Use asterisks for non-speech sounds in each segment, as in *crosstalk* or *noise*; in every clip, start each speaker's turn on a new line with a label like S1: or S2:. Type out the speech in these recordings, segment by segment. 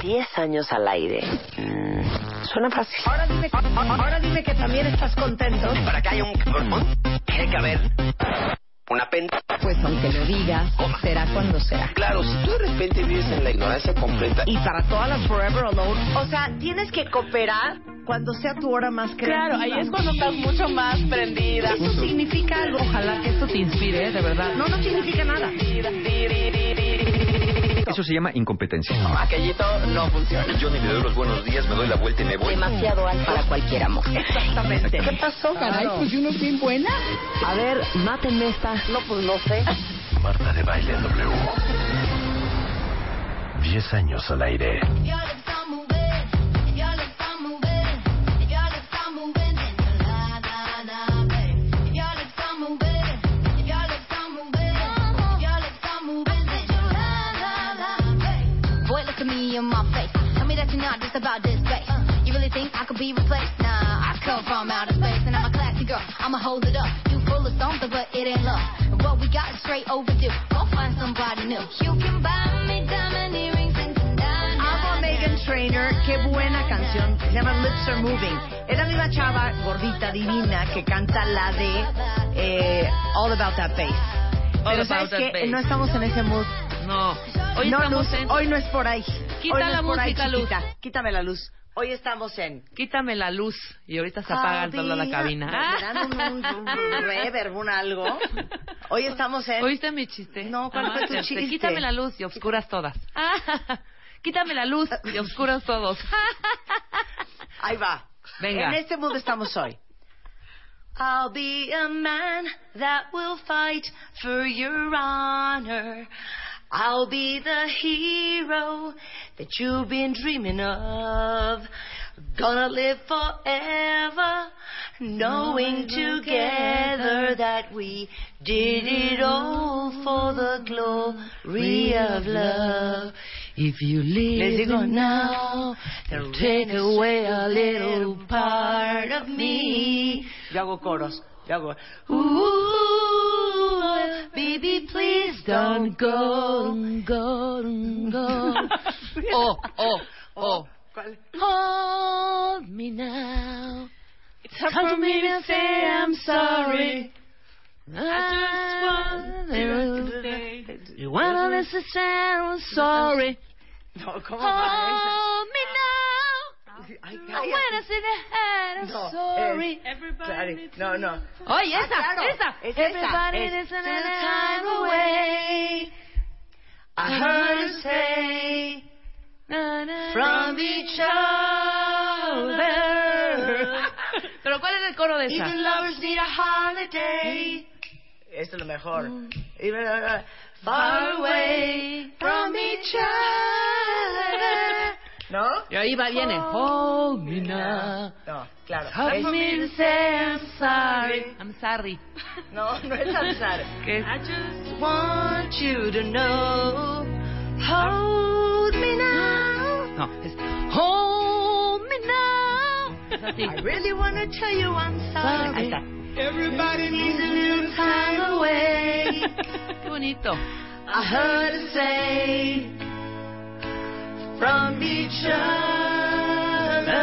S1: 10 años al aire. Mm, suena fácil.
S2: Ahora dime, ahora dime que también estás contento.
S3: Para que haya un cabrón, tiene que haber una penta.
S2: Pues aunque lo digas, será cuando sea.
S3: Claro, si tú de repente vives en la ignorancia completa.
S2: Y para todas las Forever Alone, o sea, tienes que cooperar cuando sea tu hora más creativa.
S4: Claro, ahí es cuando estás mucho más prendida.
S2: Eso significa algo.
S4: Ojalá que esto te inspire, de verdad.
S2: No, no significa nada.
S5: Eso se llama incompetencia.
S4: Aquellito no funciona.
S5: Yo ni le doy los buenos días, me doy la vuelta y me voy.
S1: Demasiado alto para cualquier amor.
S2: Exactamente.
S4: ¿Qué pasó, caray? Pues uno es bien buena.
S1: A ver, mátenme esta.
S2: No, pues no sé.
S6: Marta de Baile en W. 10 años al aire.
S7: Not just about this bass. You really think I could be replaced? Nah, I come from outer space and I'm a classy girl. I'ma hold it up. You full of something, but it ain't love. And what we got is straight overdue. Go find somebody new. You can buy me diamond earrings and
S2: Megan Trainor, qué buena canción. Se llama Lips Are Moving. Es la misma chava gordita divina que canta la de eh, All About That Bass.
S4: All
S2: Pero sabes
S4: Bass.
S2: no estamos en ese mood.
S4: No. Hoy
S2: no,
S4: estamos
S2: Luz,
S4: en...
S2: hoy no es por ahí.
S4: Quita
S2: hoy no
S4: la
S2: es por ahí,
S4: música, Luz.
S2: Quítame la luz. Hoy estamos en...
S4: Quítame la luz y ahorita se apaga toda la cabina.
S2: Un, un, un reverb, un algo. Hoy estamos en...
S4: ¿Oíste mi chiste?
S2: No, ¿cuál fue tu
S4: Este,
S2: chiste?
S4: Quítame la luz y obscuras todas. *laughs* Quítame la luz y obscuras todos.
S2: Ahí va.
S4: Venga.
S2: En este mood estamos hoy. I'll be a man that will fight for your honor. I'll be the hero that you've been dreaming of. Gonna live forever, knowing together that we did it all for the glory of love.
S4: If you leave me now,
S2: they'll
S4: take away a little part of me.
S2: Yo hago coros. Yo hago. Ooh, baby, please don't go.
S4: go, go. *laughs* Oh, oh, oh, oh.
S2: ¿Cuál?
S4: Hold me now.
S2: It's
S4: hard for me to say I'm sorry.
S2: I
S4: just want You wanna listen to say I'm sorry.
S2: No, ¿cómo va
S4: Hold me now.
S2: Esa? Ay,
S4: I
S2: cállate.
S4: wanna see the head I'm
S2: No,
S4: sorry.
S2: es- claro, no, no.
S4: Oye,
S2: Ah,
S4: esa,
S2: claro,
S4: esa.
S2: es esa,
S4: Everybody
S2: es
S4: listen
S2: Still
S4: and
S2: time
S4: I'm
S2: away. I heard say
S4: Na, na,
S2: from
S4: na.
S2: each other. *laughs*
S4: Pero ¿cuál es el coro de esa?
S2: Even lovers need a holiday. Esto es lo mejor. Even uh, far away from each other. ¿No?
S4: Y ahí va, viene. Hold me now.
S2: No, claro. Es-
S4: me I'm sorry. I'm sorry.
S2: No, no es alzar. *laughs*
S4: ¿Qué es?
S2: I just want you to know. Hold me now.
S4: No, es Hold me now. Es así.
S2: I really want to tell you I'm sorry. Ahí está.
S3: Everybody
S2: Needs a little time away. *laughs*
S4: Qué bonito.
S2: I heard her say from each other.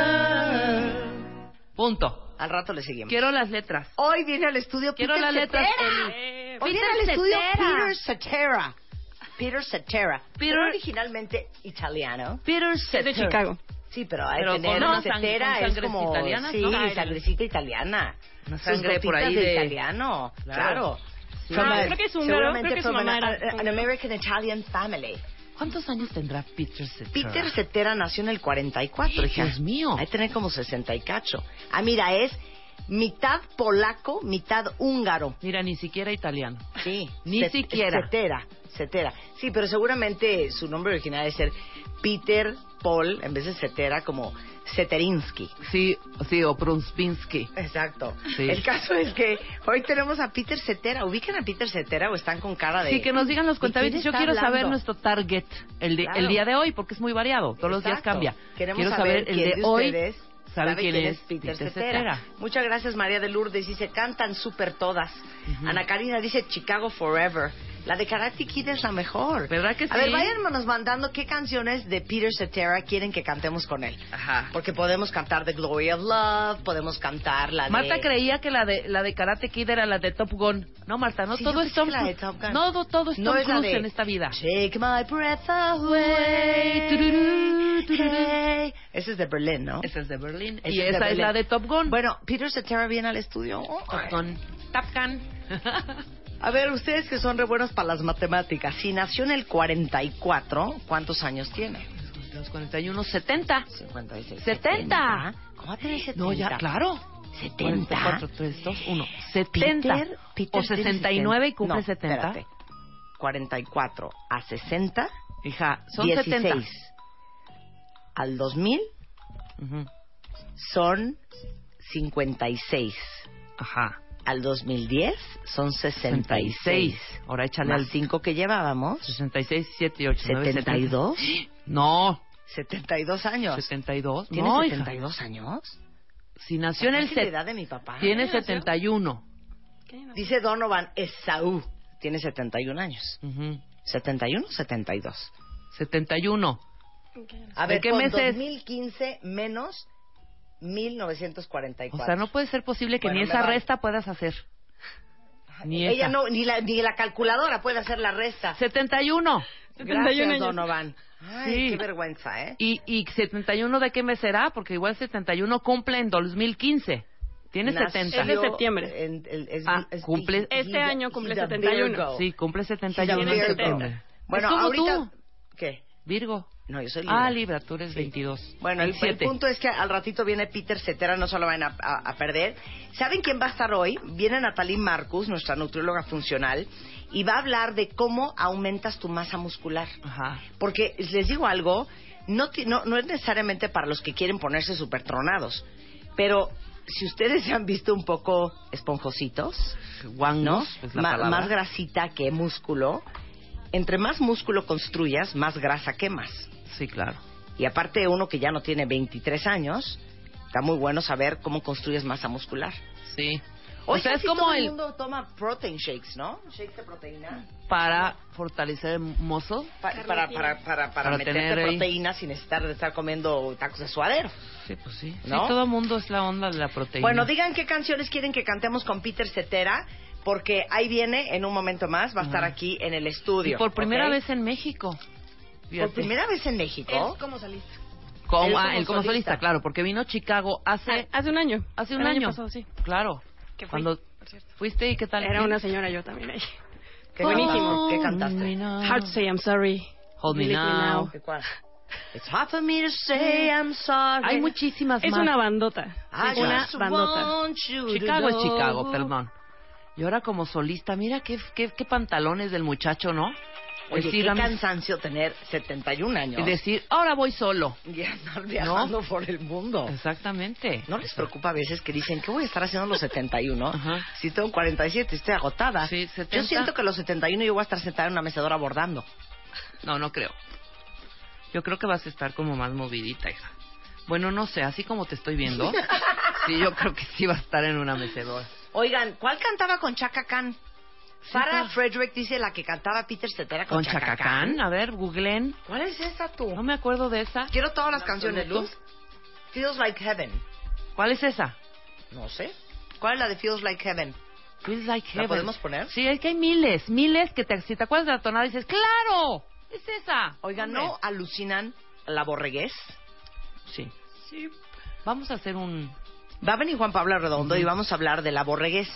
S4: Punto.
S2: Al rato le seguimos.
S4: Quiero las letras.
S2: Hoy viene al estudio
S4: Quiero
S2: Peter
S4: las letras,
S2: Cetera.
S4: Eli.
S2: Hoy viene
S4: Peter
S2: al estudio
S4: Cetera.
S2: Peter Cetera. Peter Cetera.
S4: Peter-
S2: Pero originalmente italiano.
S4: Peter Cetera.
S2: Sí, pero hay
S4: Pero
S2: que tener
S4: una
S2: Cetera
S4: sang-
S2: es como
S4: italianas,
S2: sí,
S4: ¿no?
S2: sangrecita italiana.
S4: Una
S2: Sus
S4: sangre por ahí
S2: de,
S4: de-
S2: italiano, claro. From
S8: Ah,
S2: a-
S8: creo que es húngaro, creo que su mamá
S2: an,
S8: era
S2: an American Italian family.
S4: ¿Cuántos años tendrá Peter Cetera?
S2: Peter Cetera nació en el 44, hija.
S4: Dios mío.
S2: Hay que tener como 60 y cacho. Ah, mira, es mitad polaco, mitad húngaro.
S4: Mira, ni siquiera italiano.
S2: Sí. *laughs*
S4: Ni siquiera.
S2: Cetera, Cetera. Sí, pero seguramente su nombre original debe ser Peter Paul, en vez de Cetera, como Ceterinsky.
S4: Sí, sí, o Prunspinsky.
S2: Exacto.
S4: Sí.
S2: El caso es que hoy tenemos a Peter Cetera. ¿Ubican a Peter Cetera o están con cara de...?
S4: Sí, que nos digan los
S2: ¿De quién
S4: cuentavientes. Yo quiero saber
S2: hablando?
S4: nuestro target el, de-
S2: Claro.
S4: el día de hoy, porque es muy variado. Todos los días
S2: Exacto.
S4: cambia.
S2: Queremos
S4: quiero
S2: saber,
S4: saber el
S2: quién
S4: de,
S2: de
S4: hoy. ¿Sabe
S2: sabe
S4: quién es
S2: Peter,
S4: Peter
S2: Cetera?
S4: Cetera?
S2: Muchas gracias María de Lourdes. Dice, cantan súper todas. Ana Karina dice, Chicago Forever. La de Karate Kid es la mejor.
S4: ¿Verdad que
S2: A ver,
S4: sí?
S2: váyanos mandando qué canciones de Peter Cetera quieren que cantemos con él.
S4: Ajá.
S2: Porque podemos cantar The Glory of Love, podemos cantar la de...
S4: Marta creía que la de la de Karate Kid era la de Top Gun. No, Marta, no
S2: Sí,
S4: todo es Tom
S2: la de. Top Gun.
S4: No, no, todo es
S2: No
S4: Tom
S2: es
S4: Cruise
S2: de-
S4: en esta vida.
S2: Take my breath away.
S4: Tururú, tururú.
S2: Hey. Ese es de Berlín, ¿no?
S4: Esa es de Berlín. Y
S2: es
S4: esa es la de Top Gun.
S2: Bueno, Peter Cetera viene al estudio.
S4: Top Gun. Top Gun. *laughs*
S2: A ver, ustedes que son re buenos para las matemáticas, si nació en el 44, ¿cuántos años tiene?
S4: Los 41, 70.
S2: 56.
S4: 70.
S2: ¿Cómo tener 70?
S4: No, ya, claro.
S2: 70.
S4: 4, 3, 2, 1. 70.
S2: Peter, Peter
S4: o 69 y cumple
S2: no,
S4: 70.
S2: espérate. 44 a 60,
S4: Hija, son
S2: 16.
S4: 70.
S2: Al 2000
S4: Ujú.
S2: son 56.
S4: Ajá.
S2: Al 2010 son 66.
S4: 66. Ahora échale
S2: Más
S4: al
S2: 5 que llevábamos,
S4: 66, 7, 8, 9,
S2: 72.
S4: No,
S2: 72 años.
S4: 72.
S2: ¿Tiene
S4: no, hija.
S2: 72 años?
S4: Si nació en el set,
S2: edad de mi papá.
S4: tiene 71.
S2: Dice Donovan Esaú. Tiene 71 años.
S4: Ujú.
S2: ¿71 o 72?
S4: 71.
S2: A
S4: ¿De
S2: ver,
S4: qué
S2: pon
S4: meses?
S2: 2015 menos 1944.
S4: O sea, no puede ser posible que
S2: Bueno,
S4: ni esa
S2: vale.
S4: resta puedas hacer. Ni
S2: Ella
S4: esa.
S2: no, ni la, ni la calculadora puede hacer la resta.
S4: 71.
S2: Gracias, Donovan. Ay,
S4: Sí.
S2: qué vergüenza, ¿eh?
S4: ¿Y, ¿Y 71 de qué mes será? Porque igual 71 cumple en 2015. Tiene
S2: Nació
S4: 70.
S8: Es de septiembre.
S2: en- el- es-
S4: Ah,
S2: es-
S4: cumple-
S2: he's
S8: Este
S2: a-
S8: año cumple
S2: he's a
S8: 71.
S2: Virgo.
S4: Sí, cumple
S2: He's a
S4: 71 en septiembre.
S2: Bueno, ahorita...
S4: tú.
S2: ¿Qué?
S4: Virgo.
S2: No, yo soy Libra.
S4: Ah, Libra, tú eres 22.
S2: Bueno, el, el
S4: 27.
S2: punto es que al ratito viene Peter Cetera, no se lo van a, a- a perder. ¿Saben quién va a estar hoy? Viene Natalie Marcus, nuestra nutrióloga funcional, y va a hablar de cómo aumentas tu masa muscular.
S4: Ajá.
S2: Porque les digo algo, no, no, no es necesariamente para los que quieren ponerse súper tronados, pero si ustedes se han visto un poco esponjositos,
S4: Guangos,
S2: ¿no?
S4: es la
S2: más grasita que músculo, entre más músculo construyas, más grasa quemas.
S4: Sí, claro.
S2: Y aparte uno que ya no tiene 23 años, está muy bueno saber cómo construyes masa muscular.
S4: Sí. O sea, es como
S2: todo
S4: el...
S2: mundo toma protein shakes, ¿no? Shakes de proteína.
S4: Para fortalecer el muscle.
S2: Pa- para, para, para, para,
S4: Para
S2: meterte
S4: tener ahí-
S2: proteína sin necesitar de estar comiendo tacos de suadero.
S4: Sí, pues sí.
S2: ¿No?
S4: Sí, todo el mundo es la onda de la proteína.
S2: Bueno, digan qué canciones quieren que cantemos con Peter Cetera, porque ahí viene, en un momento más, va a estar aquí en el
S4: Y
S2: estudio.
S4: por primera vez en México.
S2: Por
S4: Fíjate.
S2: primera vez en México.
S8: Es como
S2: Él
S4: ah, él como
S2: solista.
S4: solista, claro, porque vino a Chicago hace,
S8: Ah, hace un año.
S4: hace un
S8: El
S4: año.
S8: pasado, sí.
S4: Claro.
S8: Que fui,
S4: Cuando
S8: por cierto.
S4: fuiste y qué tal.
S8: Era una señora yo también ahí.
S2: ¿Qué
S8: Buenísimo.
S2: cantaste? ¿Qué cantaste?
S4: Me now.
S8: Hard to say I'm sorry.
S4: Hold me
S8: me
S4: now.
S8: now.
S2: ¿Qué cuál? It's hard for me to say I'm sorry.
S4: Hay muchísimas
S8: Es
S4: más.
S8: una bandota. Es una bandota.
S2: want you to
S4: Chicago es. Chicago, perdón. Y ahora como solista, mira qué, qué, qué pantalones del muchacho, ¿no?
S2: Oye,
S4: Decir,
S2: qué
S4: mí-
S2: cansancio tener 71 años
S4: y decir, ahora voy solo.
S2: y andar viajando por el mundo.
S4: Exactamente.
S2: ¿No les preocupa a veces que dicen, ¿qué voy a estar haciendo los 71?
S4: Ajá.
S2: Si tengo 47, estoy agotada.
S4: Sí, 70.
S2: Yo siento que a los 71 yo voy a estar sentada en una mecedora bordando.
S4: No, no creo. Yo creo que vas a estar como más movidita, hija. Bueno, no sé, así como te estoy viendo. *laughs* sí, yo creo que sí va a estar en una mecedora.
S2: Oigan, ¿cuál cantaba con Chaka Khan? Farah Frederick dice la que cantaba Peter Cetera con,
S4: ¿Con Chacacán?
S2: Khan.
S4: A ver, googleen.
S2: ¿Cuál es esa tú?
S4: No me acuerdo de esa.
S2: Quiero todas las canciones,
S4: absoluto.
S2: Luz. Feels Like Heaven.
S4: ¿Cuál es esa?
S2: No sé. ¿Cuál es la de Feels Like Heaven?
S4: Feels like
S2: ¿La
S4: heaven.
S2: podemos poner?
S4: Sí, es que hay miles, miles que te, si te acuerdas de la tonada dices, ¡claro! Es esa.
S2: Oigan. ¿no alucinan la borregués?
S4: Sí. Vamos a hacer un...
S2: Va a venir Juan Pablo Redondo y vamos a hablar de la borregués.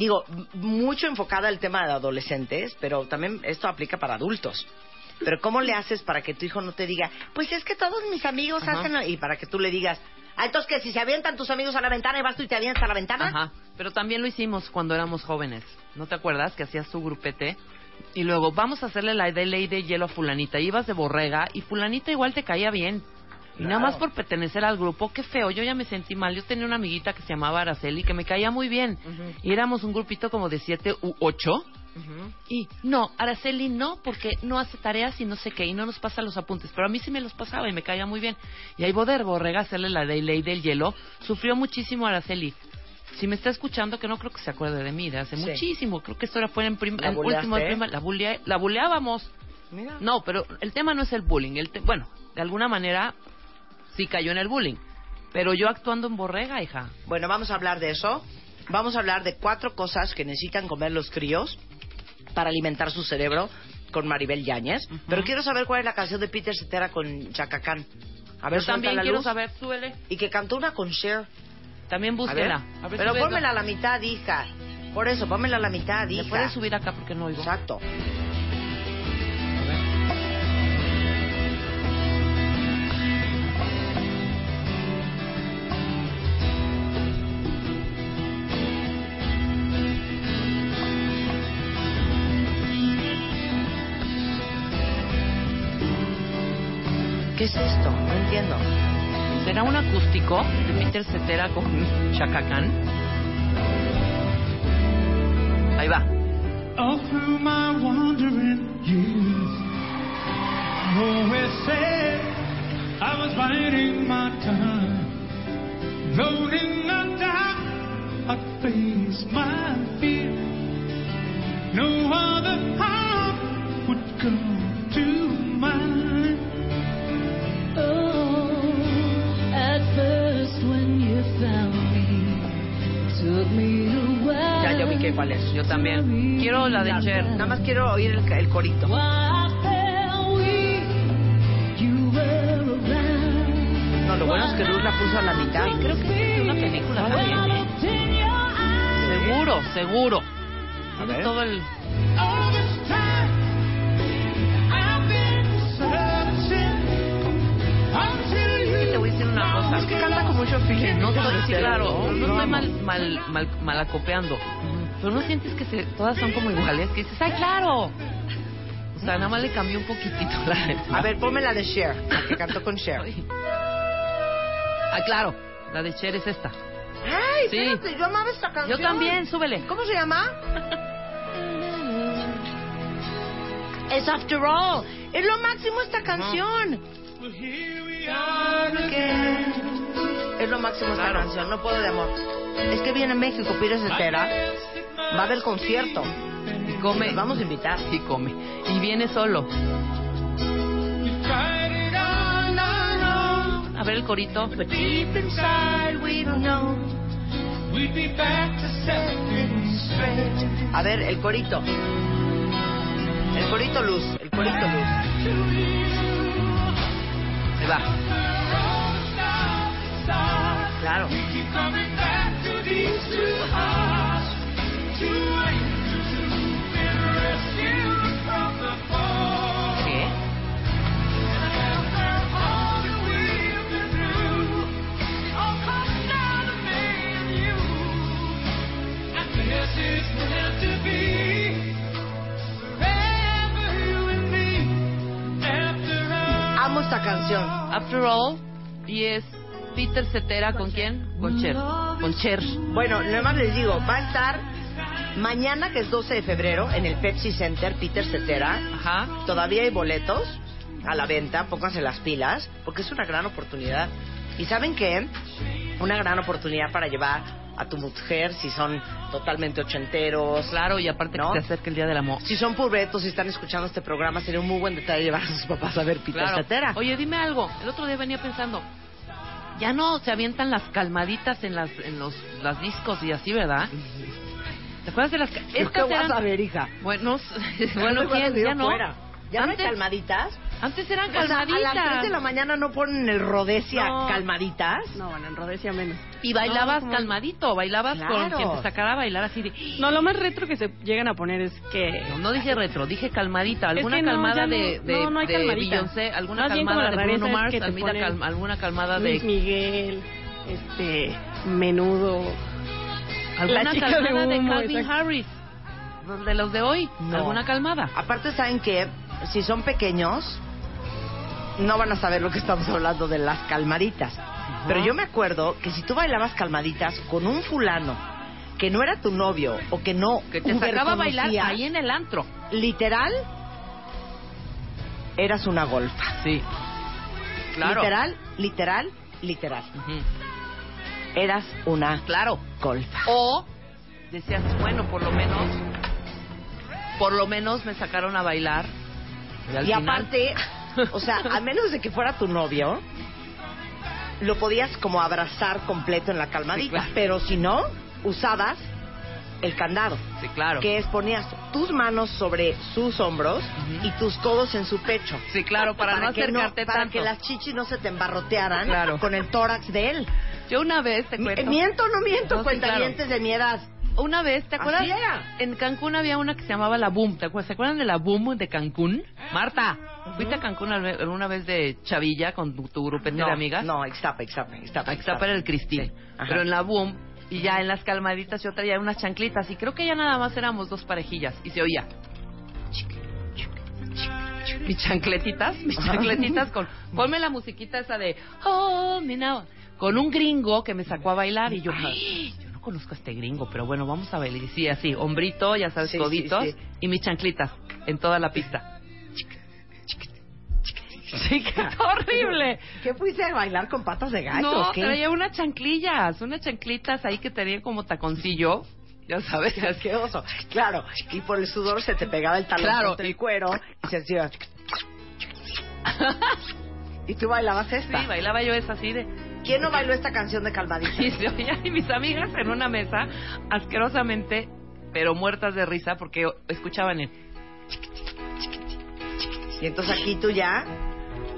S2: Digo, mucho enfocada al tema de adolescentes, pero también esto aplica para adultos. Pero ¿cómo le haces para que tu hijo no te diga, pues es que todos mis amigos
S4: Ajá.
S2: hacen... lo-", Y para que tú le digas, ah, entonces que si se avientan tus amigos a la ventana y vas tú y te avientas a la ventana.
S4: Ajá. Pero también lo hicimos cuando éramos jóvenes. ¿No te acuerdas? Que hacías tu grupete. Y luego, vamos a hacerle la ley de hielo a fulanita. Ibas de borrega y fulanita igual te caía bien. Y nada más por pertenecer al grupo, qué feo, yo ya me sentí mal. Yo tenía una amiguita que se llamaba Araceli que me caía muy bien. Y éramos un grupito como de siete u ocho. Y no, Araceli no, porque no hace tareas y no sé qué, y no nos pasa los apuntes. Pero a mí sí me los pasaba y me caía muy bien. Y ahí Boder Borrega hacerle la de ley del hielo. Sufrió muchísimo Araceli. Si me está escuchando, que no creo que se acuerde de mí, de hace
S2: Sí.
S4: muchísimo. Creo que esto era fue en, prim-
S2: ¿La
S4: en último de prima- La, bulea- la buleábamos.
S2: Mira.
S4: No, pero el tema no es el bullying. El te- bueno, de alguna manera sí cayó en el bullying. Pero yo actuando en borrega, hija.
S2: Bueno, vamos a hablar de eso. Vamos a hablar de cuatro cosas que necesitan comer los críos para alimentar su cerebro con Maribel Yáñez. Pero quiero saber cuál es la canción de Peter Cetera con Chacacán. A ver,
S4: Yo también
S2: la
S4: quiero
S2: luz.
S4: saber, súbele.
S2: Y que cantó una con Cher.
S4: También
S2: A ver.
S4: búsquela. A ver,
S2: Pero
S4: súbela.
S2: pónmela a la mitad, hija. Por eso, pónmela a la mitad,
S4: ¿Le
S2: hija.
S4: puedes subir acá porque no oigo?
S2: Exacto.
S4: ¿Será un acústico de Peter Cetera con Chacacán? Ahí va.
S3: All through my wandering years, always said I was biding my time, loading the doubt, I face my fear. No other heart would come
S2: Ya, yo vi que cuál es.
S4: Yo también. Quiero la de Cher.
S2: Nada más quiero oír el, el corito. No, lo bueno es que Luz la puso a la mitad.
S4: Sí, creo que es una película también. ¿eh? Seguro, seguro.
S2: A
S4: Tiene
S2: ver.
S4: todo el... Te voy a decir una cosa.
S2: Es que canta con mucho feeling.
S4: No, estoy- sí, claro, no, estoy mal, mal, mal, mal acopeando. Pero no sientes que se, todas son como iguales, que dices, ¡ay, claro! O sea, nada más le cambió un poquitito la letra.
S2: A ver, ponme la de Cher, la que cantó con Cher.
S4: Ay. Ah, claro, la de Cher es esta.
S2: Ay,
S4: Sí.
S2: espérate, yo amaba esta canción.
S4: Yo también, súbele.
S2: ¿Cómo se llama? *laughs* Es After All. Es lo máximo esta canción.
S3: Well,
S2: Es lo máximo esta
S4: Claro.
S2: canción. No puedo de amor. Es que viene México, Pires Cetera. Va a haber concierto.
S4: Y come.
S2: Nos vamos a invitar.
S4: Y come. Y viene solo. A ver el corito.
S2: A ver, el corito. El corito luz. El corito luz.
S4: Va.
S2: Claro. Amo esta canción.
S4: After all, y es Peter Cetera, ¿con quién? Con Cher. Con Cher.
S2: Bueno, nada más les digo, va a estar mañana, que es 12 de febrero, en el Pepsi Center, Peter Cetera.
S4: Ajá.
S2: Todavía hay boletos a la venta, pónganse las pilas, porque es una gran oportunidad. ¿Y saben qué? Una gran oportunidad para llevar a tu mujer, si son totalmente ochenteros.
S4: Claro, y aparte
S2: ¿No?
S4: que se acerca el Día del Amor.
S2: Si son pubertos y están escuchando este programa, sería un muy buen detalle llevar a sus papás a ver Peter
S4: Claro.
S2: Cetera.
S4: Oye, dime algo. El otro día venía pensando, ya no se avientan las calmaditas en las en los las discos y así, ¿verdad? ¿Te acuerdas de las ca-
S2: ¿Qué
S4: estas
S2: vas
S4: eran-
S2: a ver, hija?
S4: Bueno, *laughs* bueno, Ya no.
S2: ¿Ya no hay calmaditas?
S4: Antes eran
S2: O sea, a
S4: calmaditas.
S2: las 3 de la mañana no ponen el Rodesia
S8: No.
S2: calmaditas.
S8: No, bueno, en Rodesia menos.
S4: Y bailabas
S8: No,
S4: calmadito, bailabas con
S2: Claro.
S4: quien te sacara a bailar así de...
S8: No, lo más retro que se llegan a poner es que...
S4: No, no dije retro, dije calmadita. ¿Alguna
S8: que no,
S4: calmada
S8: ya no-
S4: de, de,
S8: no, no hay
S4: de
S8: calmadita.
S4: Beyoncé? ¿Alguna
S8: Más bien como
S4: calmada
S8: la
S4: de Bruno
S8: rareza es
S4: Mars?
S8: que te
S4: ¿Alguna,
S8: ponen
S4: cal- ¿Alguna calmada
S8: Luis
S4: de...
S8: Miguel, este, Menudo.
S4: ¿Alguna
S8: La chica de
S4: calmada de,
S8: humo,
S4: Calvin
S8: exacto.
S4: Harris? De los de hoy.
S2: No.
S4: ¿Alguna calmada?
S2: Aparte, ¿saben que Si son pequeños, no van a saber lo que estamos hablando de las calmaditas. Pero yo me acuerdo que si tú bailabas calmaditas con un fulano que no era tu novio o que no
S4: Que te sacaba a bailar ahí en el antro.
S2: literal eras una golfa.
S4: Sí. Claro.
S2: Literal, literal, literal. Eras una
S4: Claro.
S2: golfa.
S4: O decías, bueno, por lo menos, por lo menos me sacaron a bailar. Y,
S2: aparte, o sea, a menos de que fuera tu novio, lo podías como abrazar completo en la calmadita.
S4: Sí, claro.
S2: Pero si no, usabas el candado.
S4: Sí, claro.
S2: Que es ponías tus manos sobre sus hombros y tus codos en su pecho.
S4: Sí, claro, para, no
S2: que
S4: acercarte
S2: Para
S4: tanto.
S2: que las chichis no se te embarrotearan
S4: Claro.
S2: con el tórax de él.
S4: Yo una vez, te cuento.
S2: ¿Miento o no miento,
S4: No, sí,
S2: cuentavientes de mi edad?
S4: Una vez, ¿te acuerdas?
S2: Así era.
S4: En Cancún había una que se llamaba La Boom. ¿Te acuerdas? ¿Se acuerdan de La Boom de Cancún? Marta, ¿fuiste a Cancún al- alguna vez de chavilla con tu, tu grupete
S2: No,
S4: de amigas?
S2: no, Ixtapa, Ixtapa, Ixtapa.
S4: Ixtapa era el Cristín.
S2: Sí.
S4: Pero en La Boom, y ya en las calmaditas yo traía unas chanclitas. Y creo que ya nada más éramos dos parejillas. Y se oía. Mis chancletitas, mis chancletitas con... Ponme la musiquita esa de... Oh, now. Con un gringo que me sacó a bailar y yo... "Ay, Yo no conozco a este gringo, pero bueno, vamos a bailar. Y sí, así, hombrito, ya sabes,
S2: Sí,
S4: coditos.
S2: sí, sí.
S4: Y mis chanclitas en toda la pista. Sí, que *laughs* horrible.
S2: ¿Qué fuiste a bailar con patas de gallo?
S4: No,
S2: qué?
S4: traía unas chanclillas, unas chanclitas ahí que tenían como taconcillo, ya sabes. *laughs*
S2: Qué oso. Claro, y por el sudor se te pegaba el talón
S4: Claro,
S2: el cuero y se hacía... *laughs* y tú bailabas esta.
S4: Sí, bailaba yo esa así de...
S2: ¿Quién no bailó esta canción de Calmadita? *laughs*
S4: Y se oía, y mis amigas en una mesa, asquerosamente, pero muertas de risa, porque escuchaban el...
S2: Y entonces aquí tú ya,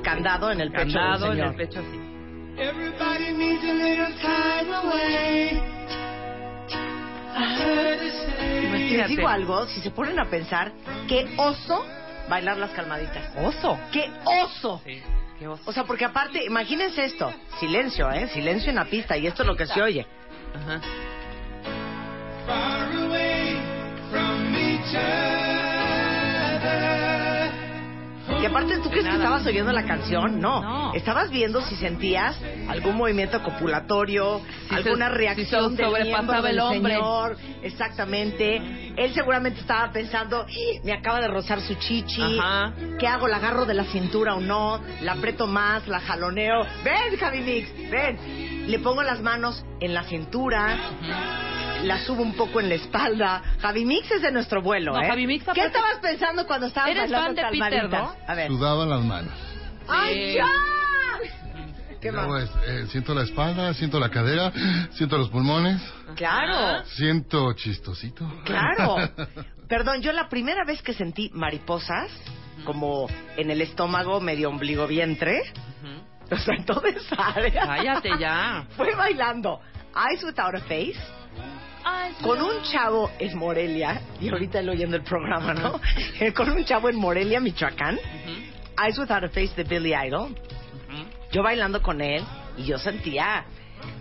S2: candado en el pecho
S4: Candado
S2: del
S4: en
S2: señor.
S4: el pecho así.
S3: Everybody needs a little time away. Say.
S2: Les digo algo, si se ponen a pensar, qué oso bailar las calmaditas.
S4: Oso.
S2: ¡Qué oso!
S4: Sí, qué oso.
S2: O sea, porque aparte, imagínense esto. Silencio, ¿eh? Silencio en la pista. Y esto es lo que se oye.
S4: Ajá.
S2: Y aparte, ¿tú crees que estabas oyendo la canción? No.
S4: No.
S2: Estabas viendo si sentías algún movimiento copulatorio,
S4: Si
S2: alguna
S4: se-
S2: reacción
S4: si se
S2: del miembro del
S4: el hombre.
S2: señor. Exactamente. Él seguramente estaba pensando, "Ih, me acaba de rozar su chichi.
S4: Ajá.
S2: ¿Qué hago? ¿La agarro de la cintura o no? ¿La aprieto más? ¿La jaloneo? Ven, Javi Mix, ven. Le pongo las manos en la cintura. La subo un poco en la espalda. Javi Mix es de nuestro vuelo,
S4: No,
S2: ¿eh?
S4: Javi Mix,
S2: ¿Qué estabas pensando cuando estabas
S4: Eres
S2: bailando
S4: fan de Peter? ¿no?
S2: A ver.
S9: Sudaba las manos.
S2: ¡Ay, ya! ¿Qué
S9: Luego,
S2: más?
S9: eh, siento la espalda, siento la cadera, siento los pulmones,
S2: Claro,
S9: siento chistosito.
S2: claro. *laughs* Perdón, yo la primera vez que sentí mariposas, como en el estómago, medio ombligo vientre, *laughs* o sea, en toda esa área.
S4: Cállate ya.
S2: Fue bailando Eyes Without a Face con un chavo en Morelia, y ahorita él oyendo el programa, ¿no? con un chavo en Morelia, Michoacán, Eyes Without a Face de Billy Idol. Yo bailando con él y yo sentía,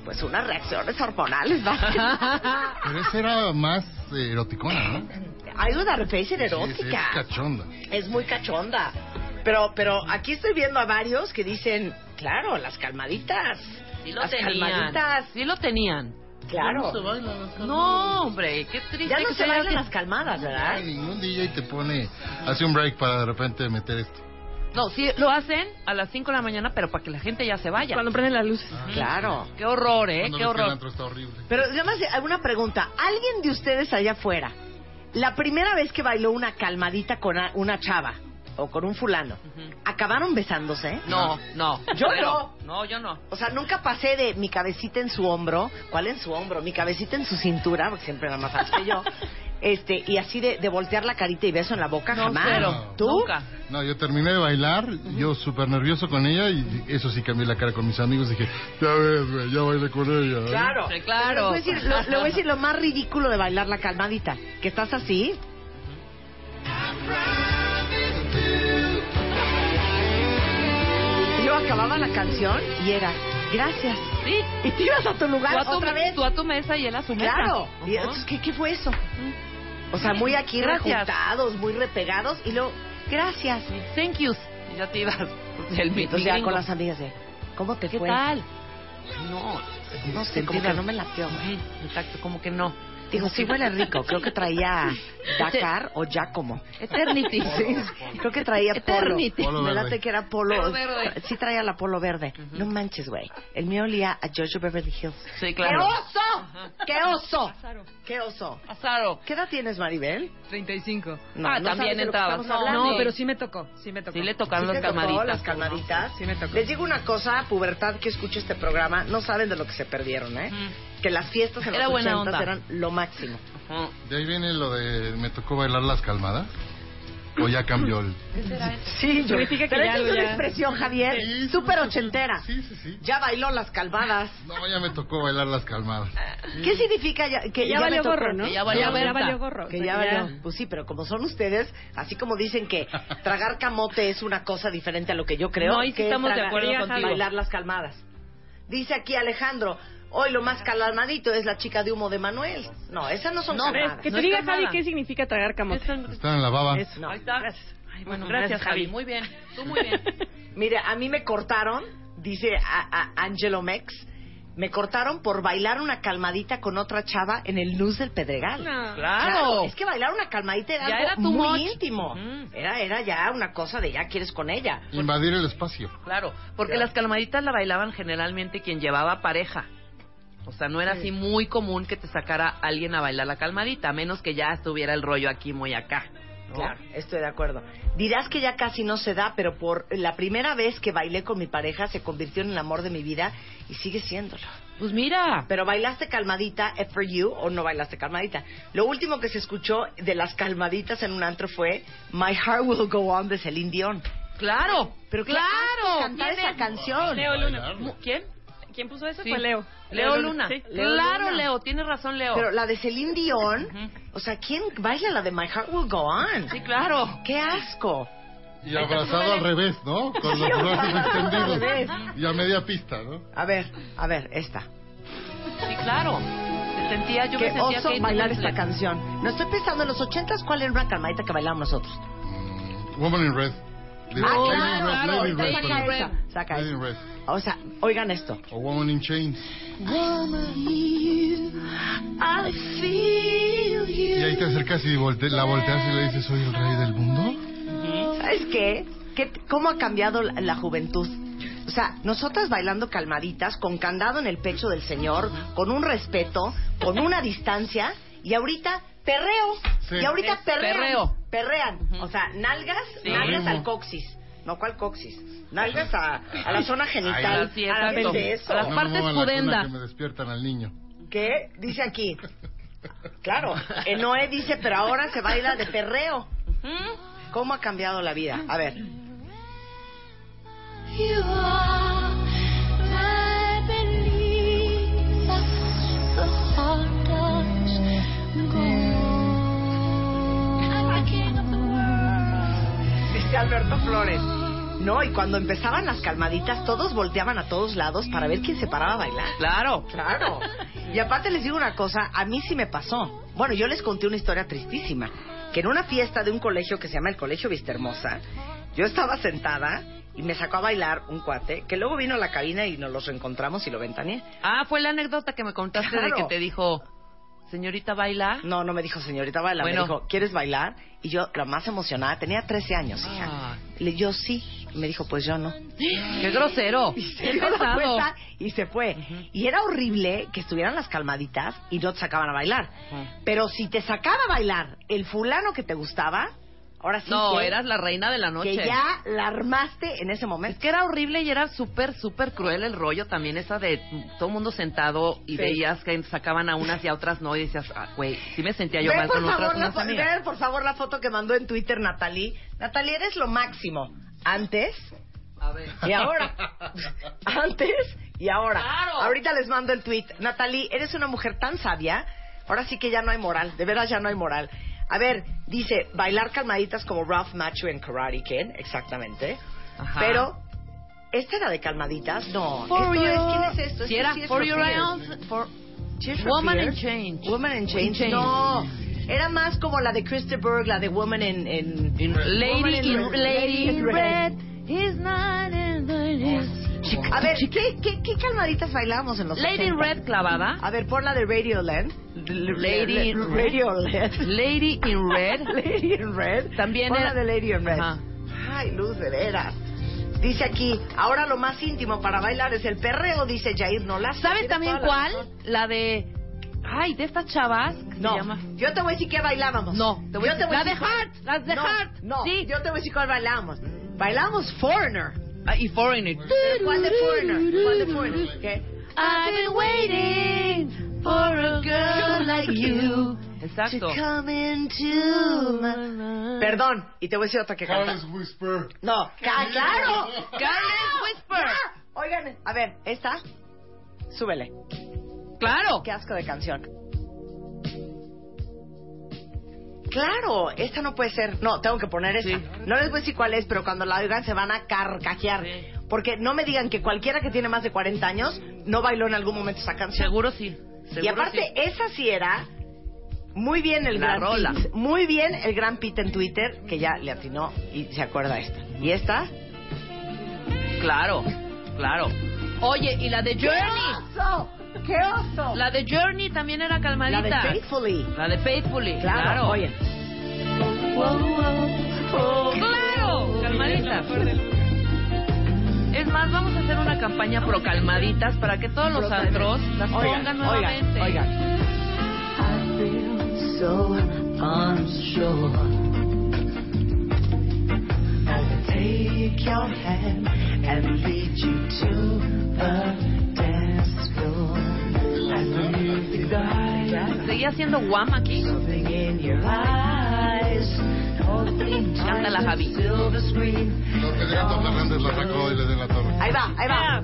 S2: pues, unas reacciones hormonales. ¿va? *laughs*
S9: Pero esa era más eh, eroticona, ¿no?
S2: Eyes Without a Face era
S9: sí, es
S2: erótica.
S9: cachonda.
S2: es muy cachonda. Pero, pero aquí estoy viendo a varios que dicen, claro, las calmaditas.
S4: Sí lo
S2: las
S4: tenían.
S2: calmaditas.
S4: Sí lo tenían.
S2: Claro.
S4: No, hombre, qué triste.
S2: Ya no
S4: que
S2: se bailan
S4: que-
S2: las calmadas, ¿verdad?
S9: Ay, ningún DJ te pone, hace un break para de repente meter esto.
S4: No, sí, lo hacen a las 5 de la mañana, pero para que la gente ya se vaya.
S8: Cuando prenden las luces.
S2: Claro.
S4: Qué horror, ¿eh?
S9: Cuando
S4: Qué horror.
S9: antro está horrible.
S2: Pero además, alguna pregunta. ¿Alguien de ustedes allá afuera, la primera vez que bailó una calmadita con a- una chava o con un fulano, acabaron besándose?
S4: No, no.
S2: Yo
S4: Cero. No, yo no.
S2: O sea, nunca pasé de mi cabecita en su hombro. ¿Cuál en su hombro? Mi cabecita en su cintura, porque siempre era más alto que yo. *laughs* Este, y así de, de voltear la carita y beso en la boca,
S4: No,
S2: jamás.
S4: cero.
S2: ¿Tú?
S4: Nunca.
S9: No, yo terminé de bailar, yo súper nervioso con ella y eso sí cambié la cara con mis amigos. Dije, ya ves, güey, ya bailé con ella. ¿eh?".
S2: Claro.
S4: Sí, claro.
S2: Pero Les voy, a decir, lo, le voy a decir lo más ridículo de bailar la calmadita. Que estás así. Luego acababa la canción y era, gracias.
S4: Sí.
S2: Y te ibas a tu lugar
S4: Tú a tu,
S2: otra vez.
S4: tú a tu mesa y él a su mesa.
S2: Claro. Y
S4: Ajá.
S2: entonces, ¿qué, ¿qué fue eso? O sea, muy aquí
S4: Gracias.
S2: rejuntados, muy repegados. Y luego, gracias.
S4: Thank yous. Y ya te ibas. *laughs* El mi-
S2: Entonces
S4: mi
S2: ya con las amigas de, ¿cómo te
S4: ¿Qué
S2: fue?
S4: tal? No,
S2: No sé, como que no me latió.
S4: Sí, exacto, como que no.
S2: Digo, sí huele rico. Creo que traía Dakar o Giacomo.
S4: Eternity.
S2: Sí, creo que traía polo.
S4: Eternity.
S9: Polo
S2: Me
S9: verde.
S2: late que era polo.
S4: Polo verde.
S2: Sí traía la polo verde. No manches, güey. El mío olía a George Beverly Hills.
S4: Sí, claro.
S2: ¡Qué oso! ¡Qué oso! ¡Qué oso!
S4: Azaro.
S2: ¿Qué edad tienes, Maribel?
S10: 35.
S2: No,
S4: ah,
S2: no
S4: también
S2: de lo que
S4: entraba.
S2: estamos hablando.
S10: No, pero sí me tocó, sí me tocó.
S4: Sí le tocaron
S2: ¿Sí
S4: las
S2: te tocó
S4: calmaditas.
S2: las calmaditas?
S10: Sí me tocó.
S2: Les digo una cosa, pubertad que escucha este programa, no saben de lo que se perdieron, ¿eh? Que las fiestas en
S4: Era
S2: los
S4: buena
S2: 80
S4: onda.
S2: eran lo máximo.
S4: Ajá.
S9: De ahí viene lo de me tocó bailar las calmadas. O ya cambió el. *laughs*
S2: Sí, yo.
S10: Significa que
S2: Pero
S10: ya
S2: esa es una
S10: ya-
S2: expresión, Javier,
S9: Sí,
S2: súper
S9: sí, sí.
S2: ochentera.
S9: Sí, sí, sí.
S2: Ya bailó las calvadas.
S9: No, ya me tocó bailar las calmadas.
S2: ¿Qué significa ya, que
S10: Que ya,
S2: me
S10: valió
S2: tocó?
S10: gorro, ¿no?
S4: Que ya valió
S10: ya,
S4: Berta.
S10: valió gorro.
S2: Que
S10: o sea,
S2: ya valió. Pues sí, pero como son ustedes, así como dicen que *laughs* tragar camote es una cosa diferente a lo que yo creo,
S4: No, sí
S2: que
S4: estamos de acuerdo contigo.
S2: bailar las calmadas. Dice aquí Alejandro, hoy lo más calmadito es la chica de humo de Manuel. No, esas no son
S4: No,
S2: calmadas.
S10: Que te
S4: No
S10: diga,
S4: calmada.
S10: Javi, qué significa tragar camote.
S9: Está en la baba.
S10: Eso.
S2: No.
S4: Ahí está. Ay, bueno, gracias, Javi. Muy bien. Tú muy bien. *laughs*
S2: Mire, a mí me cortaron, dice a, a Angelo Mex, me cortaron por bailar una calmadita con otra chava en el Luz del Pedregal.
S10: No.
S4: Claro.
S2: Es que bailar una calmadita era
S4: Ya
S2: algo
S4: era
S2: muy
S4: much.
S2: íntimo.
S4: Ujú.
S2: Era, era ya una cosa de ya quieres con ella.
S9: Invadir el espacio.
S4: Claro, porque
S2: Claro.
S4: las calmaditas la bailaban generalmente quien llevaba pareja. O sea, no era así muy común que te sacara alguien a bailar la calmadita, a menos que ya estuviera el rollo aquí muy acá. ¿no?
S2: Claro, estoy de acuerdo. Dirás que ya casi no se da, pero por la primera vez que bailé con mi pareja se convirtió en el amor de mi vida y sigue siéndolo.
S4: Pues mira.
S2: Pero bailaste calmadita, F for You, o no bailaste calmadita. Lo último que se escuchó de las calmaditas en un antro fue My Heart Will Go On de Celine Dion.
S4: Claro.
S2: Pero
S4: claro.
S2: cantar
S4: ¿Quién
S2: esa
S4: es?
S2: canción.
S4: ¿Quién?
S10: ¿Quién puso eso?
S4: Sí.
S10: Fue Leo.
S4: Leo Luna.
S10: Sí.
S2: Leo
S4: claro,
S2: Luna.
S4: Leo. Tienes razón, Leo.
S2: Pero la de Celine Dion,
S4: Ujú.
S2: o sea, ¿quién baila la de My Heart Will Go On?
S4: Sí, claro.
S2: ¡Qué asco!
S9: Y abrazado al revés, ¿no? Con los *laughs* brazos extendidos. Y a media pista, ¿no?
S2: A ver, a ver, esta.
S4: Sí, claro. Se sentía, yo me
S2: Qué
S4: sentía
S2: oso
S4: Kate
S2: bailar
S4: Winslet.
S2: esta canción. No estoy pensando en los ochentas cuál era una calmadita que bailábamos nosotros.
S9: Mm, Woman in Red.
S2: Ah, claro, claro, saca esa, O sea, oigan esto.
S9: O Woman in Chains. Y ahí te acercas y volte- la volteas y le dices, soy el rey del mundo.
S2: ¿Sabes qué? ¿Qué- ¿Cómo ha cambiado la, la juventud? O sea, nosotras bailando calmaditas, con candado en el pecho del señor, con un respeto, con una distancia, y ahorita perreo.
S9: Sí.
S2: Y ahorita perrean.
S4: perreo.
S2: Perrean. O sea, nalgas,
S4: Sí.
S2: nalgas al coxis. No, ¿cuál coxis? Nalgas a, a la zona genital. A la eso.
S4: A las
S9: No
S4: partes
S9: muevan la cuna
S4: pudenda.
S9: que me despiertan al niño.
S2: ¿Qué? Dice aquí. Claro, Noé dice, pero ahora se baila de perreo. ¿Cómo ha cambiado la vida? A ver. Dice Alberto Flores. No, y cuando empezaban las calmaditas, todos volteaban a todos lados para ver quién se paraba a bailar.
S4: Claro.
S2: Claro. Y aparte les digo una cosa, a mí sí me pasó. Bueno, yo les conté una historia tristísima. Que en una fiesta de un colegio que se llama el Colegio Vistahermosa, yo estaba sentada y me sacó a bailar un cuate, que luego vino a la cabina y nos los reencontramos y lo ventaneé.
S4: Ah, fue la anécdota que me contaste
S2: Claro.
S4: de que te dijo, señorita baila.
S2: No, no me dijo señorita baila,
S4: Bueno.
S2: me dijo, ¿quieres bailar? Y yo, la más emocionada, tenía 13 años, hija.
S4: Ah.
S2: Le yo sí. Me dijo, pues yo no.
S4: Qué grosero.
S2: Y se
S4: Qué
S2: dio la
S4: pesado.
S2: vuelta y se fue. Y era horrible que estuvieran las calmaditas y no te sacaban a bailar. Pero si te sacaba a bailar el fulano que te gustaba, Ahora sí
S4: No,
S2: que,
S4: eras la reina de la noche.
S2: que ya la armaste en ese
S4: Es
S2: momento.
S4: que era horrible y era súper, súper cruel el rollo también, esa de todo el mundo sentado y
S2: Sí.
S4: veías que sacaban a unas y a otras no, y decías, ah, güey, sí me sentía yo mal
S2: por
S4: con otras
S2: favor, la,
S4: unas amigas.
S2: por favor la foto que mandó en Twitter Natalie. Natalie, eres lo máximo. Antes
S4: A ver.
S2: y ahora. *laughs* Antes y ahora.
S4: Claro.
S2: Ahorita les mando el tweet. Natalie, eres una mujer tan sabia. Ahora sí que ya no hay moral. De veras ya no hay moral. A ver, dice, bailar calmaditas como Ralph Macho en Karate Kid. Exactamente.
S4: Ajá.
S2: Pero, ¿esta era de calmaditas? No.
S4: For
S2: esto
S4: you.
S2: es, ¿quién es esto?
S4: Si
S2: Esto
S4: era
S2: sí es
S4: For Your. Rounds, for Woman in Change.
S2: Woman in Change.
S4: In Change.
S2: No. Era más como la de Christopher, la de Woman in... in-
S4: Lady
S2: Woman
S4: in, Lady in Red.
S11: Not in the
S2: A ver, ¿qué, qué, qué calmaditas bailábamos en los
S4: Lady in
S2: 80?
S4: Red clavada.
S2: A ver, pon la de Radioland.
S4: Lady in Red.
S2: Radioland.
S4: Lady in Red.
S2: Lady in Red.
S4: También
S2: Pon la de Lady in Red.
S4: Ajá.
S2: Ay, Luz, de veras. Dice aquí, ahora lo más íntimo para bailar es el perreo, dice Jair Nolas.
S4: ¿Sabes también cuál? La de... Ay, de estas chavas. que
S2: No, yo te voy a decir que bailábamos.
S4: No, te voy a decir- la de Heart, las de Heart,
S2: No,
S4: sí.
S2: yo te voy a decir cuál bailábamos. Bailábamos Foreigner.
S4: Ah, y Foreigner.
S2: ¿Cuál de Foreigner? ¿Cuál de Foreigner? ¿Qué?
S11: I've been waiting for a girl like you.
S4: Exacto.
S2: To come into my- Perdón, y te voy a decir otra que canta.
S9: Carlos Whisper.
S2: No, ca- *laughs* claro.
S4: Careless Whisper.
S2: Oigan, a ver, esta, súbele.
S4: Claro.
S2: Qué asco de canción. Claro, esta no puede ser. No, tengo que poner esta.
S4: Sí.
S2: No les voy a decir cuál es, pero cuando la oigan se van a carcajear.
S4: Sí.
S2: Porque no me digan que cualquiera que tiene más de 40 años no bailó en algún momento esa canción.
S4: Seguro sí. Seguro
S2: y aparte,
S4: sí.
S2: esa sí era muy bien el
S4: La
S2: gran
S4: rola.
S2: Pete. Muy bien el gran Pete en Twitter, que ya le atinó y se acuerda esta. ¿Y esta?
S4: Claro, claro. Oye, y la de Journey.
S2: ¡Qué oso!
S4: La de Journey también era
S2: La
S4: calmadita.
S2: de Faithfully.
S4: La de Faithfully.
S2: Claro,
S4: Claro.
S2: oye.
S4: Claro, calmaditas. Es más, vamos a hacer una campaña pro calmaditas para que todos los antros las
S2: Oigan,
S4: pongan
S2: oigan,
S4: nuevamente.
S2: oigan.
S11: I
S4: Seguía siendo guam aquí. Javi.
S9: Lo que Gato Fernández la sacó y le dio la torre.
S2: Ahí va, ahí va.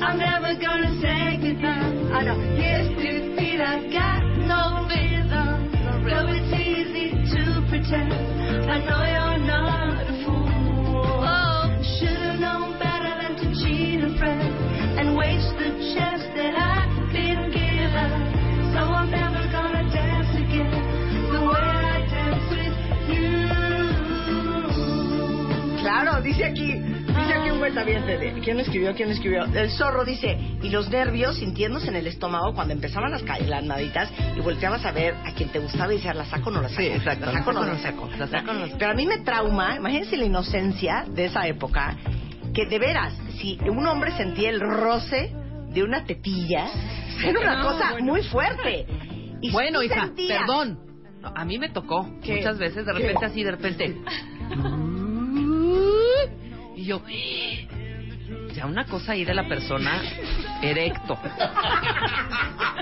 S11: I'm never gonna say goodbye. I know. Got no rhythm. Though it's easy to pretend. I know you're not
S2: dice aquí, dice aquí un cuentaviente ¿Quién escribió? ¿Quién escribió? El zorro dice, y los nervios sintiéndose en el estómago cuando empezaban las, las naditas y volteabas a ver a quien te gustaba y decías, ¿la saco o no la saco?
S4: Sí, exacto.
S2: ¿La saco o no la saco?
S4: La saco no la saco.
S2: Pero a mí me trauma, imagínense la inocencia de esa época, que de veras, si un hombre sentía el roce de una tetilla, era una
S4: No,
S2: cosa
S4: bueno.
S2: muy fuerte. *laughs* Y
S4: Bueno, hija,
S2: sentías-
S4: perdón. No, a mí me tocó
S2: ¿Qué?
S4: muchas veces, de
S2: ¿Qué?
S4: repente así, de repente. *laughs* Y yo, ya una cosa ahí de la persona erecto.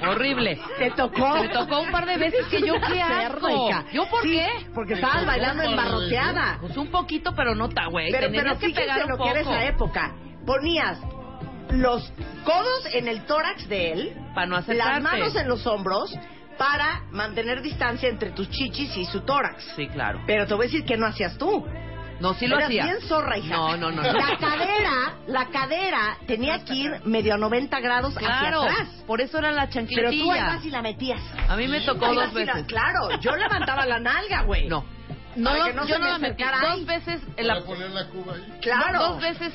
S4: Horrible.
S2: ¿Te tocó?
S4: Me tocó un par de veces que yo qué asco. ¿Yo por qué?
S2: Porque estabas bailando embarroteada.
S4: Pues un poquito, pero no ta, güey.
S2: Pero, pero
S4: que pegar un
S2: lo
S4: poco.
S2: que era esa época. Ponías los codos en el tórax de él,
S4: Para no
S2: las manos en los hombros, para mantener distancia entre tus chichis y su tórax.
S4: Sí, claro.
S2: Pero te voy a decir que no hacías tú.
S4: No, sí lo
S2: Eras
S4: hacía.
S2: bien zorra, hija.
S4: No, no, no. no.
S2: La cadera, la cadera tenía que ir medio a 90 grados
S4: Claro,
S2: hacia atrás.
S4: por eso era la
S2: Pero tú
S4: chancletilla.
S2: ibas y la metías.
S4: A mí me tocó
S2: Ahí
S4: dos
S2: vas y la-
S4: veces.
S2: claro, yo levantaba la nalga, güey.
S4: No. No,
S2: Para
S4: no,
S2: que no
S4: yo
S2: se
S4: no
S2: me
S4: la metí.
S2: acercara ahí.
S4: Dos veces en la,
S9: Para poner la cuba ahí.
S2: Claro.
S4: Dos veces,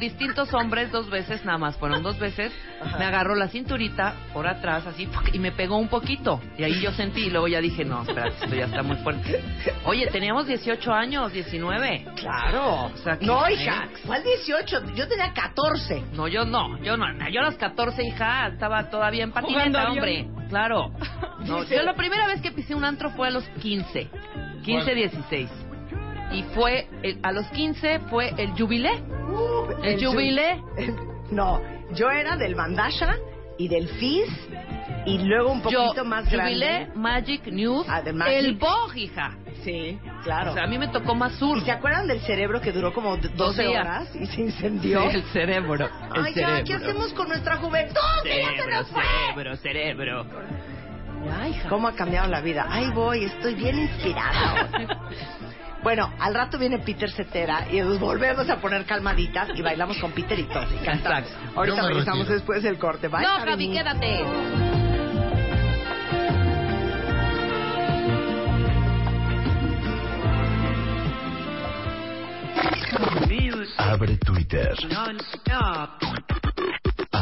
S4: distintos hombres, dos veces nada más, fueron dos veces.
S2: Ajá.
S4: Me agarró la cinturita por atrás, así, y me pegó un poquito. Y ahí yo sentí, y luego ya dije, no, espérate, esto ya está muy fuerte. Oye, teníamos 18 años, 19.
S2: Claro.
S4: O sea, que-
S2: no, hija, ¿cuál 18? Yo tenía 14.
S4: No, yo no, yo no. Yo a las 14, hija, estaba todavía en
S8: Jugando
S4: patineta,
S8: avión.
S4: hombre. Claro. *laughs* No, yo la primera vez que pisé un antro fue a los 15. 15,
S9: ¿Cuál?
S4: 16. Y fue, el- a los 15 fue el jubilé. el
S2: el
S4: jubilé.
S2: No, yo era del Bandasha y del Fizz y luego un poquito
S4: Yo,
S2: más
S4: Jubilé,
S2: grande.
S4: Magic News,
S2: Ah, de Magic.
S4: el Bog, hija.
S2: Sí, claro.
S4: O sea, a mí me tocó más sur.
S2: ¿Y se acuerdan del cerebro que duró como d- 12
S4: días.
S2: horas y se incendió?
S4: Sí, el cerebro. El
S2: Ay, ya,
S4: cerebro.
S2: ¿qué hacemos con nuestra juventud? Que ya se nos fue.
S4: cerebro, cerebro. Ya, hija.
S2: ¿Cómo ha cambiado la vida? Ahí voy, estoy bien inspirada. *laughs* Bueno, al rato viene Peter Cetera y nos volvemos a poner calmaditas y bailamos con Peter y todos. y cantamos.
S4: Exacto.
S2: Ahorita regresamos
S9: retiro.
S2: después del corte. Bye,
S4: No,
S2: Javi.
S4: Quédate.
S6: Abre Twitter.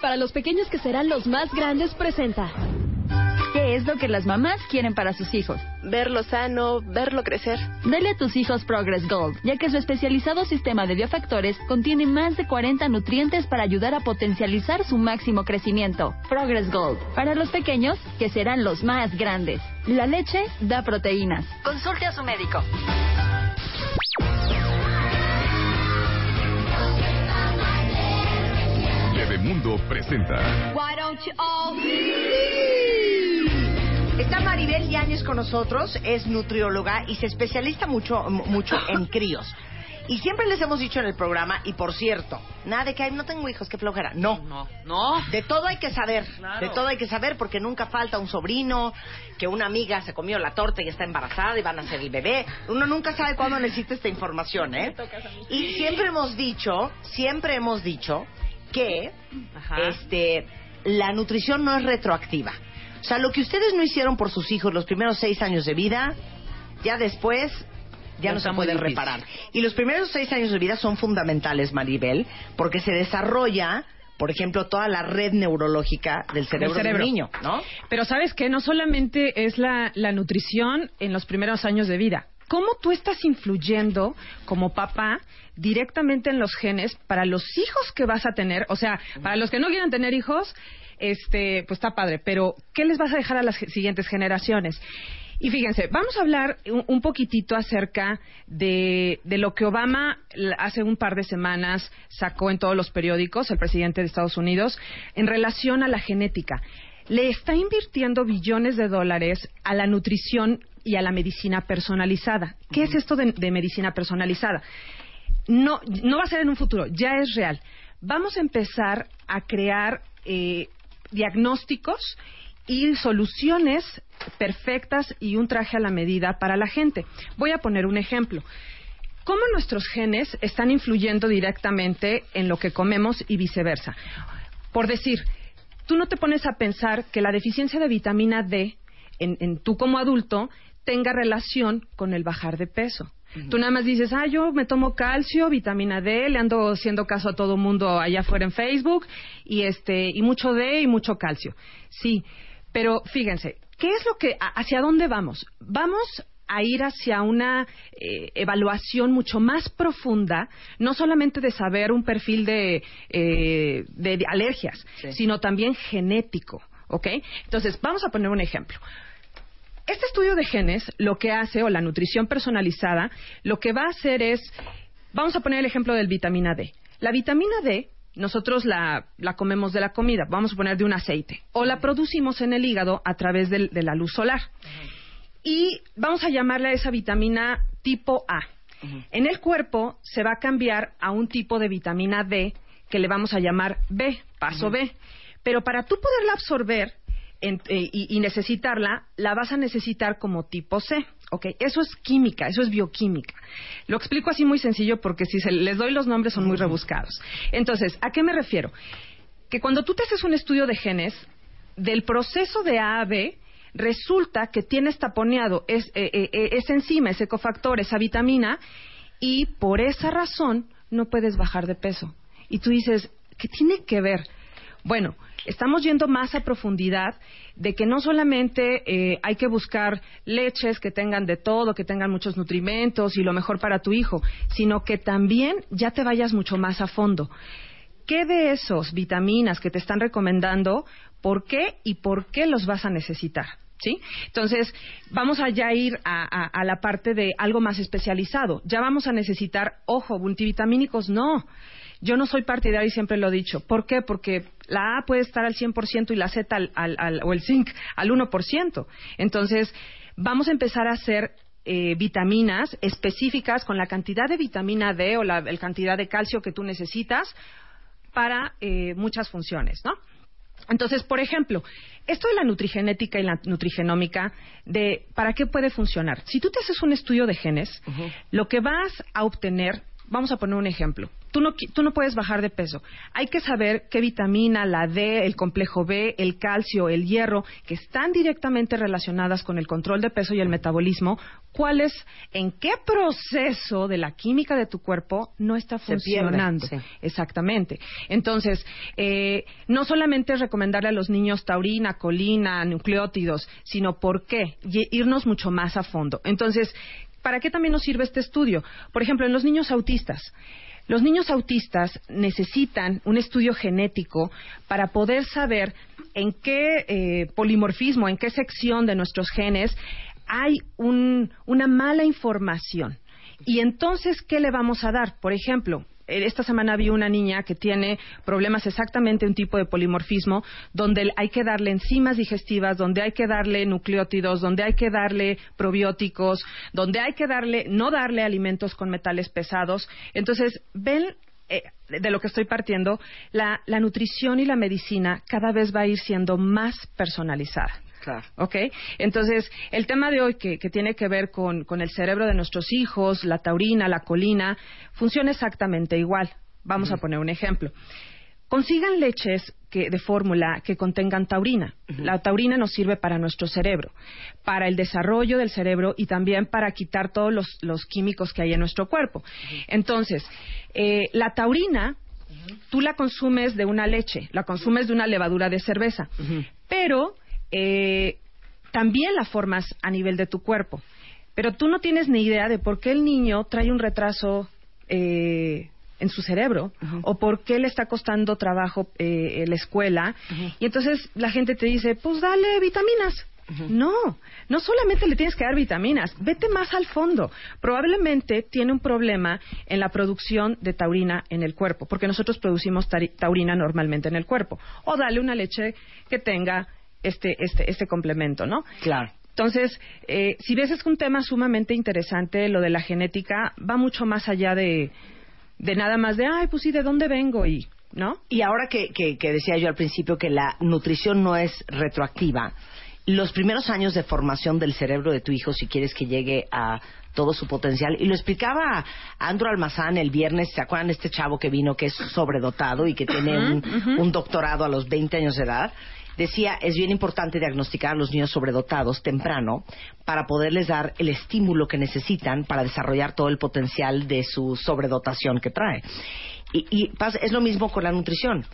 S7: para los pequeños que serán los más grandes, presenta. ¿Qué es lo que las mamás quieren para sus hijos?
S8: Verlo sano, verlo crecer.
S7: Dale a tus hijos Progress Gold, ya que su especializado sistema de biofactores contiene más de 40 nutrientes para ayudar a potencializar su máximo crecimiento. Progress Gold, para los pequeños que serán los más grandes. La leche da proteínas. Consulte a su médico.
S12: Bebemundo presenta.
S13: Why don't you all
S2: Está Maribel Yáñez con nosotros, es nutrióloga y se especializa mucho, mucho en *laughs* críos. Y siempre les hemos dicho en el programa, y por cierto, nada de que "Ay, no tengo hijos, qué flojera. No.
S4: No, no.
S2: De todo hay que saber.
S4: Claro.
S2: De todo hay que saber porque nunca falta un sobrino, que una amiga se comió la torta y está embarazada y van a ser el bebé. Uno nunca sabe cuándo necesita esta información, ¿eh? Y siempre hemos dicho, siempre hemos dicho que
S4: Ajá.
S2: este la nutrición no es retroactiva. O sea, lo que ustedes no hicieron por sus hijos los primeros seis años de vida, ya después ya no se puede reparar. Y los primeros seis años de vida son fundamentales, Maribel, porque se desarrolla, por ejemplo, toda la red neurológica del cerebro del,
S10: cerebro.
S2: niño, ¿no?
S10: Pero sabes que no solamente es la, la nutrición en los primeros años de vida. ¿Cómo tú estás influyendo como papá directamente en los genes para los hijos que vas a tener? O sea, para los que no quieran tener hijos, este, pues está padre, pero ¿qué les vas a dejar a las siguientes generaciones? Y fíjense, vamos a hablar un, un poquitito acerca de, de lo que Obama hace un par de semanas sacó en todos los periódicos, el presidente de Estados Unidos, en relación a la genética. Le está invirtiendo billones de dólares a la nutrición y a la medicina personalizada. ¿Qué es esto de, de medicina personalizada? No, no va a ser en un futuro, ya es real. Vamos a empezar a crear eh, diagnósticos y soluciones perfectas y un traje a la medida para la gente. Voy a poner un ejemplo. ¿Cómo nuestros genes están influyendo directamente en lo que comemos y viceversa? Por decir, tú no te pones a pensar que la deficiencia de vitamina D en, en tú como adulto tenga relación con el bajar de peso. Tú nada más dices, ah, yo me tomo calcio, vitamina D, le ando haciendo caso a todo mundo allá afuera en Facebook y este y mucho D y mucho calcio. Sí, pero fíjense, ¿qué es lo que hacia dónde vamos? Vamos a ir hacia una eh, evaluación mucho más profunda, no solamente de saber un perfil de, eh, de- de alergias, sino también genético, ¿ok? Entonces, vamos a poner un ejemplo. Este estudio de genes lo que hace, o la nutrición personalizada, lo que va a hacer es, vamos a poner el ejemplo del vitamina D. La vitamina D, nosotros la, la comemos de la comida, vamos a poner de un aceite, o la producimos en el hígado a través del- de la luz solar. Y vamos a llamarle a esa vitamina tipo A. En el cuerpo se va a cambiar a un tipo de vitamina D que le vamos a llamar B, paso B. Pero para tú poderla absorber en- eh, y, y necesitarla, la vas a necesitar como tipo C. ¿ok? Eso es química, eso es bioquímica. Lo explico así muy sencillo porque si se, les doy los nombres son muy rebuscados. Entonces, ¿a qué me refiero? Que cuando tú te haces un estudio de genes, del proceso de A a B, resulta que tienes taponeado es, eh, eh, eh, esa enzima, ese cofactor, esa vitamina, y por esa razón no puedes bajar de peso. Y tú dices, ¿qué tiene que ver? Bueno, estamos yendo más a profundidad de que no solamente eh, hay que buscar leches que tengan de todo, que tengan muchos nutrimentos y lo mejor para tu hijo, sino que también ya te vayas mucho más a fondo. ¿Qué de esos vitaminas que te están recomendando, por qué y por qué los vas a necesitar? ¿Sí? Entonces, vamos a ya ir a, la parte de algo más especializado. Ya vamos a necesitar, ojo, multivitamínicos no. Yo no soy partidaria y siempre lo he dicho. ¿Por qué? Porque la A puede estar al 100% y la Z al, o el zinc al 1%. Entonces, vamos a empezar a hacer eh, vitaminas específicas con la cantidad de vitamina D o la cantidad de calcio que tú necesitas para eh, muchas funciones, ¿no? Entonces, por ejemplo, esto de la nutrigenética y la nutrigenómica, de ¿para qué puede funcionar? Si tú te haces un estudio de genes, lo que vas a obtener, vamos a poner un ejemplo. Tú no, tú no puedes bajar de peso. Hay que saber qué vitamina, la D, el complejo B, el calcio, el hierro, que están directamente relacionadas con el control de peso y el metabolismo, cuáles, en qué proceso de la química de tu cuerpo no está
S2: pierde,
S10: funcionando.
S2: sí.
S10: Exactamente. Entonces, eh, no solamente es recomendarle a los niños taurina, colina, nucleótidos, sino por qué, y irnos mucho más a fondo. Entonces, ¿para qué también nos sirve este estudio? Por ejemplo, en los niños autistas. Los niños autistas necesitan un estudio genético para poder saber en qué eh, polimorfismo, en qué sección de nuestros genes hay un- una mala información. Y entonces, ¿qué le vamos a dar? Por ejemplo, esta semana vi una niña que tiene problemas exactamente un tipo de polimorfismo, donde hay que darle enzimas digestivas, donde hay que darle nucleótidos, donde hay que darle probióticos, donde hay que darle, no darle alimentos con metales pesados. Entonces, ven eh, de lo que estoy partiendo, la, la nutrición y la medicina cada vez va a ir siendo más personalizada.
S2: Claro.
S10: ¿Ok? Entonces, el tema de hoy que, que tiene que ver con, con el cerebro de nuestros hijos, la taurina, la colina, funciona exactamente igual. Vamos a poner un ejemplo. Consigan leches que, de fórmula que contengan taurina. La taurina nos sirve para nuestro cerebro, para el desarrollo del cerebro y también para quitar todos los, los químicos que hay en nuestro cuerpo. Entonces, eh, la taurina, tú la consumes de una leche, la consumes de una levadura de cerveza, pero eh, también la formas a nivel de tu cuerpo. Pero tú no tienes ni idea de por qué el niño trae un retraso eh, en su cerebro o por qué le está costando trabajo eh, la escuela. Y entonces la gente te dice, pues dale vitaminas. No, no solamente le tienes que dar vitaminas, vete más al fondo. Probablemente tiene un problema en la producción de taurina en el cuerpo, porque nosotros producimos taurina normalmente en el cuerpo. O dale una leche que tenga este, este, este complemento, ¿no?
S2: Claro.
S10: Entonces, eh, si ves es un tema sumamente interesante, lo de la genética va mucho más allá de, de nada más de, ay, pues sí, ¿de dónde vengo? Y, ¿no?
S2: Y ahora que, que- que decía yo al principio que la nutrición no es retroactiva, los primeros años de formación del cerebro de tu hijo, si quieres que llegue a todo su potencial, y lo explicaba Andrew Almazán el viernes, ¿se acuerdan de este chavo que vino que es sobredotado y que tiene un, un doctorado a los 20 años de edad? Decía, es bien importante diagnosticar a los niños sobredotados temprano para poderles dar el estímulo que necesitan para desarrollar todo el potencial de su sobredotación que trae. Y, es lo mismo con la nutrición.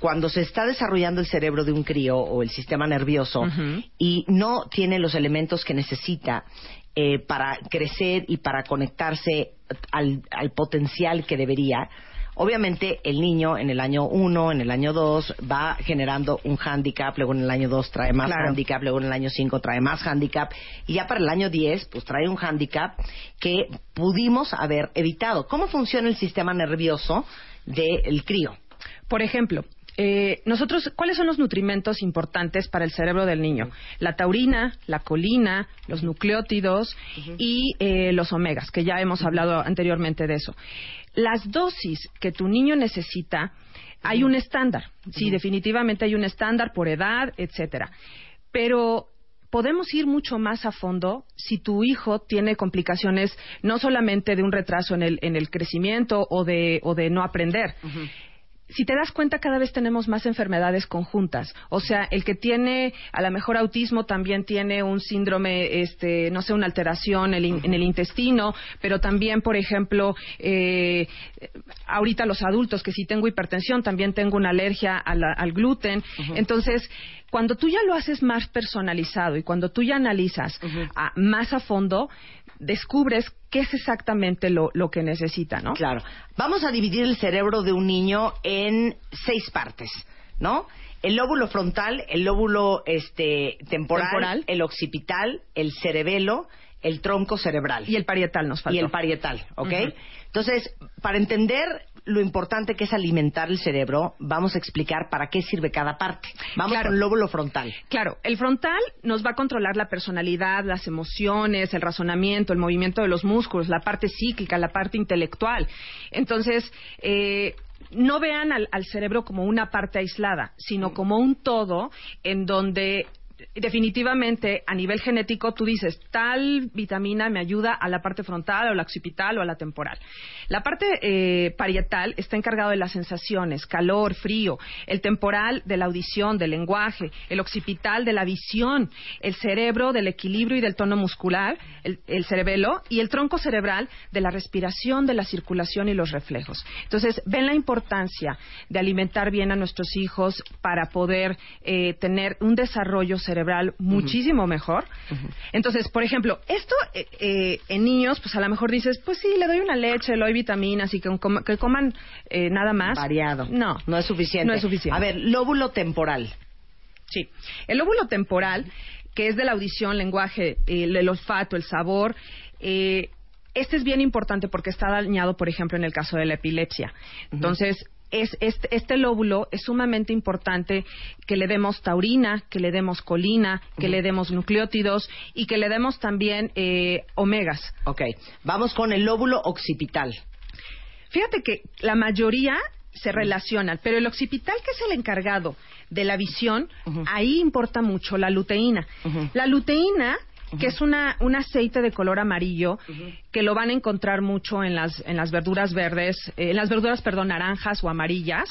S2: Cuando se está desarrollando el cerebro de un crío o el sistema nervioso y no tiene los elementos que necesita eh, para crecer y para conectarse al, al potencial que debería, obviamente el niño en el año 1, en el año 2 va generando un hándicap, luego en el año 2 trae más
S10: Claro.
S2: hándicap, luego en el año 5 trae más hándicap y ya para el año 10 pues trae un hándicap que pudimos haber evitado. ¿Cómo funciona el sistema nervioso del crío?
S10: Por ejemplo, eh, nosotros, ¿cuáles son los nutrimentos importantes para el cerebro del niño? La taurina, la colina, los nucleótidos y eh, los omegas, que ya hemos hablado anteriormente de eso. Las dosis que tu niño necesita, hay un estándar. Sí, definitivamente hay un estándar por edad, etcétera. Pero podemos ir mucho más a fondo si tu hijo tiene complicaciones no solamente de un retraso en el, en el crecimiento o de, o de no aprender si te das cuenta, cada vez tenemos más enfermedades conjuntas. O sea, el que tiene a lo mejor autismo también tiene un síndrome, este, no sé, una alteración en el, en el intestino, pero también, por ejemplo, eh, ahorita los adultos, que si tengo hipertensión, también tengo una alergia a la- al gluten. Entonces, cuando tú ya lo haces más personalizado y cuando tú ya analizas a- más a fondo, descubres qué es exactamente lo, lo que necesita, ¿no?
S2: Claro. Vamos a dividir el cerebro de un niño en seis partes, ¿no? El lóbulo frontal, el lóbulo este, temporal,
S10: Temporal.
S2: el occipital, el cerebelo, el tronco cerebral.
S10: Y el parietal nos faltó.
S2: Y el parietal, ¿ok? Entonces, para entender lo importante que es alimentar el cerebro, vamos a explicar para qué sirve cada parte. Vamos
S10: Claro.
S2: con el lóbulo frontal.
S10: Claro, el frontal nos va a controlar la personalidad, las emociones, el razonamiento, el movimiento de los músculos, la parte psíquica, la parte intelectual. Entonces, eh, no vean al, al cerebro como una parte aislada, sino como un todo en donde definitivamente a nivel genético tú dices tal vitamina me ayuda a la parte frontal o la occipital o a la temporal. La parte eh, parietal está encargado de las sensaciones, calor, frío, el temporal de la audición, del lenguaje, el occipital de la visión, el cerebro del equilibrio y del tono muscular, el, el cerebelo y el tronco cerebral de la respiración, de la circulación y los reflejos. Entonces, ven la importancia de alimentar bien a nuestros hijos para poder eh, tener un desarrollo cerebral muchísimo mejor. Entonces, por ejemplo, esto eh, eh, en niños, pues a lo mejor dices, pues sí, le doy una leche, le doy vitaminas y que, com- que coman eh, nada más.
S2: Variado.
S10: No.
S2: No es suficiente.
S10: No es suficiente.
S2: A ver, lóbulo temporal.
S10: Sí. El lóbulo temporal, que es de la audición, lenguaje, el, el olfato, el sabor, eh, este es bien importante porque está dañado, por ejemplo, en el caso de la epilepsia. Entonces, es, este, este lóbulo es sumamente importante que le demos taurina, que le demos colina, que le demos nucleótidos y que le demos también eh, omegas.
S2: Ok. Vamos con el lóbulo occipital.
S10: Fíjate que la mayoría se relacionan, pero el occipital, que es el encargado de la visión, ahí importa mucho la luteína. La luteína, que es una, un aceite de color amarillo, que lo van a encontrar mucho en las, en las verduras verdes, eh, en las verduras, perdón, naranjas o amarillas,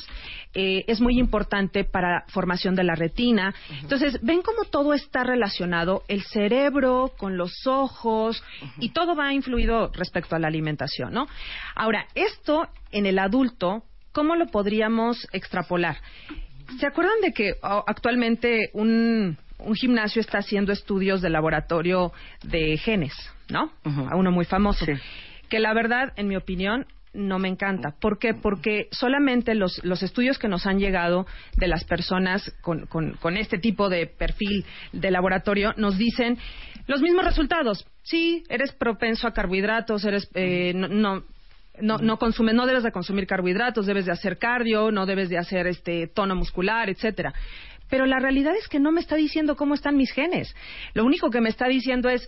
S10: eh, es muy importante para formación de la retina. Entonces, ven cómo todo está relacionado, el cerebro con los ojos, y todo va influido respecto a la alimentación, ¿no? Ahora, esto en el adulto, ¿cómo lo podríamos extrapolar? ¿Se acuerdan de que oh, actualmente un, un gimnasio está haciendo estudios de laboratorio de genes, ¿no? A uno muy famoso. Que la verdad, en mi opinión, no me encanta. ¿Por qué? Porque solamente los, los estudios que nos han llegado de las personas con, con- con este tipo de perfil de laboratorio nos dicen los mismos resultados. Sí, eres propenso a carbohidratos, eres eh, no, no no, no consume, no debes de consumir carbohidratos, debes de hacer cardio, no debes de hacer este tono muscular, etcétera. Pero la realidad es que no me está diciendo cómo están mis genes. Lo único que me está diciendo es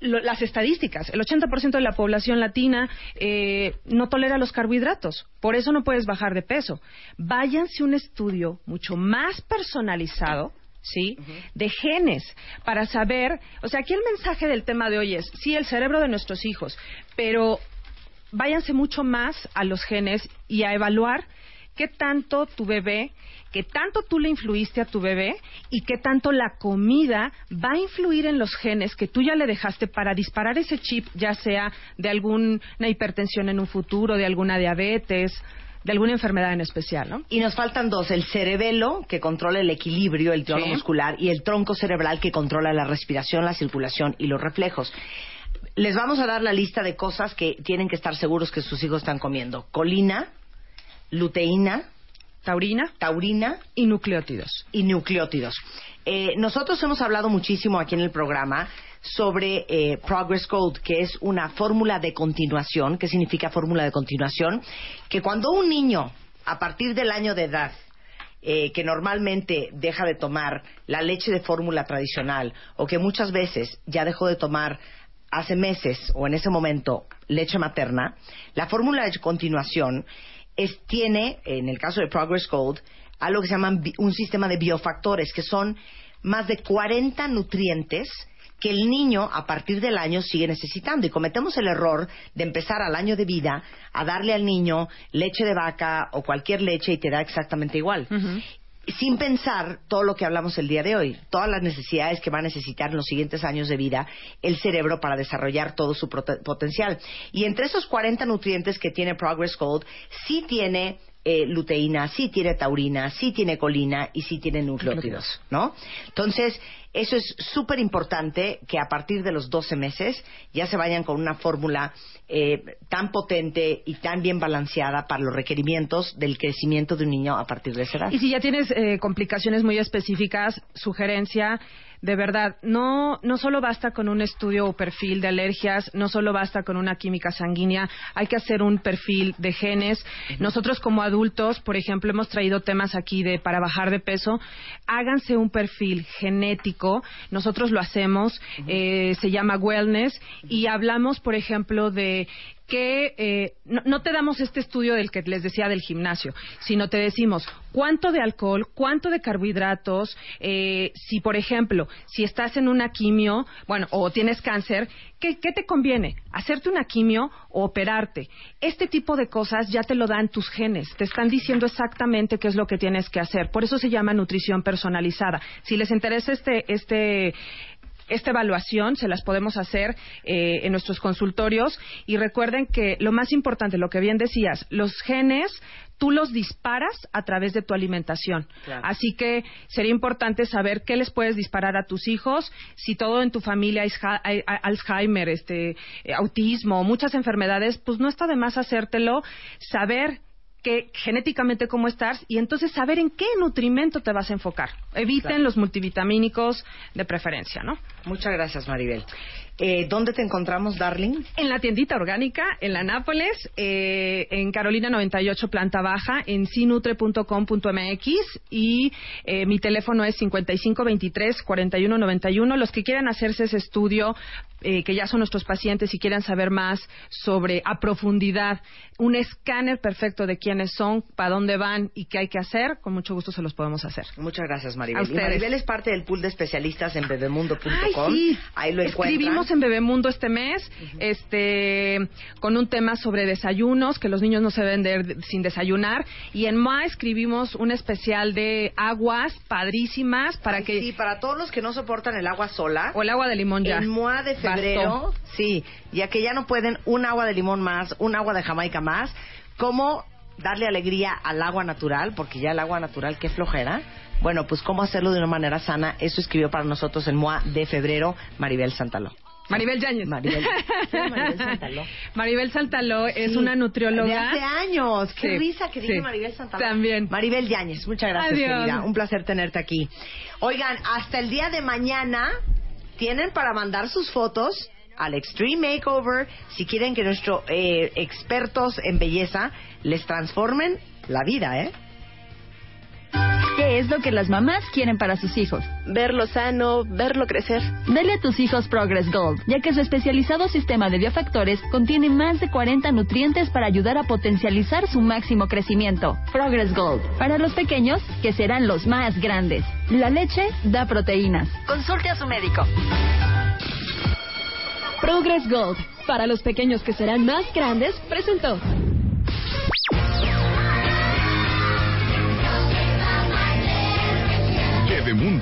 S10: lo- las estadísticas. El 80% de la población latina eh, no tolera los carbohidratos. Por eso no puedes bajar de peso. Váyanse un estudio mucho más personalizado. ¿Sí? De genes, para saber, o sea, aquí el mensaje del tema de hoy es, sí, el cerebro de nuestros hijos, pero váyanse mucho más a los genes y a evaluar qué tanto tu bebé, qué tanto tú le influiste a tu bebé y qué tanto la comida va a influir en los genes que tú ya le dejaste para disparar ese chip, ya sea de alguna hipertensión en un futuro, de alguna diabetes, de alguna enfermedad en especial, ¿no?
S2: Y nos faltan dos, el cerebelo, que controla el equilibrio, el tono
S10: Sí.
S2: muscular, y el tronco cerebral, que controla la respiración, la circulación y los reflejos. Les vamos a dar la lista de cosas que tienen que estar seguros que sus hijos están comiendo. Colina, luteína,
S10: taurina,
S2: taurina
S10: y nucleótidos.
S2: Y nucleótidos. Eh, nosotros hemos hablado muchísimo aquí en el programa sobre eh, Progress Gold, que es una fórmula de continuación. ¿Qué significa fórmula de continuación? Que cuando un niño, a partir del año de edad, eh, que normalmente deja de tomar la leche de fórmula tradicional o que muchas veces ya dejó de tomar hace meses o en ese momento leche materna, la fórmula de continuación es, tiene, en el caso de Progress Gold, algo que se llama un sistema de biofactores, que son más de 40 nutrientes que el niño a partir del año sigue necesitando. Y cometemos el error de empezar al año de vida a darle al niño leche de vaca o cualquier leche y te da exactamente igual. Sin pensar todo lo que hablamos el día de hoy, todas las necesidades que va a necesitar en los siguientes años de vida el cerebro para desarrollar todo su potencial. Y entre esos 40 nutrientes que tiene Progress Gold, sí tiene eh, luteína, sí tiene taurina, sí tiene colina y sí tiene nucleótidos, ¿no? Entonces, eso es súper importante que a partir de los 12 meses ya se vayan con una fórmula eh, tan potente y tan bien balanceada para los requerimientos del crecimiento de un niño a partir de esa edad.
S10: Y si ya tienes eh, complicaciones muy específicas, sugerencia, de verdad, no, no solo basta con un estudio o perfil de alergias, no solo basta con una química sanguínea, hay que hacer un perfil de genes. Nosotros como adultos, por ejemplo, hemos traído temas aquí de para bajar de peso, háganse un perfil genético, nosotros lo hacemos, eh, se llama wellness y hablamos, por ejemplo, de que eh, no, no te damos este estudio del que les decía del gimnasio, sino te decimos cuánto de alcohol, cuánto de carbohidratos, eh, si por ejemplo, si estás en una quimio, bueno, o tienes cáncer, ¿qué, qué te conviene? ¿Hacerte una quimio o operarte? Este tipo de cosas ya te lo dan tus genes, te están diciendo exactamente qué es lo que tienes que hacer. Por eso se llama nutrición personalizada. Si les interesa este, este esta evaluación se las podemos hacer eh, en nuestros consultorios y recuerden que lo más importante, lo que bien decías, los genes tú los disparas a través de tu alimentación.
S14: Claro.
S10: Así que sería importante saber qué les puedes disparar a tus hijos, si todo en tu familia es Alzheimer, este, eh, autismo, muchas enfermedades, pues no está de más hacértelo, saber que genéticamente cómo estás y entonces saber en qué nutrimento te vas a enfocar. Eviten
S2: Claro.
S10: los multivitamínicos de preferencia, ¿no?
S2: Muchas gracias, Maribel. Eh, ¿Dónde te encontramos, darling?
S10: En la tiendita orgánica, en la Nápoles, eh, en Carolina 98, planta baja, en sinutre.com.mx y eh, mi teléfono es 5523-4191. Los que quieran hacerse ese estudio, eh, que ya son nuestros pacientes y quieran saber más sobre a profundidad, un escáner perfecto de quiénes son, para dónde van y qué hay que hacer, con mucho gusto se los podemos hacer.
S2: Muchas gracias, Maribel.
S10: A
S2: Y
S10: ustedes.
S2: Maribel es parte del pool de especialistas en bebemundo.com.
S10: Sí.
S2: Ahí lo encuentran.
S10: Escribimos en Bebemundo este mes, este, con un tema sobre desayunos, que los niños no se deben de- sin desayunar. Y en MA escribimos un especial de aguas padrísimas para
S2: Ay,
S10: que...
S2: Sí, para todos los que no soportan el agua sola.
S10: O el agua de limón ya.
S2: En MOA de febrero,
S10: Bastó.
S2: sí, ya que ya no pueden un agua de limón más, un agua de Jamaica más, ¿cómo darle alegría al agua natural? Porque ya el agua natural, qué flojera. Bueno, pues cómo hacerlo de una manera sana, eso escribió para nosotros en MOA de febrero Maribel Santaló.
S10: Maribel Yáñez.
S2: Maribel, *laughs* Sí, Maribel Santaló.
S10: Maribel Santaló es
S2: Sí,
S10: una nutrióloga.
S2: De hace años. Qué
S10: Sí,
S2: risa que dije. Maribel Santaló.
S10: También.
S2: Maribel Yáñez, muchas gracias, querida. Un placer tenerte aquí. Oigan, hasta el día de mañana tienen para mandar sus fotos al Extreme Makeover si quieren que nuestros eh, expertos en belleza les transformen la vida, ¿eh?
S7: ¿Qué es lo que las mamás quieren para sus hijos?
S8: Verlo sano, verlo crecer.
S7: Dale a tus hijos Progress Gold, ya que su especializado sistema de biofactores contiene más de 40 nutrientes para ayudar a potencializar su máximo crecimiento. Progress Gold, para los pequeños, que serán los más grandes. La leche da proteínas. Consulte a su médico.
S15: Progress Gold, para los pequeños que serán más grandes, presentó.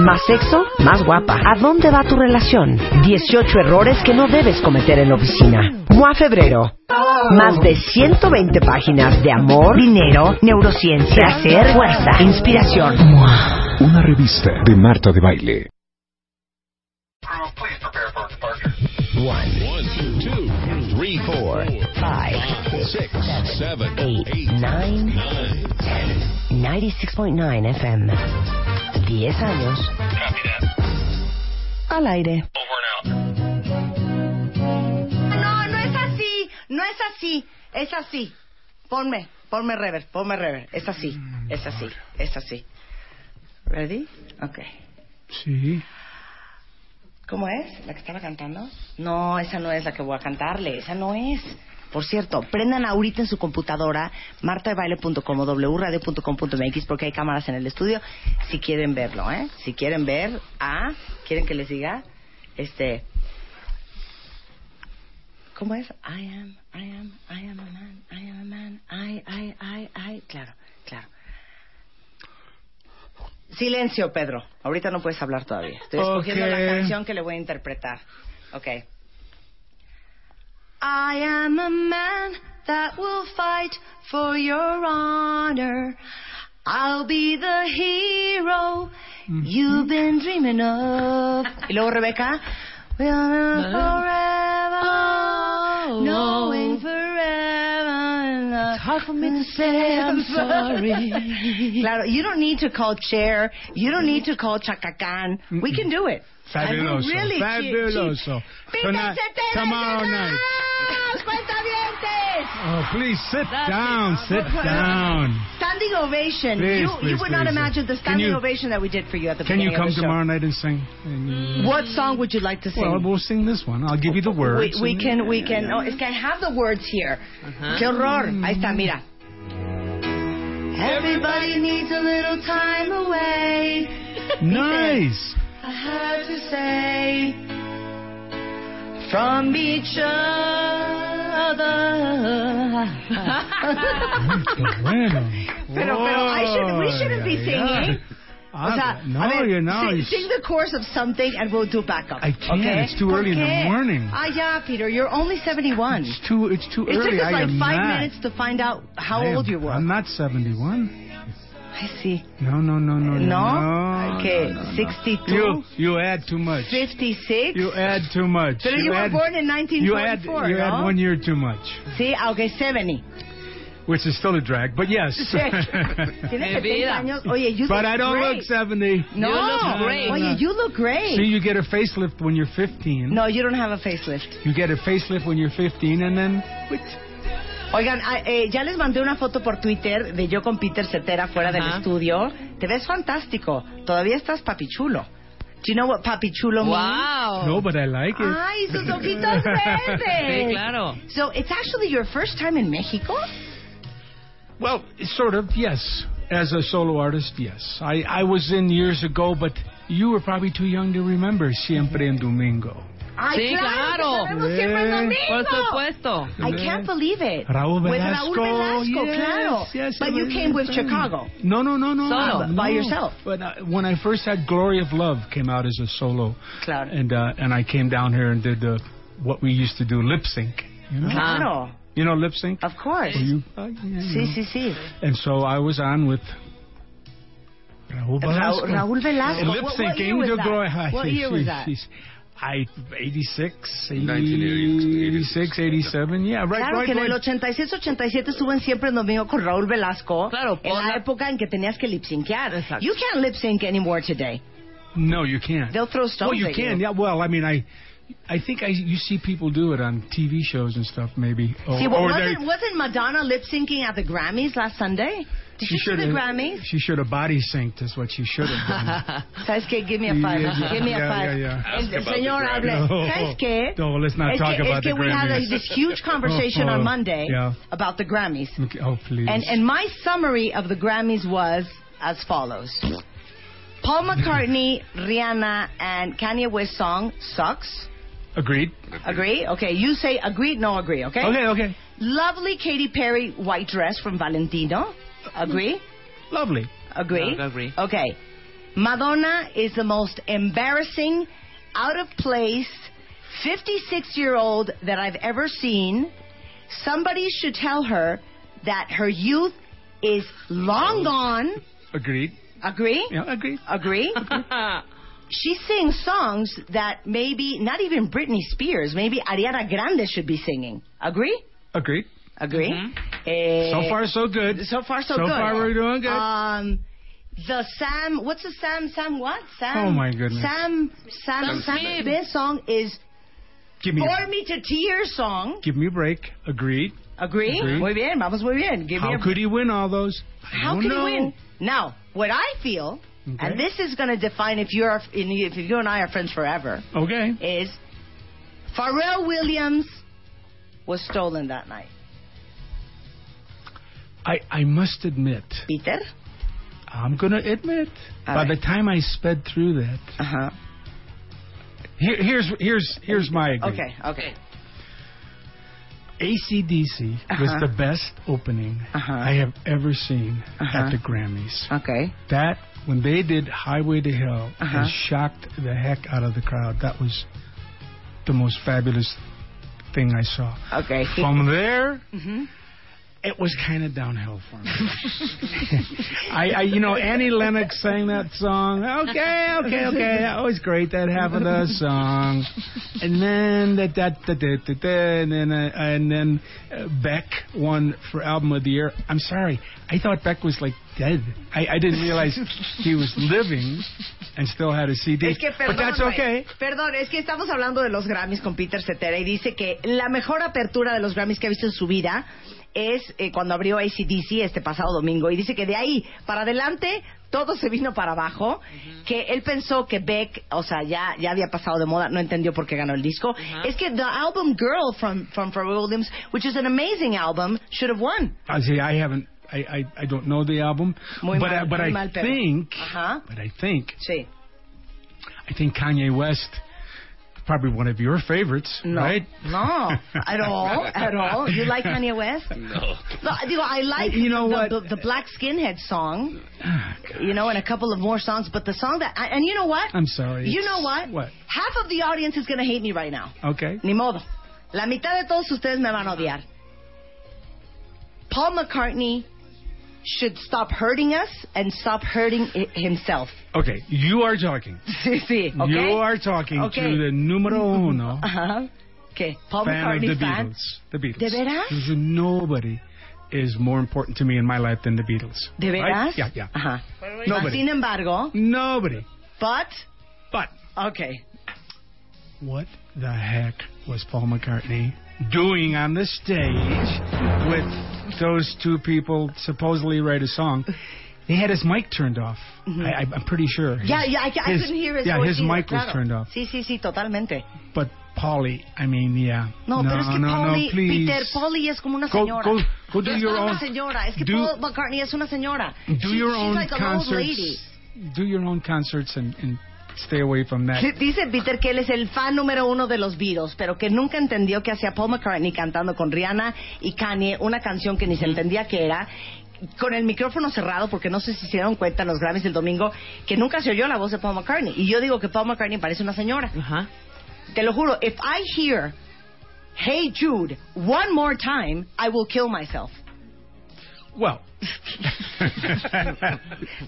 S1: ¿Más sexo? ¿Más guapa? ¿A dónde va tu relación? 18 errores que no debes cometer en la oficina. MOA Febrero. Más de 120 páginas de amor, dinero, neurociencia, placer, fuerza, inspiración.
S16: Una revista de Marta de Baile.
S6: One, two, three, four, five, six, seven, eight, nine, ten. 96.9 FM. 10 años. Al aire.
S2: No, no es así, no es así, es así. Ponme, ponme rever, ponme rever. Es así, es así, es así. ¿Ready? Ok.
S14: Sí.
S2: ¿Cómo es? ¿La que estaba cantando? No, esa no es la que voy a cantarle, esa no es. Por cierto, prendan ahorita en su computadora martadebaile.com o wradio.com.mx porque hay cámaras en el estudio si quieren verlo, ¿eh? Si quieren ver a... ¿Quieren que les diga? Este... ¿Cómo es? I am, I am, I am a man, I am a man, I, I, I, I... Claro, claro. Silencio, Pedro. Ahorita no puedes hablar todavía. Estoy escogiendo la canción que le voy a interpretar. Ok. I am a man that will fight for your honor. I'll be the hero mm-hmm. you've been dreaming of. *laughs* Y luego Rebeca. We'll live forever, oh. knowing forever. It's hard for me to say I'm sorry. *laughs* claro, you don't need to call Chair. You don't mm-hmm. need to call Chaka Khan. We can do it. And
S14: Fabuloso.
S2: really
S14: Fabuloso. Tonight, tomorrow night.
S2: ¡Cuentavientes!
S14: Oh, please sit
S2: That's
S14: down.
S2: it.
S14: Sit down.
S2: Standing ovation.
S14: Please,
S2: you you
S14: please,
S2: would not
S14: eh.
S2: imagine the standing
S14: you-
S2: ovation that we did for you at the
S14: Can you come
S2: of the show.
S14: tomorrow night and sing? And, mm.
S2: What song would you like to sing?
S14: Well, we'll sing this one. I'll give you the words.
S2: we can, we can. Oh, es que I have the words here. Uh-huh. Qué horror. Ahí está, mm. mira. Everybody needs a little time away.
S14: Nice. *laughs*
S2: I had to say from each other.
S14: bueno.
S2: Pero, pero, I should, we shouldn't be singing.
S14: yeah.
S2: O sea,
S14: no,
S2: a ver,
S14: you're not.
S2: sing, sing the chorus of something and we'll do backup.
S14: I can't.
S2: Okay?
S14: It's too
S2: ¿Por
S14: early in the morning.
S2: Ah, yeah, Peter, you're only 71.
S14: It's too. It's too
S2: It
S14: early.
S2: took us
S14: I
S2: like five
S14: not.
S2: minutes to find out how
S14: I am-
S2: old you were.
S14: I'm not 71.
S2: I see.
S14: No, no, no, no, no.
S2: No? Okay,
S14: no, no.
S2: 62?
S14: You you add too much.
S2: 56?
S14: You add too much.
S2: Pero you were
S14: add,
S2: born in 1924,
S14: You add
S2: 1944,
S14: you add one year too much,
S2: Sí, okay, 70.
S14: which is still a drag. But yes. *laughs*
S2: Años. Oye, you
S14: but
S2: look
S14: I don't
S2: great.
S14: look 70.
S2: No. Oye, you look great.
S14: See, you get a facelift when you're 15.
S2: No, you don't have a facelift.
S14: You get a facelift when you're 15, and then
S2: Oigan, ah, eh, ya les mandé una foto por Twitter de yo con Peter Cetera fuera del estudio. Te ves fantástico. Todavía estás papichulo. Do you know what papichulo means?
S4: Wow.
S14: no, but I like it.
S2: Ay, sus *laughs* ojitos verdes.
S4: Sí, claro.
S2: So it's actually your first time in Mexico?
S14: Well, sort of, yes. As a solo artist, yes. I, I was in years ago, but you were probably too young to remember Siempre en Domingo.
S2: Ay,
S4: Sí, claro.
S2: que sabemos siempre el domingo.
S4: Por supuesto.
S2: I can't believe it.
S14: Raúl
S2: With
S14: Velasco.
S2: Raúl Velasco,
S14: yes,
S2: claro.
S14: yes,
S2: but you came with. Chicago.
S14: No, no, no, no.
S2: Solo,
S14: no.
S2: by yourself.
S14: But uh, when I first had Glory of Love came out as a solo,
S2: Claro.
S14: and uh, and I came down here and did uh, what we used to do lip sync. You know,
S2: Claro.
S14: you know lip sync.
S2: Of course.
S14: Well, you- uh, yeah, you
S2: Sí,
S14: know.
S2: sí, sí.
S14: And so I was on with Raúl Velasco.
S2: Raúl, Raúl Velasco.
S14: And lip
S2: What- what year
S14: syncing
S2: was
S14: to
S2: that?
S14: Glory.
S2: What year was that?
S14: I 86, 86, 87. Yeah, right,
S2: Claro
S14: right,
S2: que en el 86-87 estuvo en Siempre en Domingo con Raúl Velasco.
S4: Claro,
S2: En
S4: por
S2: la
S4: la-
S2: época en que tenías que lip syncear.
S4: Exacto.
S2: You can't lip sync anymore today.
S14: No, you can't.
S2: They'll throw stones
S14: Well, you
S2: at
S14: can.
S2: you.
S14: Yeah. Well, I mean, I, I think I you see people do it on TV shows and stuff, maybe. Or,
S2: See, oh, well,
S14: or
S2: wasn't, wasn't Madonna lip syncing at the Grammys last Sunday? Did
S14: she
S2: you see
S14: should
S2: the
S14: have.
S2: Grammys?
S14: She should have body synced. Is what she should have done. *laughs*
S2: ¿Sabes qué? Give me a five.
S14: Yeah, yeah,
S2: Give me a
S14: yeah,
S2: five.
S14: yeah, yeah.
S2: El
S17: Ask about
S2: señor
S17: the
S2: hable. ¿Sabes qué?
S14: No, let's not
S2: es
S14: talk
S2: que,
S14: about
S2: es que
S14: the
S2: we had a, this huge conversation
S14: Oh, oh.
S2: on
S14: oh,
S2: Monday
S14: yeah.
S2: about the Grammys.
S14: Okay, oh, please.
S2: And, and my summary of the Grammys was as follows. Paul McCartney, *laughs* Rihanna, and Kanye West song sucks.
S14: Agreed.
S2: Agree? Okay, you say agreed, no agree, okay?
S14: Okay, okay.
S2: Lovely Katy Perry white dress from Valentino. Agree?
S14: Lovely.
S2: Agree?
S4: No, agree.
S2: Okay. Madonna is the most embarrassing, out of place, 56 year old that I've ever seen. Somebody should tell her that her youth is long oh. gone.
S14: Agreed.
S2: Agree?
S14: Yeah, agreed. *laughs*
S2: Agree? she sings songs that maybe not even Britney Spears, maybe Ariana Grande should be singing. Agree?
S14: Agreed.
S2: Agree? Eh,
S14: So far, so good.
S2: So far, so,
S14: So
S2: good.
S14: So far, we're doing good.
S2: Um, the Sam, what's the Sam? Sam what? Sam.
S14: Oh, my goodness.
S2: Sam. Sam.
S14: Sam
S2: Sam.
S14: Smith.
S2: Smith song is
S14: Give me,
S2: "Bore Me to Tears" song.
S14: give me a break. Agreed.
S2: Agree?
S14: Agreed.
S2: Muy bien, vamos muy bien. Give me
S14: How
S2: a
S14: could he win all those? I
S2: How
S14: don't
S2: can
S14: know.
S2: he win? Now, what I feel,
S14: Okay.
S2: and this is going to define if you're if you and I are friends forever,
S14: Okay.
S2: is Pharrell Williams was stolen that night.
S14: I, I must admit.
S2: Peter?
S14: I'm going to admit.
S2: All
S14: by
S2: right.
S14: the time I sped through that.
S2: Uh-huh.
S14: Here, here's, here's, here's my agreement.
S2: Okay, okay.
S14: ACDC was
S2: Uh-huh.
S14: the best opening I have ever seen
S2: Uh-huh.
S14: at the Grammys.
S2: Okay.
S14: That, when they did Highway to Hell,
S2: Uh-huh.
S14: it shocked the heck out of the crowd. That was the most fabulous thing I saw.
S2: Okay.
S14: From there,
S2: hmm
S14: it was kind of downhill for me. I, I, you know, Annie Lennox sang that song. Okay, okay, okay. Was great. That half of the song, and then that, that, that, that, and then, uh, and then uh, Beck won for album of the year. I'm sorry, I thought Beck was like dead. I, I didn't realize he was living and still had a CD.
S2: Es que
S14: but that's okay.
S2: Perdón, es que estamos hablando de los Grammys con Peter Cetera y dice que la mejor apertura de los Grammys que ha visto en su vida es eh, cuando abrió ACDC este pasado domingo y dice que de ahí para adelante todo se vino para abajo, que él pensó que Beck, o sea, ya, ya había pasado de moda, no entendió por qué ganó el disco. Es que the album Girl from, from Pharrell Williams, which is an amazing album, should have won.
S14: I say I haven't. I, I, I don't know the album,
S2: Muy
S14: but
S2: mal,
S14: I, but
S2: muy
S14: I
S2: mal,
S14: think, but I think,
S2: Sí.
S14: I think Kanye West, probably one of your favorites,
S2: No.
S14: right?
S2: No, at *laughs* all, at all. You like Kanye West?
S14: No.
S2: No, digo, I like
S14: you know
S2: the,
S14: what?
S2: The, the Black Skinhead song, ah, you know, and a couple of more songs. But the song that, and you know what?
S14: I'm sorry.
S2: You know what?
S14: What?
S2: Half of the audience is going to hate me right now.
S14: Okay.
S2: Ni modo. La mitad de todos ustedes me van a odiar. Paul McCartney should stop hurting us and stop hurting i- himself.
S14: Okay, you are talking. *laughs*
S2: Sí, sí, okay?
S14: You are talking
S2: Okay.
S14: to the numero uno *laughs*
S2: Ajá. ¿Qué? Paul
S14: fan of
S2: McCartney
S14: the
S2: fan?
S14: Beatles. The Beatles.
S2: ¿De veras?
S14: There's nobody is more important to me in my life than the Beatles.
S2: ¿De
S14: Right?
S2: veras?
S14: Yeah, yeah.
S2: Ajá.
S14: Nobody.
S2: Sin embargo,
S14: Nobody.
S2: but,
S14: But
S2: okay.
S14: what the heck was Paul McCartney doing on the stage with those two people supposedly write a song? *laughs* He had his mic turned off.
S2: Mhm.
S14: I, I'm pretty sure.
S2: Yeah,
S14: His-
S2: yeah, I, I
S14: his-
S2: couldn't hear his
S14: Yeah,
S2: voice
S14: his
S2: either,
S14: mic was
S2: claro.
S14: turned off.
S2: Sí, sí, sí, totalmente.
S14: But Polly, I mean, yeah.
S2: No, pero es que
S14: no,
S2: Polly,
S14: no, please.
S2: Peter, Polly es como una
S14: Go-
S2: señora.
S14: go- go do
S2: es
S14: your own-
S2: una señora. Es que
S14: do-
S2: Paul McCartney es una señora.
S14: Do
S2: She-
S14: your
S2: she's
S14: own
S2: like an old lady.
S14: concerts. Do your own concerts and, and stay away from that.
S2: Dice Peter que él es el fan número uno de los Beatles, pero que nunca entendió que hacía Paul McCartney cantando con Rihanna y Kanye una canción que ni se entendía que era, con el micrófono cerrado, porque no sé si se dieron cuenta en los Grammys del domingo, que nunca se oyó la voz de Paul McCartney. Y yo digo que Paul McCartney parece una señora. Te lo juro, if I hear Hey Jude one more time, I will kill myself.
S14: Well. *laughs*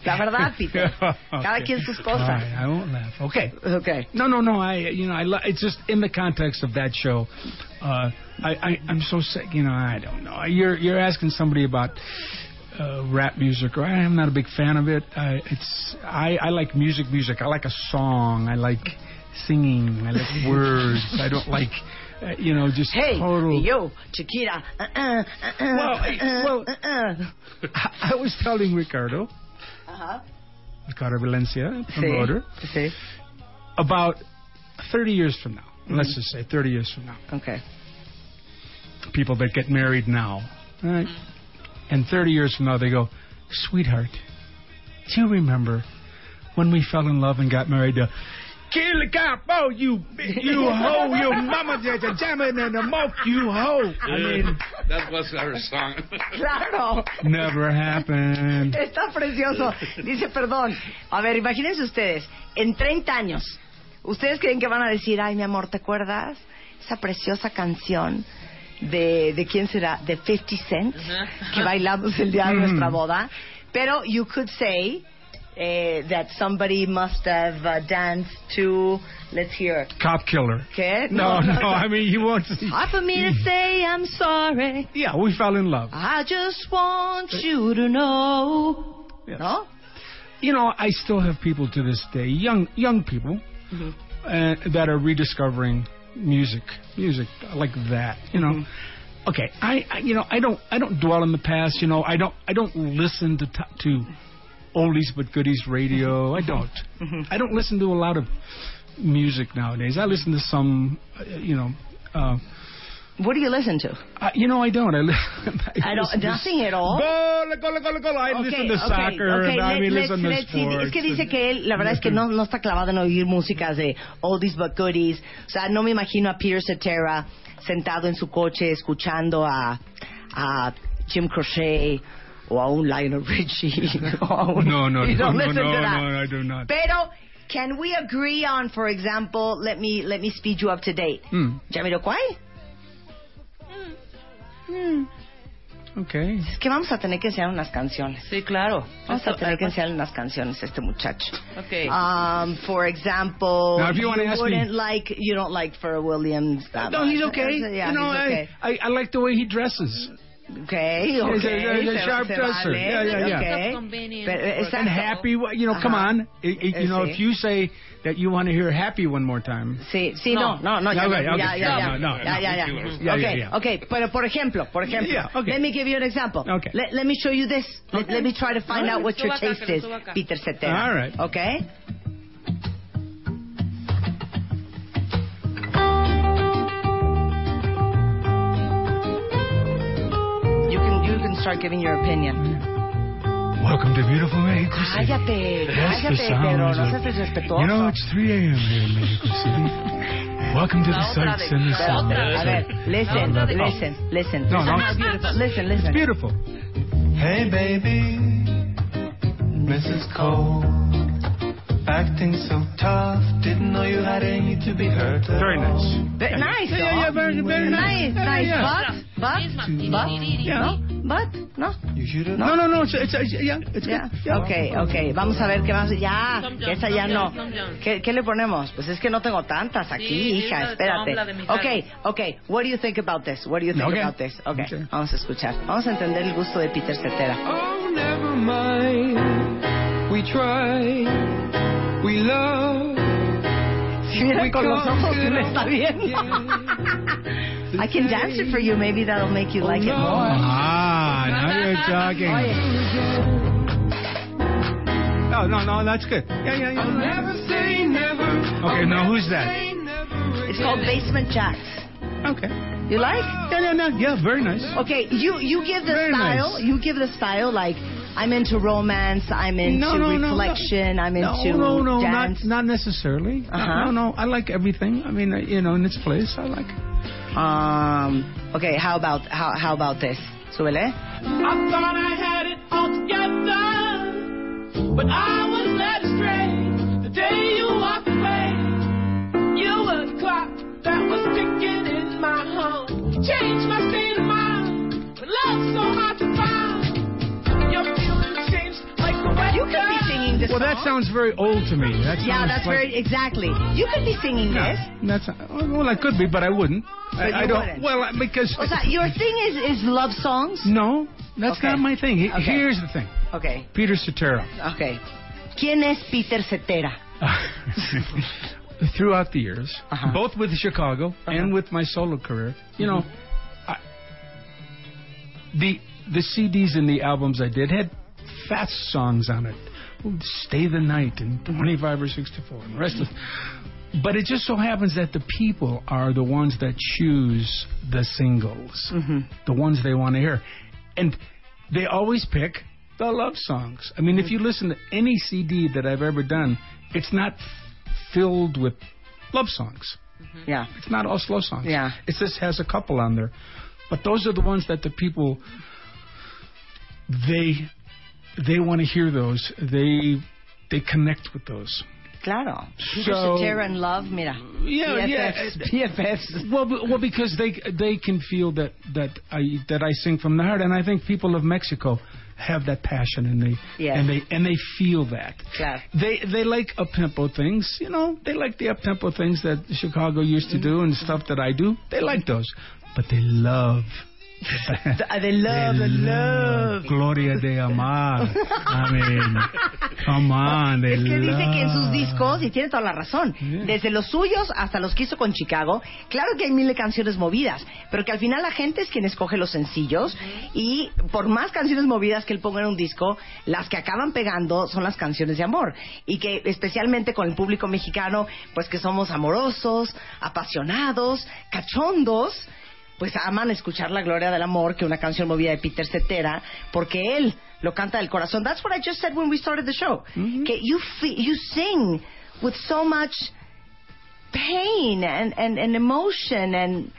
S2: La verdad, Peter. Cada quien sus cosas.
S14: right, I won't laugh. Okay.
S2: Okay.
S14: No, no, no. I, you know, I. It's just in the context of that show. Uh, I, I, I'm so sick. You know, I don't know. You're, you're asking somebody about uh, rap music, or I'm not a big fan of it. Uh, it's, I, I like music, music. I like a song. I like singing. I like *laughs* words. I don't like, uh, you know, just
S2: Hey,
S14: total.
S2: yo, Chiquita. Uh, uh, uh,
S14: Well,
S2: uh, uh,
S14: well-
S2: uh, uh.
S14: I was telling Ricardo,
S2: Ajá.
S14: Ricardo Valencia, promoter,
S2: sí.
S14: about 30 years from now, let's just say 30 years from now,
S2: Okay.
S14: people that get married now, right? And 30 years from now, they go, sweetheart, do you remember when we fell in love and got married to Kill the cop, oh, you, you *laughs* hoe, you mama, just a jamming in the moke, you hoe. I mean,
S16: that was our song. *laughs*
S2: Claro.
S14: never happened. *laughs*
S2: Está precioso. Dice, perdón. A ver, imagínense ustedes, en 30 años, ¿ustedes creen que van a decir, ay, mi amor, ¿te acuerdas? Esa preciosa canción de, ¿de quién será? De 50 Cent, que bailamos el día de
S14: Mm.
S2: nuestra boda. Pero you could say, eh, that somebody must have uh, danced to? Let's hear.
S14: Cop killer.
S2: ¿Qué?
S14: No, no, I mean, you won't see.
S2: Hard for me to say I'm sorry.
S14: Yeah, we fell in love.
S2: I just want you to know. No?
S14: You know, I still have people to this day, young young people, uh, that are rediscovering music, music like that. You know, okay, I, I you know I don't I don't dwell in the past. You know, I don't I don't listen to t- to oldies but goodies radio. I don't. I don't listen to a lot of music nowadays. I listen to some, uh, you know. Uh,
S2: what do you listen to?
S14: Uh, you know, I don't. I, li- *laughs*
S2: I don't, *laughs*
S14: listen to
S2: nothing at all.
S14: Goal, goal, goal, goal. I listen to soccer.
S2: okay,
S14: and I mean, listen to sports.
S2: Es que dice que él, la verdad es que no, no está clavado en oír músicas de oldies but goodies. O sea, no me imagino a Peter Cetera sentado en su coche escuchando a, a Jim Crochet o a un Lionel Richie. *laughs* un-
S14: No, no, no, no, no, no, I do not.
S2: Pero, can we agree on, for example, let me, let me speed you up to date.
S14: Hmm.
S2: Jamiroquai?
S14: Okay.
S2: Es que vamos a tener que enseñar unas canciones.
S4: Sí, claro.
S2: Vamos a
S4: Eso,
S2: tener que enseñarle unas canciones a este muchacho.
S4: Okay.
S2: Um, for example,
S14: Now, if you wanna ask me-
S2: wouldn't like you don't like Pharrell Williams. that
S14: No,
S2: much.
S14: he's okay.
S2: Yeah,
S14: you know,
S2: he's okay.
S14: I, I I like the way he dresses.
S2: Okay,
S14: He's a-
S2: okay.
S14: he's a
S2: se-
S14: sharp
S2: se
S14: dresser.
S2: vale,
S14: Yeah, yeah, yeah.
S2: okay. Pero,
S14: and
S2: exacto.
S14: happy. You know, come
S2: Ajá.
S14: on. I- I- you know,
S2: Sí.
S14: if you say that you want to hear happy one more time.
S2: Sí, sí, no, no, no, ya,
S14: Okay,
S2: ya,
S14: okay.
S2: ya, ya,
S14: No, no,
S2: ya,
S14: no,
S2: ya, ya.
S14: Yeah,
S2: okay,
S14: yeah, yeah.
S2: okay, pero por ejemplo, por ejemplo,
S14: Yeah, okay.
S2: let me give you an example.
S14: Okay.
S2: Let, let me show you this. Let,
S14: Okay.
S2: let me try to find
S14: All
S2: out
S14: right.
S2: what your
S4: Suba acá,
S2: taste
S4: que lo
S2: is,
S4: suba acá.
S2: Peter Cetera.
S14: All right.
S2: Okay? You can, you can start giving your opinion.
S14: Welcome to beautiful Mexico City.
S2: Cállate,
S14: That's the
S2: cállate, Pedro, no
S14: of-
S2: seas desrespetuoso.
S14: You know, it's 3 a.m. here in Mexico *laughs* City. Welcome to the sights and the sounds.
S2: a ver, listen, listen, listen.
S14: No,
S2: Listen
S14: no.
S2: beautiful. Listen, listen.
S14: It's beautiful.
S16: Hey baby, Mrs. Cole, acting so tough. Didn't know you had any to be hurt. at
S14: Very nice.
S16: all.
S2: Ve- nice,
S14: Yeah, yeah, yeah, very- very
S2: nice.
S14: nice.
S2: Nice,
S14: Yeah,
S2: But, but, but,
S14: Yeah.
S2: no, but, no.
S14: No, no, no. It's, it's, it's yeah, it's
S2: Ya.
S14: Yeah.
S2: okay, okay. Vamos a ver qué más. Ya, que esa ya
S4: Tom
S2: no. ¿Qué, qué le ponemos? Pues es que no tengo tantas aquí,
S4: Sí,
S2: hija. Espérate. Okay, okay. What do you think about this? What do you think
S14: Okay.
S2: about this? Okay,
S14: Okay.
S2: vamos a escuchar. Vamos a entender el gusto de Peter Cetera.
S3: Oh, never mind. We try. We love.
S2: Sí, mira,
S3: We
S2: con los ojos
S3: conquer
S2: me está viendo. *laughs* I can dance it for you. Maybe that'll make you like it more.
S14: Ah, now you're talking. No, no, no, that's good. Yeah, yeah,
S3: I'll
S14: yeah.
S3: never say never.
S14: Okay, now who's that?
S2: It's called Basement Jacks.
S14: Okay.
S2: You like?
S14: Yeah, yeah, no, yeah, very nice.
S2: Okay, you you give the
S14: Very
S2: style.
S14: nice.
S2: You give the style like I'm into romance. I'm into
S14: No, no, no,
S2: reflection. I'm
S14: No,
S2: into
S14: no, no,
S2: dance.
S14: not not necessally.
S2: Uh-huh.
S14: No, no, I like everything. I mean, uh, you know, in its place, I like.
S2: Um. Okay. How about how how about this? Súbele.
S3: I thought I had it all together, but I was led astray the day you walked away. You were the clock that was ticking in my home. Changed my state of mind, so
S2: You could be singing this
S14: Well, that sounds very old to me. That
S2: Yeah, that's
S14: like,
S2: very exactly. You could be singing
S14: No,
S2: this.
S14: that's well, I could be, but I wouldn't.
S2: But
S14: I, I don't.
S2: wouldn't.
S14: Well, because
S2: O sea, your thing is is love songs.
S14: no, that's
S2: Okay.
S14: not my thing. He-
S2: Okay.
S14: Here's the thing.
S2: Okay.
S14: Peter Cetera.
S2: Okay. ¿Quién es Peter Cetera? *laughs*
S14: Throughout the years,
S2: Uh-huh.
S14: both with Chicago and with my solo career, you know, I, the the CDs and the albums I did had fast songs on it. Stay the Night and 25 or 64 and the rest of but it just so happens that the people are the ones that choose the singles, mm-hmm. the ones they want to hear. And they always pick the love songs. I mean, if you listen to any CD that I've ever done, it's not f- filled with love songs. Mm-hmm.
S2: Yeah.
S14: It's not all slow songs.
S2: Yeah.
S14: It just has a couple on there. But those are the ones that the people they they want to hear those. They they connect with those.
S2: Claro.
S14: So-
S2: Cetera and love. Mira.
S14: Yeah,
S2: BFFs,
S14: yeah.
S2: BFFs.
S14: Well, well, because they they can feel that that I that I sing from the heart, and I think people of Mexico have that passion and they
S2: Yes.
S14: and they and they feel that.
S2: Claro.
S14: They they like up tempo things, you know. They like the up tempo things that Chicago used to do and stuff that I do. They like those, but they love.
S2: They love, they love.
S14: Gloria de Amar. Come on, they
S2: Es que dice
S14: love.
S2: que en sus discos, y tiene toda la razón, desde los suyos hasta los que hizo con Chicago, claro que hay mil de canciones movidas, pero que al final la gente es quien escoge los sencillos y por más canciones movidas que él ponga en un disco, las que acaban pegando son las canciones de amor. Y que especialmente con el público mexicano, pues que somos amorosos, apasionados, cachondos, pues aman escuchar la gloria del amor que una canción movida de Peter Cetera, porque él lo canta del corazón. That's what I just said when we started the show. Que you you sing with so much pain and, and, and emotion and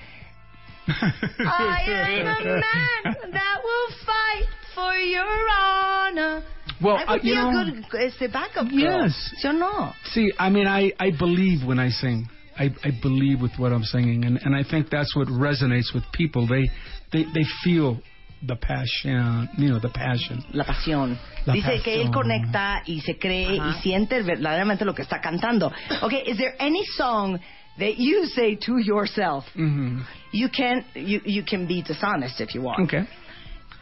S2: *laughs* I am a man that will fight for your honor.
S14: Well,
S2: I
S14: uh,
S2: would
S14: you
S2: be
S14: know-
S2: a good este, backup girl.
S14: Yes.
S2: ¿Sí o no?
S14: See, I mean, I, I believe when I sing. I, I believe with what I'm singing, and, and I think that's what resonates with people. They they they feel the passion, you know, the passion.
S2: La pasión.
S14: La
S2: Dice que él conecta y se cree y siente verdaderamente lo que está cantando. Okay, is there any song that you say to yourself?
S14: hmm
S2: You can you you can be dishonest if you want.
S14: Okay.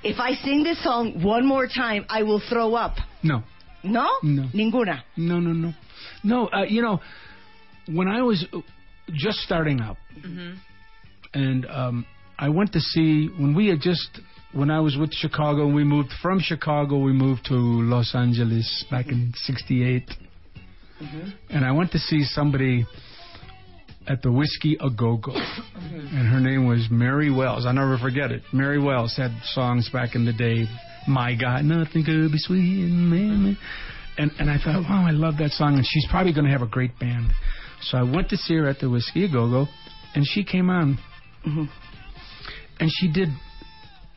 S2: If I sing this song one more time, I will throw up.
S14: No.
S2: No?
S14: No.
S2: Ninguna.
S14: No, no, no, no. Uh, you know, when I was just starting out, mm-hmm. and um, I went to see when we had just when I was with Chicago. And we moved from Chicago. We moved to Los Angeles back in mm-hmm. '68, mm-hmm. and I went to see somebody at the Whiskey A Go Go, and her name was Mary Wells. I'll never forget it. Mary Wells had songs back in the day. My God, nothing could be sweet, man. And and I thought, wow, I love that song, and she's probably going to have a great band. So I went to see her at the Whiskey Go Go, and she came on, and she did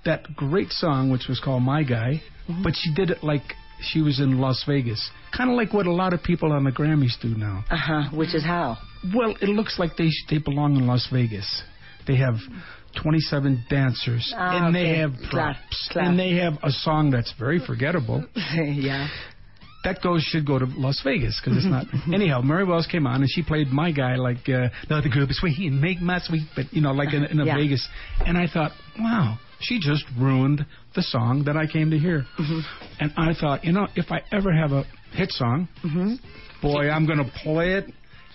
S14: that great song, which was called My Guy, but she did it like she was in Las Vegas, kind of like what a lot of people on the Grammys do now.
S2: Uh huh. Which is how?
S14: Well, it looks like they they belong in Las Vegas. They have 27 dancers,
S2: Ah,
S14: and they
S2: okay.
S14: have
S2: Claro,
S14: props,
S2: claro.
S14: and they have a song that's very forgettable. *laughs*
S2: yeah.
S14: That goes should go to Las Vegas because it's not. Anyhow, Mary Wells came on and she played my guy like uh, no the group is sweet. And make my sweet, but you know like in, in a
S2: Yeah.
S14: Vegas, and I thought, wow, she just ruined the song that I came to hear, and I thought, you know, if I ever have a hit song, boy, I'm going to play it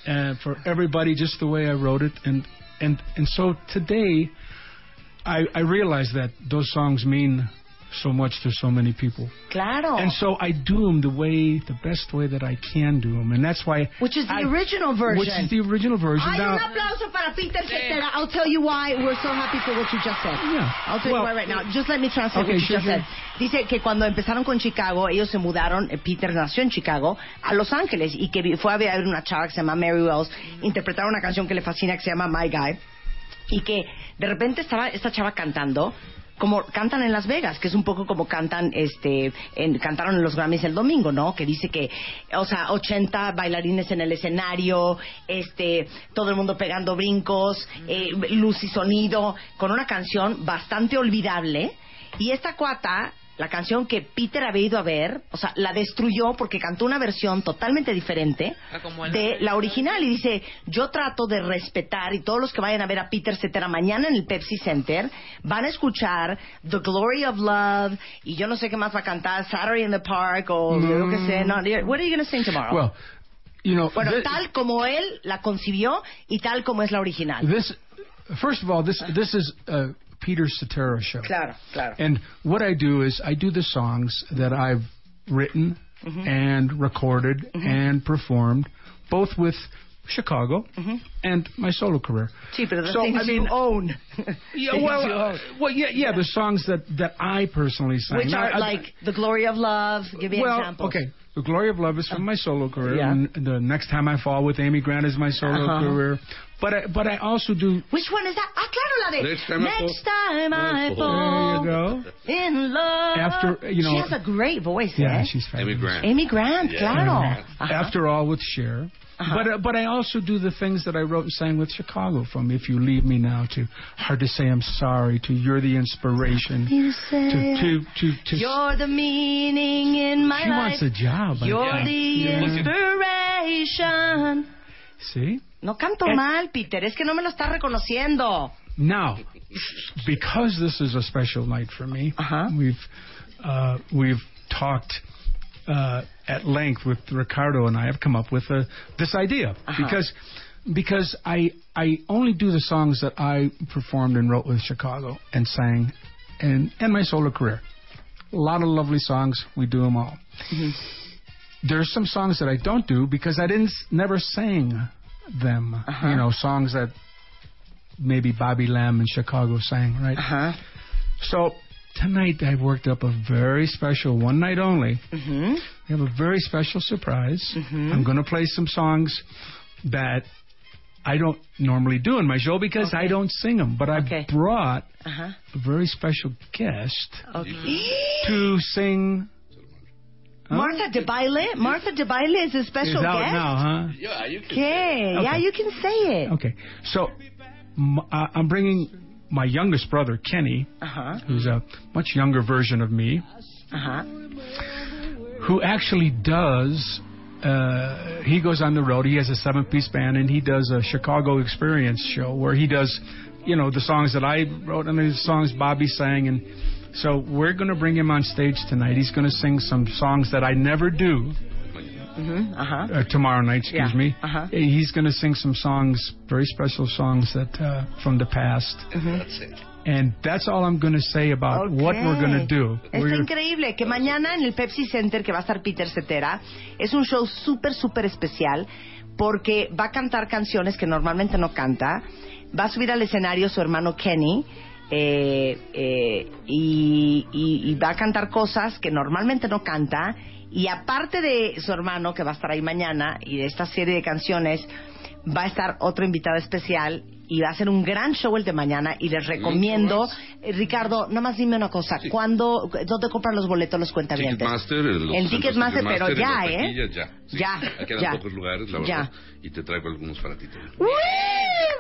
S14: uh, for everybody just the way I wrote it, and and and so today, I I realize that those songs mean so much to so many people.
S2: Claro.
S14: And so I do them the way, the best way that I can do them, and that's why.
S2: Which is the
S14: I-
S2: original version.
S14: Which is the original version.
S2: Ay,
S14: now,
S2: un aplauso para Peter Cetera. I'll tell you why we're so happy for what you just said.
S14: Yeah.
S2: I'll tell
S14: Well-
S2: you why right now. Just let me translate
S14: Okay,
S2: what you
S14: sure,
S2: just
S14: sure.
S2: said. Dice que cuando empezaron con Chicago, ellos se mudaron, eh, Peter nació en Chicago, a Los Ángeles y que fue a ver una chava que se llama Mary Wells, interpretar una canción que le fascina que se llama My Guy y que de repente estaba esta chava cantando como cantan en Las Vegas, que es un poco como cantan, este, en, cantaron en los Grammys el domingo, ¿no? Que dice que, o sea, 80 bailarines en el escenario, este, todo el mundo pegando brincos, eh, luz y sonido, con una canción bastante olvidable. Y esta cuata, la canción que Peter había ido a ver, o sea, la destruyó porque cantó una versión totalmente diferente
S4: Ah,
S2: de la original y dice, yo trato de respetar y todos los que vayan a ver a Peter Cetera mañana en el Pepsi Center van a escuchar The Glory of Love y yo no sé qué más va a cantar, Saturday in the Park o yo qué sé, no, what are you going to sing tomorrow?
S14: well, you know,
S2: bueno, tal como él la concibió y tal como es la original.
S14: this first of all, this this is Peter Cetera show.
S2: Claro, claro.
S14: And what I do is I do the songs that I've written
S2: Mm-hmm.
S14: and recorded and performed, both with Chicago and my solo career.
S2: Sí, pero the
S14: So,
S2: things
S14: I mean-
S2: you own. *laughs* *laughs*
S14: Yeah, well, uh,
S2: own.
S14: well, yeah, yeah, the songs that that I personally sang.
S2: Which are
S14: I-
S2: like The Glory of Love, give me an
S14: well,
S2: example.
S14: okay. The Glory of Love is from my solo career.
S2: Yeah.
S14: And the Next Time I Fall with Amy Grant is my solo
S2: Uh-huh.
S14: career. But I, but I also do.
S2: Which one is that? Ah, claro, la de
S14: Next time I
S2: Next
S14: fall-
S2: time I
S14: There
S2: fall
S14: you go.
S2: in love.
S14: After, you know-
S2: She has a great voice,
S14: Yeah,
S2: eh?
S14: she's fabulous.
S2: Amy Grant, claro.
S14: After all, with Cher. But uh, but I also do the things that I wrote and sang with Chicago, from "If You Leave Me Now" to "Hard to Say I'm Sorry" to "You're the Inspiration"
S2: You say
S14: to to to, to
S2: You're the meaning in my
S14: She
S2: life.
S14: wants a job, I
S2: You're
S14: think.
S2: the
S14: Yeah.
S2: inspiration.
S14: see.
S2: No canto mal, Peter. Es que no me lo está reconociendo.
S14: Now, because this is a special night for me, we've uh, we've talked uh, at length with Ricardo and I have come up with uh, this idea
S2: Uh-huh.
S14: because because I I only do the songs that I performed and wrote with Chicago and sang in in my solo career. A lot of lovely songs. We do them all. There's some songs that I don't do because I didn't never sang them. You know, songs that maybe Bobby Lamb in Chicago sang, right?
S2: Uh-huh.
S14: So tonight I've worked up a very special one night only.
S2: Mm-hmm.
S14: We have a very special surprise. I'm going to play some songs that I don't normally do in my show because I don't sing them, but I brought
S2: Uh-huh.
S14: a very special guest
S2: Okay.
S14: to sing. Huh?
S2: Martha de Baile? Martha de Baile is a special
S14: Is out
S2: guest?
S14: now, huh?
S17: Yeah, you can.
S2: Okay. Yeah, you can say it.
S14: Okay, so uh, I'm bringing my youngest brother Kenny,
S2: Uh-huh.
S14: who's a much younger version of me,
S2: Uh-huh.
S14: who actually does. Uh, he goes on the road. He has a seven-piece band, and he does a Chicago Experience show where he does, you know, the songs that I wrote and the songs Bobby sang, and so we're going to bring him on stage tonight. He's going to sing some songs that I never do
S2: Mm-hmm. Uh-huh.
S14: uh, tomorrow night. Excuse
S2: Yeah.
S14: me.
S2: Uh-huh.
S14: He's going to sing some songs, very special songs that uh, from the past.
S17: That's it.
S14: And that's all I'm going to say about what we're going to do.
S2: Está
S14: We're
S2: increíble que mañana en el Pepsi Center que va a estar Peter Cetera es un show súper, súper especial porque va a cantar canciones que normalmente no canta. Va a subir al escenario su hermano Kenny eh, eh, y, y- y va a cantar cosas que normalmente no canta. Y aparte de su hermano que va a estar ahí mañana y de esta serie de canciones, va a estar otro invitado especial y va a ser un gran show el de mañana y les recomiendo, eh, Ricardo, nada más dime una cosa, ¿cuándo, dónde compran los boletos los cuentavientes?
S18: Ticketmaster,
S2: En Ticketmaster, pero
S18: Ticketmaster,
S2: ya,
S18: en las
S2: ¿eh?
S18: Ya, sí.
S2: Ya, ya.
S18: pocos lugares, la
S2: Ya.
S18: verdad. Y te traigo algunos para ti también.
S2: ¡Uy!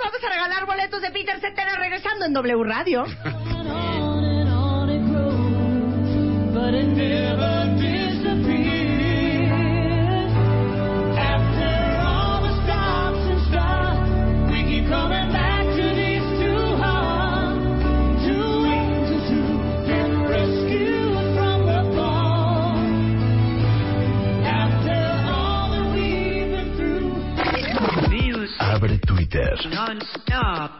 S2: Vamos a regalar boletos de Peter Cetera regresando en W Radio. *laughs*
S6: Abre Twitter.
S3: Non-stop.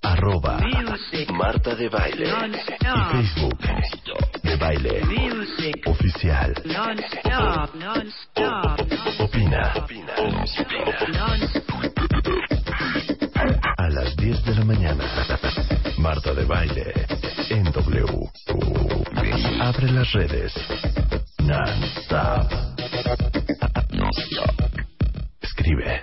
S6: Arroba
S3: Music.
S6: Marta de Baile.
S3: Non-stop.
S6: Y Facebook. De Baile.
S3: Music.
S6: Oficial.
S3: Non-stop. Non-stop.
S6: Opina. A las 10 de la mañana. Marta de Baile. En W. Abre las redes. Non-stop. Escribe.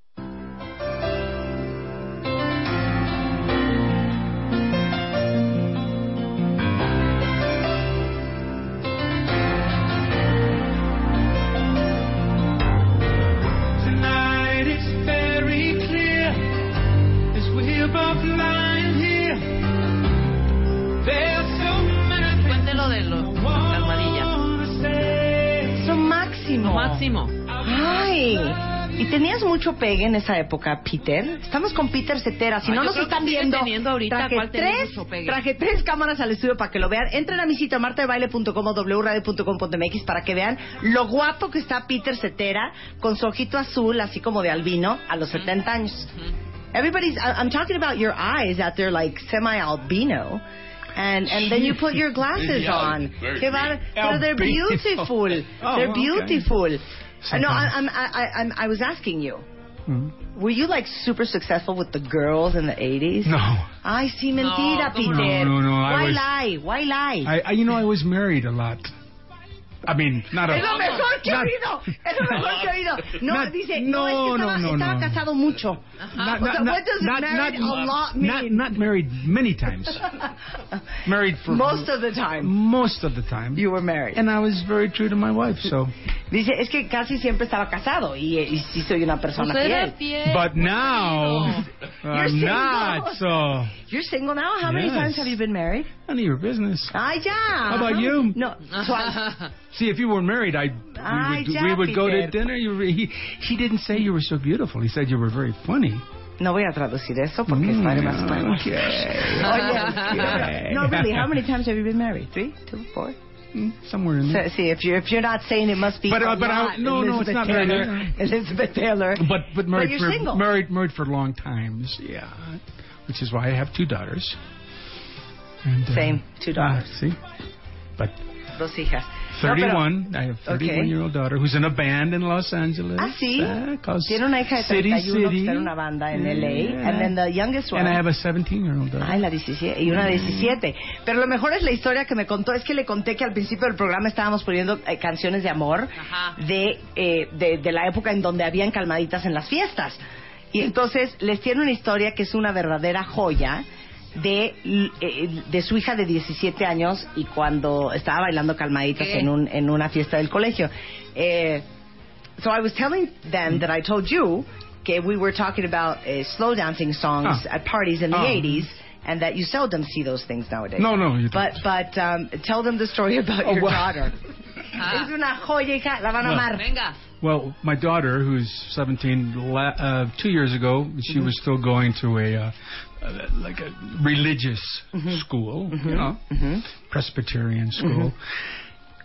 S2: Máximo.
S4: Lo máximo.
S2: Ay. ¿Y tenías mucho pegue en esa época, Peter? Estamos con Peter Cetera. Si no nos están viendo,
S4: ahorita,
S2: traje,
S4: ¿cuál tenía
S2: tres, traje tres cámaras al estudio para que lo vean. Entren a mi sitio martadebaile.com o wradio.com.mx para que vean lo guapo que está Peter Cetera con su ojito azul, así como de albino, a los 70 años. Everybody's, I'm talking about your eyes out there like semi-albino. And and then you put your *laughs* glasses
S14: Yeah,
S2: on.
S14: very
S2: Que va- they're
S14: beautiful.
S2: beautiful. *laughs*
S14: Oh,
S2: they're
S14: okay.
S2: beautiful. I know. I, I'm I, I, I'm, I was asking you.
S14: Hmm.
S2: Were you like super successful with the girls in the 80s?
S14: No.
S2: Ay, sí, mentira,
S14: No,
S2: Peter.
S14: no, no, I
S2: Why
S14: was-
S2: lie? Why lie?
S14: I, I, you know, I was married a lot. I mean, not a.
S2: es lo mejor que he
S14: not-
S2: oído. Es lo mejor que he oído. *laughs* No,
S14: Not-
S2: dice,
S14: no,
S2: no, es que estaba,
S14: no, no,
S2: estaba
S14: no.
S2: casado mucho.
S14: Not,
S2: O sea, what does married a lot mean?
S14: not, not married many times. *laughs* married for
S2: Most of the time.
S14: Most of the time.
S2: You were married.
S14: And I was very true to my wife, so. *laughs*
S2: Dice, es que casi siempre estaba casado y, y sí soy una persona fiel.
S4: fiel.
S14: But now, I'm not, so.
S2: You're single now? How many times have you been married?
S14: None of your business.
S2: Ay, ya.
S14: How about you?
S2: No, twice. *laughs*
S14: See, if you were married, I we would, we would go to dinner. You, were- he, he didn't say you were so beautiful. He said you were very funny.
S2: No voy a traducir eso porque
S14: Mm,
S2: padre más español.
S14: okay. *laughs*
S2: Oye, no, really, how many times have you been married? Three, two, four?
S14: Somewhere in there.
S2: So, see, if you're if you're not saying it must be
S14: But, uh, but I- no, no, it's
S2: Elizabeth
S14: not
S2: Taylor. Elizabeth Taylor.
S14: But but married
S2: you're
S14: for
S2: single.
S14: married married for long times. Yeah, which is why I have two daughters. And, uh,
S2: Same, two daughters.
S14: ah, see, but
S2: Dos hijas. No, pero-
S14: 31. I have 31 year old daughter who's in a band in Los Angeles.
S2: Ah, sí.
S14: uh,
S2: Tiene una hija de
S14: City
S2: 31 que
S14: City.
S2: está en una banda en LA.
S14: Yeah.
S2: And then the youngest one.
S14: And I have a 17 year old daughter.
S2: Ay, la 17 y una 17. Pero lo mejor es la historia que me contó. Es que le conté que al principio del programa estábamos poniendo eh, canciones de amor de, eh, de, de la época en donde habían calmaditas en las fiestas. Y entonces les tiene una historia que es una verdadera joya de, eh, de su hija de 17 años y cuando estaba bailando calmaditas en, un, en una fiesta del colegio. Eh, so I was telling them that I told you que we were talking about uh, slow dancing songs
S14: Ah.
S2: at parties in the
S14: Ah.
S2: 80s and that you seldom see those things nowadays.
S14: No, no, you don't.
S2: But but um, tell them the story about
S14: Oh,
S2: your
S14: well.
S2: daughter. *laughs*
S4: Ah.
S2: Es una joya, hija, la van a amar.
S4: Venga.
S14: Well, my daughter, who's 17, la- uh, two years ago, she
S2: Mm-hmm.
S14: was still going to a uh, uh, like a religious
S2: Mm-hmm.
S14: school, you know, Presbyterian school.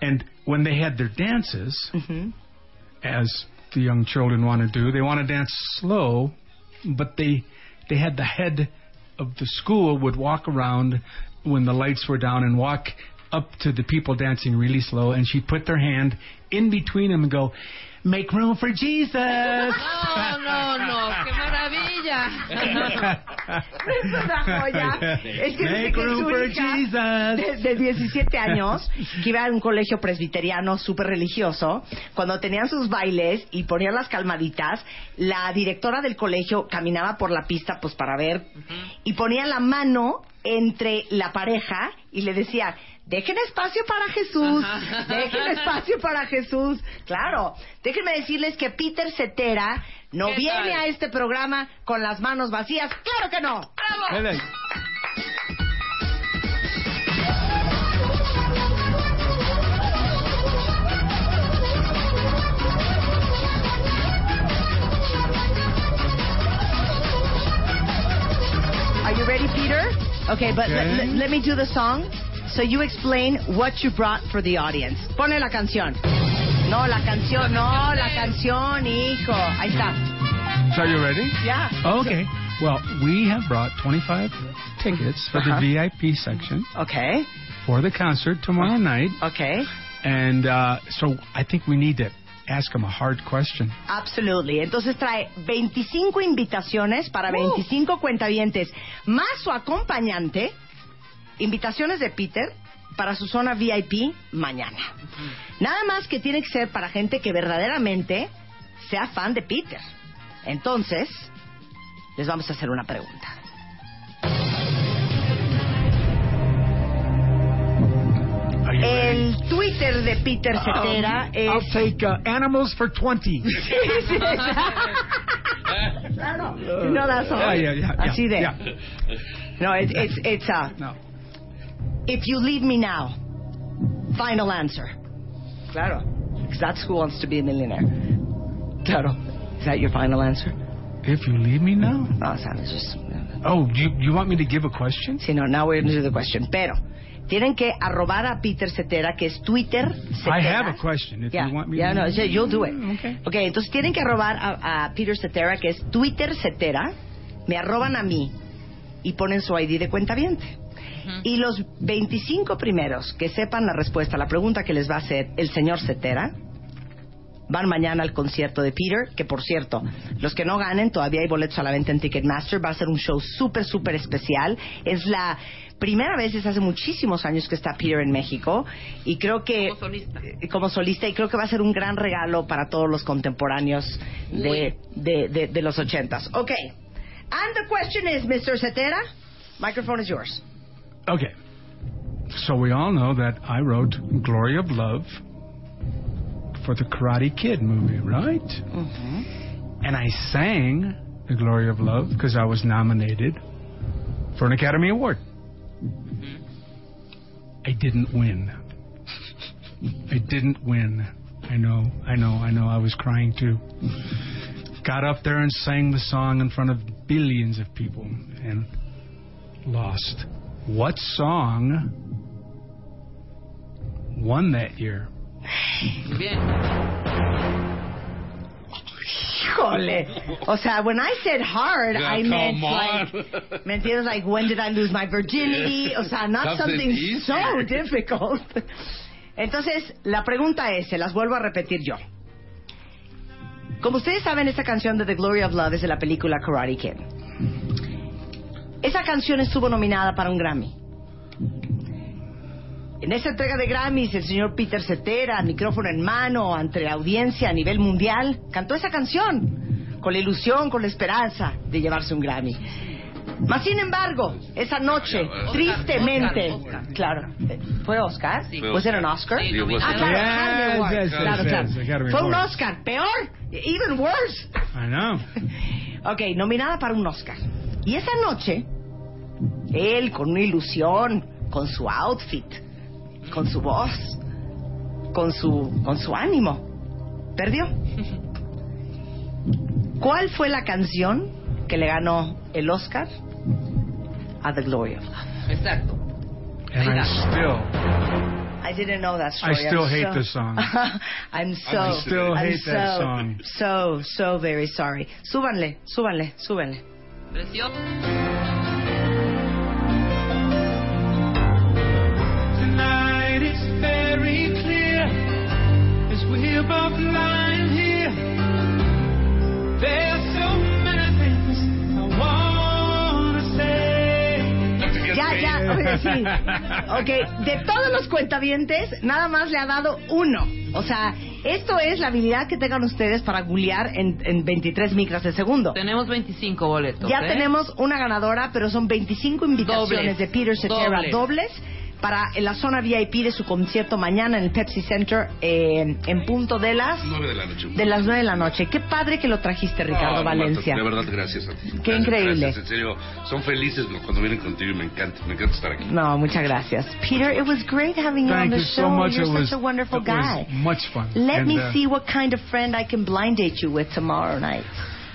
S14: And when they had their dances,
S2: Mm-hmm.
S14: as the young children want to do, they want to dance slow, but they they had the head of the school would walk around when the lights were down and walk up to the people dancing really slow, and she'd put their hand in between them and go, "Make room for Jesus." *laughs*
S4: No, no, no, qué maravilla.
S2: Es una joya. Es que
S14: Make
S2: que
S14: room for Jesus.
S2: de, de 17 años, que iba a un colegio presbiteriano súper religioso, cuando tenían sus bailes y ponían las calmaditas, la directora del colegio caminaba por la pista pues para ver y ponía la mano entre la pareja y le decía, dejen espacio para Jesús, *laughs* dejen espacio para Jesús. Claro, déjenme decirles que Peter Cetera no
S4: ¿Qué
S2: viene
S4: tal?
S2: a este programa con las manos vacías. ¡Claro que no!
S14: Hele.
S2: Are you ready, Peter? Okay, but
S14: Okay.
S2: Let, let- let me do the song. So you explain what you brought for the audience. Pone la canción. No, la canción, no, la canción, hijo. Ahí está.
S14: So you ready?
S2: Yeah.
S14: Okay. Well, we have brought 25 tickets for
S2: Uh-huh.
S14: the VIP section
S2: Okay.
S14: for the concert tomorrow night.
S2: Okay.
S14: And uh, so I think we need to ask them a hard question.
S2: Absolutely. Entonces trae 25 invitaciones para 25 cuentavientes, más su acompañante, invitaciones de Peter para su zona VIP mañana. Nada más que tiene que ser para gente que verdaderamente sea fan de Peter. Entonces, les vamos a hacer una pregunta. El Twitter de Peter Cetera
S14: Um, I'll
S2: es...
S14: take uh, animals for 20.
S2: claro. No, that's all.
S14: Yeah, yeah, yeah, yeah,
S2: Así de.
S14: yeah.
S2: No, it, it's it's uh,
S14: No.
S2: If you leave me now, final answer. Claro. Because that's who wants to be a millionaire. Claro. Is that your final answer?
S14: If you leave me now?
S2: No, o sea, it's just...
S14: Oh, you, you want me to give a question?
S2: Sí, no, now we're going to do the question. Pero, tienen que arrobar a Peter Cetera, que es Twitter Cetera.
S14: I have a question. If
S2: Yeah,
S14: you want me
S2: yeah,
S14: to...
S2: no, yeah, you'll do it.
S14: Mm, okay.
S2: Ok, entonces tienen que arrobar a, a Peter Cetera, que es Twitter Cetera, me arroban a mí y ponen su ID de cuenta Y los 25 primeros que sepan la respuesta a la pregunta que les va a hacer el señor Cetera van mañana al concierto de Peter, que por cierto, los que no ganen, todavía hay boletos a la venta en Ticketmaster, va a ser un show súper, súper especial. Es la primera vez desde hace muchísimos años que está Peter en México y creo que
S4: Como solista.
S2: eh, como solista y creo que va a ser un gran regalo para todos los contemporáneos de, de, de, de los ochentas. Ok. And the question is, Mr. Cetera, microphone is yours.
S14: Okay. So we all know that I wrote Glory of Love for the Karate Kid movie, right? Mm-hmm. And I sang The Glory of Love because I was nominated for an Academy Award. I didn't win. I didn't win. I know, I know, I know. I was crying too. Got up there and sang the song in front of billions of people and lost. What song won that year?
S4: Bien.
S2: Híjole. O sea, when I said hard,
S18: Yeah,
S2: I meant
S18: on.
S2: like, ¿me entiendes? Like, when did I lose my virginity? O sea, not
S18: Something
S2: something so difficult. Entonces, la pregunta es, se las vuelvo a repetir yo. Como ustedes saben, esta canción de The Glory of Love es de la película Karate Kid. Esa canción estuvo nominada para un Grammy. En esa entrega de Grammys, el señor Peter Cetera, micrófono en mano, ante la audiencia a nivel mundial, cantó esa canción con la ilusión, con la esperanza de llevarse un Grammy. Mas, sin embargo, esa noche, tristemente,
S4: Oscar, Oscar.
S2: claro, ¿fue Oscar?
S4: Sí.
S2: ¿Was it an Oscar?
S4: Sí,
S2: Ah, claro,
S14: Yes, yes, yes,
S2: claro,
S14: yes,
S2: claro.
S14: Academy
S2: Fue un. Oscar, peor, even worse.
S14: I know. *laughs*
S2: Ok, nominada para un Oscar. Y esa noche, él con una ilusión, con su outfit, con su voz, con su, con su ánimo, perdió. ¿Cuál fue la canción que le ganó el Oscar a The Glory of Love?
S4: Exacto.
S14: And I still,
S2: I didn't know that
S14: I
S2: story.
S14: still
S2: I'm
S14: hate
S2: so-
S14: the song. *laughs*
S2: I'm so,
S14: I still
S2: I'm
S14: hate that
S2: so,
S14: song.
S2: So, so very sorry. Súbanle, súbanle, súbanle.
S4: Precioso.
S19: As we're both lying here. There's so many things I wanna say.
S2: Ya, ya, *laughs* oye, sí. Ok, de todos los cuentavientes, nada más le ha dado uno. O sea, esto es la habilidad que tengan ustedes para googlear en, en 23 micras de segundo.
S4: Tenemos 25 boletos.
S2: Ya
S4: ¿eh?
S2: tenemos una ganadora, pero son 25 invitaciones
S4: Dobles.
S2: de Peter Cetera
S4: Dobles.
S2: dobles para en la zona VIP de su concierto mañana en el Pepsi Center eh, en punto de las
S18: 9 de la noche.
S2: de las 9 de la noche. Qué padre que lo trajiste, Ricardo
S18: No,
S2: Valencia.
S18: Marta, de verdad, gracias a ti.
S2: Qué
S18: Gracias,
S2: increíble.
S18: gracias, en serio, son felices cuando vienen contigo y me encanta, me encanta estar aquí.
S2: No, muchas gracias. Peter, it was great having you on
S14: Thank
S2: the
S14: you
S2: show.
S14: so much.
S2: You're
S14: it
S2: such
S14: was,
S2: a wonderful
S14: it
S2: guy.
S14: was much fun.
S2: Let
S14: And,
S2: me
S14: uh,
S2: see what kind of friend I can blind date you with tomorrow night.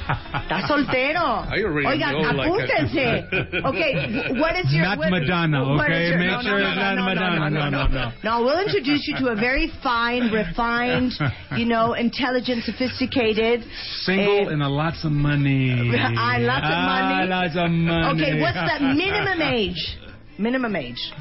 S2: Está soltero. Oigan, apúntense. okay, what is your...
S14: Not
S2: what-
S14: Madonna, okay?
S2: your-
S14: Make
S2: no,
S14: sure
S2: no,
S14: it's
S2: no,
S14: not Madonna.
S2: No, no, no, no. No, we'll introduce you to a very fine, *laughs* refined, you know, intelligent, sophisticated...
S14: Single
S2: eh,
S14: and a lots of money. *laughs*
S2: Ah, lots of
S14: Ah,
S2: money.
S14: lots of money.
S2: Okay, what's the *laughs* minimum age? Minimum age.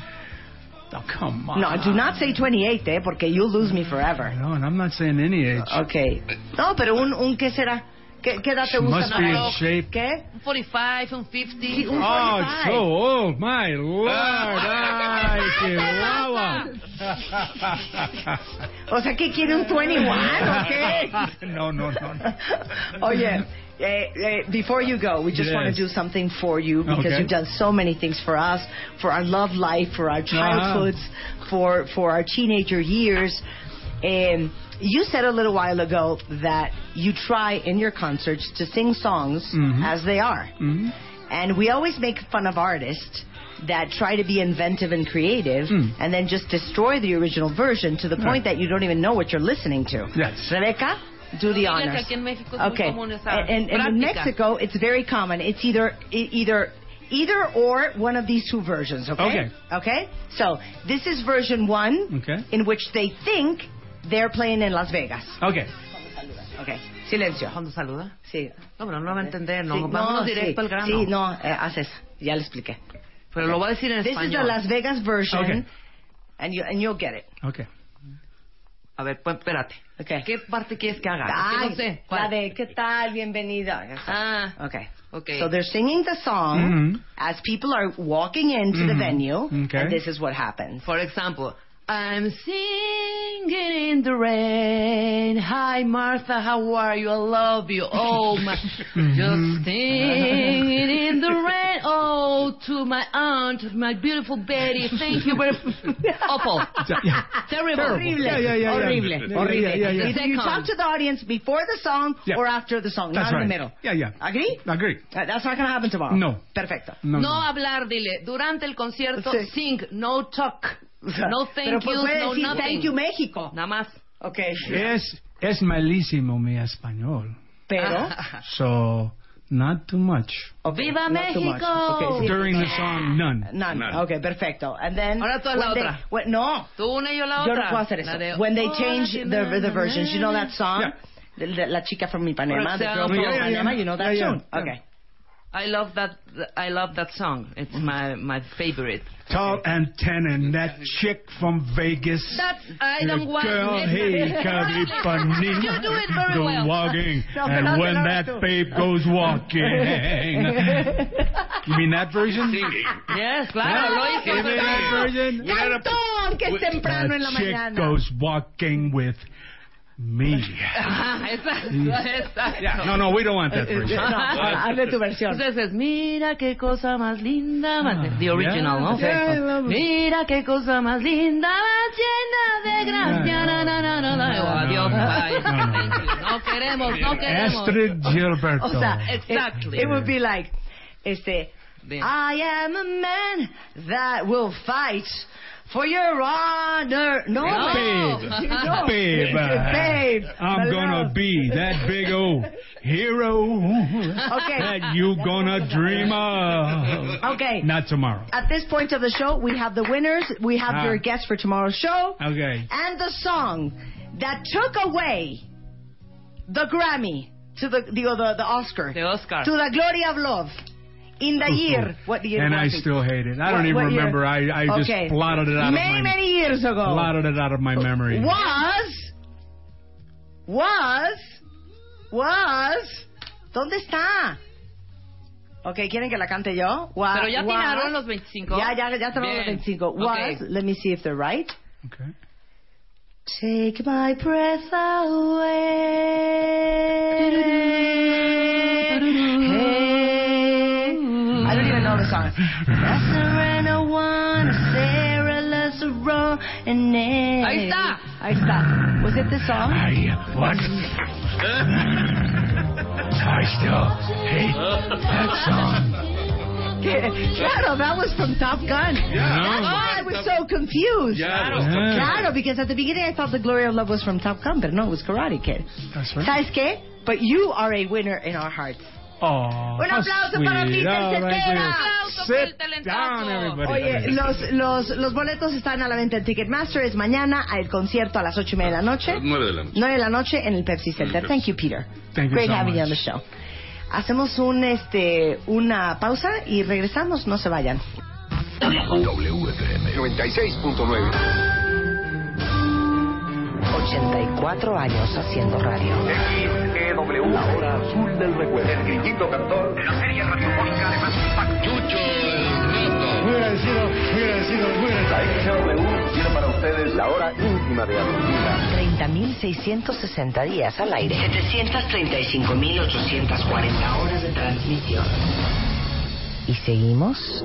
S14: Oh, come on.
S2: No, do not say 28, eh, porque you'll lose me forever.
S14: No, and I'm not saying any age.
S2: Okay. No, pero un, un ¿qué será? ¿Qué, qué edad te
S14: She
S2: gusta?
S14: must be in shape.
S2: ¿Qué?
S4: Un 45, un 50.
S2: un
S14: Oh,
S2: 45.
S14: it's so old. My lord. Ay, Chihuahua.
S2: O sea, ¿qué quiere un 21 o qué? *laughs*
S14: No, no, no. no.
S2: Oye, eh, eh, before you go, we just
S14: Yes.
S2: want to do something for you because
S14: Okay.
S2: you've done so many things for us, for our love life, for our childhoods, for for our teenager years. Um, you said a little while ago that you try in your concerts to sing songs
S14: Mhm.
S2: as they are.
S14: Mhm.
S2: And we always make fun of artists that try to be inventive and creative
S14: Mm.
S2: and then just destroy the original version to the point that you don't even know what you're listening to.
S14: Yes.
S2: Rebecca, do the honors.
S4: aquí en México es muy
S2: Okay. And, and- and in. Mexico, it's very common. It's either either either or one of these two versions. Okay.
S14: Okay.
S2: Okay. So this is version one,
S14: Okay.
S2: in which they think they're playing in Las Vegas.
S14: Okay.
S2: Okay. Silencio.
S4: ¿Cuándo saluda?
S2: Sí.
S4: No, pero no va a entender. No,
S2: Sí,
S4: vámonos
S2: sí,
S4: directo al grano.
S2: Sí, no, eh, haz eso. Ya le expliqué.
S4: Pero lo voy a decir en
S2: This is the
S4: español.
S2: Las Vegas version,
S14: Okay.
S2: and, you, and you'll get it.
S14: Okay.
S4: A ver, pues espérate.
S2: Okay.
S4: ¿Qué parte quieres que haga?
S2: Ay,
S4: no sé.
S2: la de ¿qué tal? Bienvenida.
S4: Ah,
S2: Okay.
S4: okay.
S2: So they're singing the song
S14: Mhm.
S2: as people are walking into the
S14: Mhm.
S2: venue,
S14: Okay.
S2: and this is what happens.
S4: For example, I'm singing in the rain. Hi, Martha, how are you? I love you. Oh, my. *laughs* Just singing in the rain. Oh, to my aunt, my beautiful Betty. Thank you very Awful. *laughs*
S14: Yeah.
S4: Terrible.
S2: Horrible.
S14: Yeah, yeah, yeah.
S2: Horrible.
S14: Yeah,
S2: Horrible.
S14: yeah, yeah, yeah.
S2: Either you talk to the audience before the song
S14: Yeah.
S2: or after the song,
S14: That's
S2: not in
S14: right.
S2: the middle.
S14: Yeah, yeah.
S2: Agree?
S14: Agree.
S2: Uh, That's not going to happen tomorrow.
S14: No.
S2: Perfecto.
S14: No.
S4: No hablar, dile. Durante el concierto,
S2: Sí.
S4: sing, no talk. No thank
S2: Pero pues
S4: you,
S2: puede
S4: no
S2: decir
S4: nothing.
S2: thank you México.
S4: Nada más.
S2: Okay.
S14: Es es malísimo mi español.
S2: Pero *laughs*
S14: So not too much.
S2: okay,
S4: ¡Viva
S2: not too much.
S4: México!
S2: Okay.
S14: During the song, none.
S2: None.
S18: None.
S2: Okay, perfecto. And then
S4: Ahora tú la
S2: when they-
S4: otra.
S2: when- no.
S4: Tú una y yo la
S2: Yo
S4: otra.
S2: no puedo hacer eso.
S4: De,
S2: When they
S4: "Hola,
S2: change the,
S4: Timena,
S2: the versions, you know that song?
S14: Yeah.
S2: The- the- La chica from Ipanema, the girl from
S14: Yeah, yeah, yeah.
S2: Ipanema, you know that
S14: Yeah, yeah.
S2: tune?
S14: Yeah.
S2: Okay.
S4: I love that. I love that song. It's mm-hmm. my my favorite.
S14: Tall antenna and that chick from Vegas.
S4: That's I don't want.
S14: girl, hey, California. *laughs*
S4: You do it very
S14: Go
S4: well.
S14: walking, *laughs*
S2: No,
S14: and
S2: pero
S14: when
S2: no,
S14: that
S2: tú.
S14: babe goes walking. *laughs* you mean that version?
S4: Yes, claro, lo hizo.
S14: Give me that version.
S2: Cantó, aunque es temprano en la
S14: That chick goes walking with me.
S4: Ajá, exacto, exacto.
S14: Yeah, no, no, we don't want that
S2: Eh,
S14: version.
S2: No, hazle tu versión.
S4: Entonces, mira qué cosa más linda, más
S14: Ah,
S4: the original, ¿no?
S14: yeah, it.
S4: Mira qué cosa más linda, más llena de gracia. Na, na, na, na, na. Oh, adiós, bye.
S14: No, no.
S4: No queremos, no queremos.
S14: Astrid Gilberto.
S2: O sea, it-
S4: Exactly.
S2: It, would be like, este,
S4: Bien.
S2: I am a man that will fight for your honor. No,
S4: No.
S14: Babe,
S2: No.
S14: babe,
S2: Babe,
S14: I'm
S2: my
S14: gonna
S2: love.
S14: be that big old hero
S2: Okay.
S14: that you gonna dream of.
S2: Okay.
S14: Not tomorrow.
S2: At this point of the show, we have the winners. We have
S14: Ah.
S2: your guests for tomorrow's show.
S14: Okay.
S2: And the song that took away the Grammy to the the, the, the Oscar.
S4: The Oscar.
S2: To the glory of love. In the *laughs* year. What year
S14: And I
S2: it?
S14: still hate it. I
S2: What-
S14: don't even
S2: what year?
S14: remember. I, I just
S2: Okay.
S14: blotted it out
S2: Many,
S14: of my
S2: many years ago.
S14: blotted it out of my memory.
S2: Was. Was. Was. ¿Dónde está? Ok, ¿quieren que la cante yo? Was,
S4: Pero ya
S2: was-
S4: tiraron los 25.
S2: Ya, ya, ya tiraron los
S4: Bien.
S2: 25. Was,
S4: Ok.
S2: let me see if they're right.
S14: Okay.
S2: Take my breath away. *laughs* song. Serena one, Sarah Lazaro, and
S4: Ahí está.
S2: Ahí está. Was it the song?
S14: I what? I still hate that song.
S2: Claro, that was from Top Gun.
S14: Yeah.
S2: I was so confused.
S14: Claro.
S2: Claro, because at the beginning I thought The Glory of Love was from Top Gun, but no, it was Karate Kid.
S14: That's right.
S2: ¿Sabes qué? But you are a winner in our hearts.
S14: Oh,
S2: Un aplauso para. Peter
S14: thank you.
S2: Cetera.
S4: Aplauso por el.
S2: Oye, los, los, los boletos están a la venta en Ticketmaster. Es mañana al concierto a las ocho y media de la noche.
S18: Nueve de la noche.
S2: 9 de la noche en el Pepsi Center. Thank you, Peter.
S14: Thank you
S2: Great
S14: so
S2: having you on the show. Hacemos un, este, una pausa y regresamos. No se vayan.
S6: WFM
S20: 96.9.
S1: 84 años haciendo radio.
S20: La hora azul del recuerdo. El grillito cantor. De la serie radiofónica de más impacto. Chucho el rato.
S16: Muy agradecido, muy agradecido, muy agradecido.
S20: La XEW tiene para ustedes la hora íntima de Argentina.
S1: 30.660 días al aire. 735.840 horas de transmisión. Y seguimos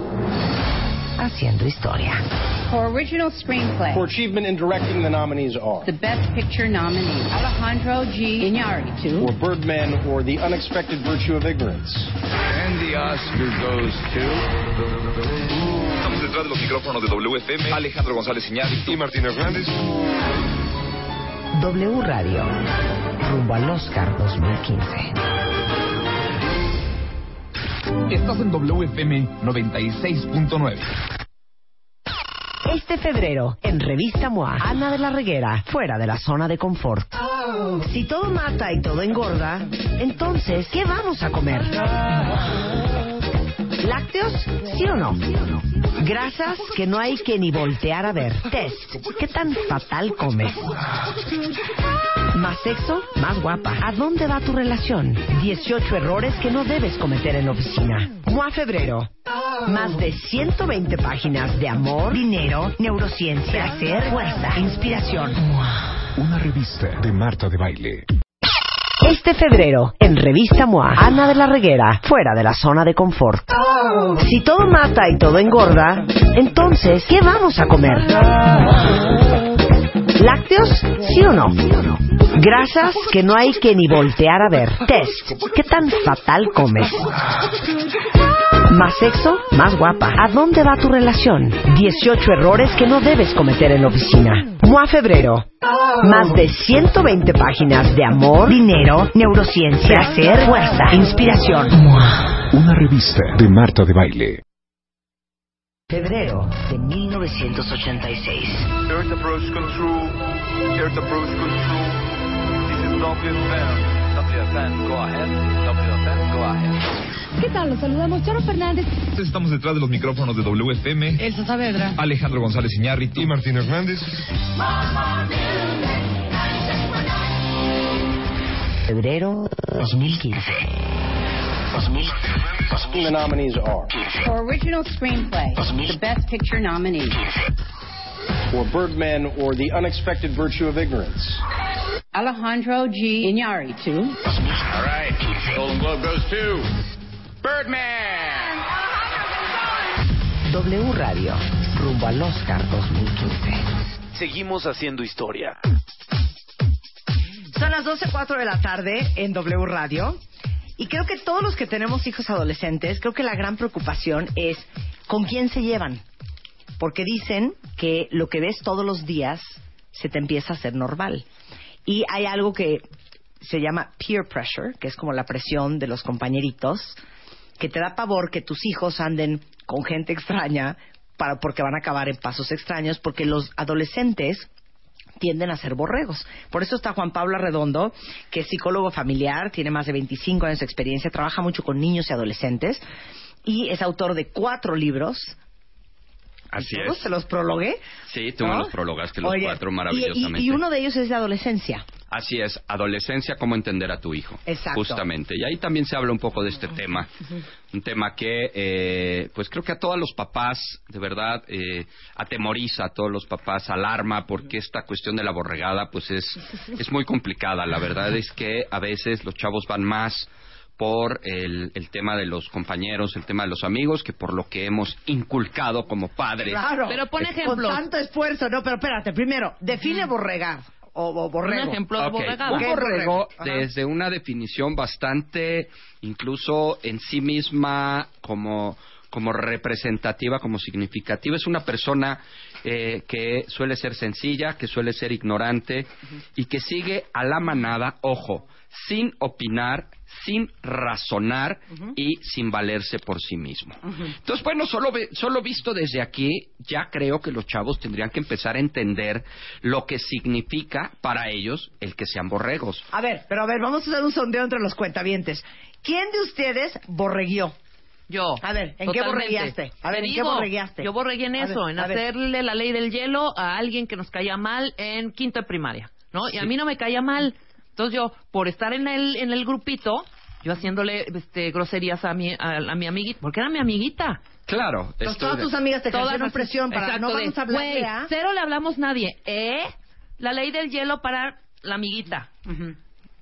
S1: haciendo historia.
S21: For original screenplay,
S22: For achievement in directing, the nominees are
S21: the Best Picture nominees Alejandro G. Iñárritu,
S22: for Birdman or The Unexpected Virtue of Ignorance.
S20: And the Oscar goes to...
S17: Estamos detrás de los micrófonos de WFM. Alejandro González Iñárritu y Martín Hernández.
S1: W Radio. Rumbo al Oscar 2015.
S20: Estás en WFM 96.9.
S1: Este febrero, en Revista MOA, Ana de la Reguera, fuera de la zona de confort. Si todo mata y todo engorda, entonces, ¿qué vamos a comer? ¿Lácteos? ¿Sí o no? Grasas que no hay que ni voltear a ver. Test. ¿Qué tan fatal comes? Más sexo, más guapa. ¿A dónde va tu relación? 18 errores que no debes cometer en la oficina. MOA Febrero. Más de 120 páginas de amor, dinero, neurociencia, placer, fuerza, inspiración.
S6: Una revista de Marta de Baile.
S1: Este febrero, en Revista MOA, Ana de la Reguera, fuera de la zona de confort. Si todo mata y todo engorda, entonces, ¿qué vamos a comer? ¿Lácteos? ¿Sí o no? Grasas que no hay que ni voltear a ver. Test. ¿Qué tan fatal comes? Más sexo, más guapa. ¿A dónde va tu relación? 18 errores que no debes cometer en la oficina. MOA Febrero. Más de 120 páginas de amor, dinero, neurociencia, placer, fuerza, inspiración.
S6: Una revista de Marta de Baile.
S1: Febrero de 1986.
S17: Earth approach control. Earth approach control. This is WFM. WFM, go ahead. WFM, go ahead.
S23: ¿Qué tal? Los saludamos Charo Fernández.
S17: Estamos detrás de los micrófonos de WFM.
S23: Elsa Saavedra.
S17: Alejandro González Iñárritu y Martín Hernández.
S1: Febrero 2015.
S22: 2015. The nominees are
S21: For original screenplay, the Best Picture nominee.
S22: for Birdman or The Unexpected Virtue of Ignorance.
S21: Alejandro G. Iñárritu.
S20: All right. Golden Globe goes to Birdman.
S1: W Radio, rumbo al Oscar 2015.
S24: Seguimos haciendo historia.
S2: Son las 12.04 de la tarde en W Radio. Y creo que todos los que tenemos hijos adolescentes, creo que la gran preocupación es con quién se llevan. Porque dicen que lo que ves todos los días se te empieza a hacer normal. Y hay algo que se llama peer pressure, que es como la presión de los compañeritos, que te da pavor que tus hijos anden con gente extraña para, porque van a acabar en pasos extraños, porque los adolescentes tienden a ser borregos. Por eso está Juan Pablo Arredondo, que es psicólogo familiar, tiene más de 25 años de experiencia, trabaja mucho con niños y adolescentes y es autor de cuatro libros.
S25: Así
S2: ¿Todos
S25: es.
S2: se los prologué?
S25: Sí, tú me los prologaste los
S2: Oye,
S25: cuatro
S2: y- y-
S25: maravillosamente.
S2: Y, uno de ellos es de adolescencia.
S25: Así es, adolescencia, cómo entender a tu hijo.
S2: Exacto.
S25: Justamente. Y ahí también se habla un poco de este tema. Un tema que, eh, pues creo que a todos los papás, de verdad, eh, atemoriza a todos los papás, alarma, porque esta cuestión de la borregada, pues es, es muy complicada. La verdad es que a veces los chavos van más por el, el tema de los compañeros, el tema de los amigos, que por lo que hemos inculcado como padres.
S2: Claro.
S4: Pero pon
S2: Con
S4: ejemplos.
S2: tanto esfuerzo. No, pero espérate. Primero, define borregar o, o borrego.
S25: Un
S2: ¿Qué es
S25: borrego,
S2: Ajá.
S25: desde una definición bastante, incluso en sí misma, como, como representativa, como significativa, es una persona eh, que suele ser sencilla, que suele ser ignorante y que sigue a la manada, ojo, sin opinar, sin razonar y sin valerse por sí mismo. Entonces, bueno, solo, ve- solo visto desde aquí, ya creo que los chavos tendrían que empezar a entender lo que significa para ellos el que sean borregos.
S2: A ver, pero a ver, vamos a hacer un sondeo entre los cuentavientes. ¿Quién de ustedes borreguió?
S4: Yo.
S2: A ver, ¿en qué borregueaste? A ver, ¿en qué borregueaste?
S4: Yo borregué en
S2: A
S4: eso,
S2: ver,
S4: en
S2: ver.
S4: hacerle la ley del hielo a alguien que nos caía mal en quinto de primaria, ¿no? Y a mí no me caía mal. Entonces yo, por estar en el, en el grupito, yo haciéndole este, groserías a mi, a, a mi amiguita, porque era mi amiguita.
S25: Claro.
S2: Entonces, todas
S25: de-
S2: tus amigas te
S4: Todas
S2: presión para
S4: Exacto,
S2: no
S4: de,
S2: vamos a hablarle
S4: "Güey,
S2: a...
S4: cero le hablamos nadie, ¿eh? La ley del hielo para la amiguita.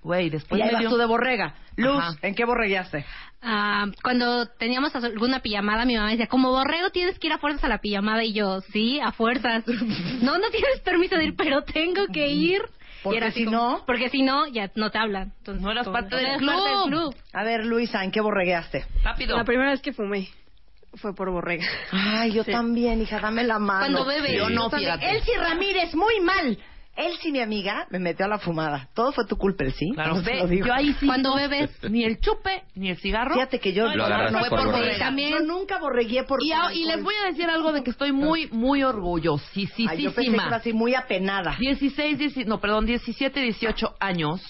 S4: Güey, después
S2: Y ahí
S4: me dio-
S2: tú de borrega. Luz,
S4: Ajá.
S2: ¿en qué borregueaste?
S26: Ah, cuando teníamos alguna pijamada, mi mamá decía, como borrego tienes que ir a fuerzas a la pijamada. Y yo, sí, a fuerzas. *laughs* no, no tienes permiso de ir, pero tengo que ir.
S2: Porque
S26: Y era
S2: si
S26: como-
S2: no-
S26: Porque si no, ya no te hablan. Entonces,
S4: No eras parte del club.
S26: parte del club.
S2: A ver, Luisa, ¿en qué borregueaste?
S4: Rápido.
S8: La primera vez que fumé fue por borrega.
S2: Ay, yo
S8: Sí.
S2: también, hija, dame la mano.
S26: Cuando bebes.
S4: Yo no, fíjate.
S2: Elsie Ramírez, muy mal. Elsie, mi amiga, me metió a la fumada. Todo fue tu culpa, Elsie.
S4: Claro, ve,
S2: lo digo.
S4: yo ahí sí.
S26: Cuando
S4: no-
S26: bebes. *laughs*
S4: Ni el chupe, ni el cigarro.
S2: Fíjate que yo
S4: No,
S25: Lo
S4: no, no fue
S25: por borrega.
S4: borrega.
S2: Yo nunca borregué por
S4: Y, y les voy a decir algo de que estoy muy, muy orgullosísima.
S2: Ay, yo pensé que iba así muy apenada.
S4: 16, 17, no, perdón, 17, 18 años,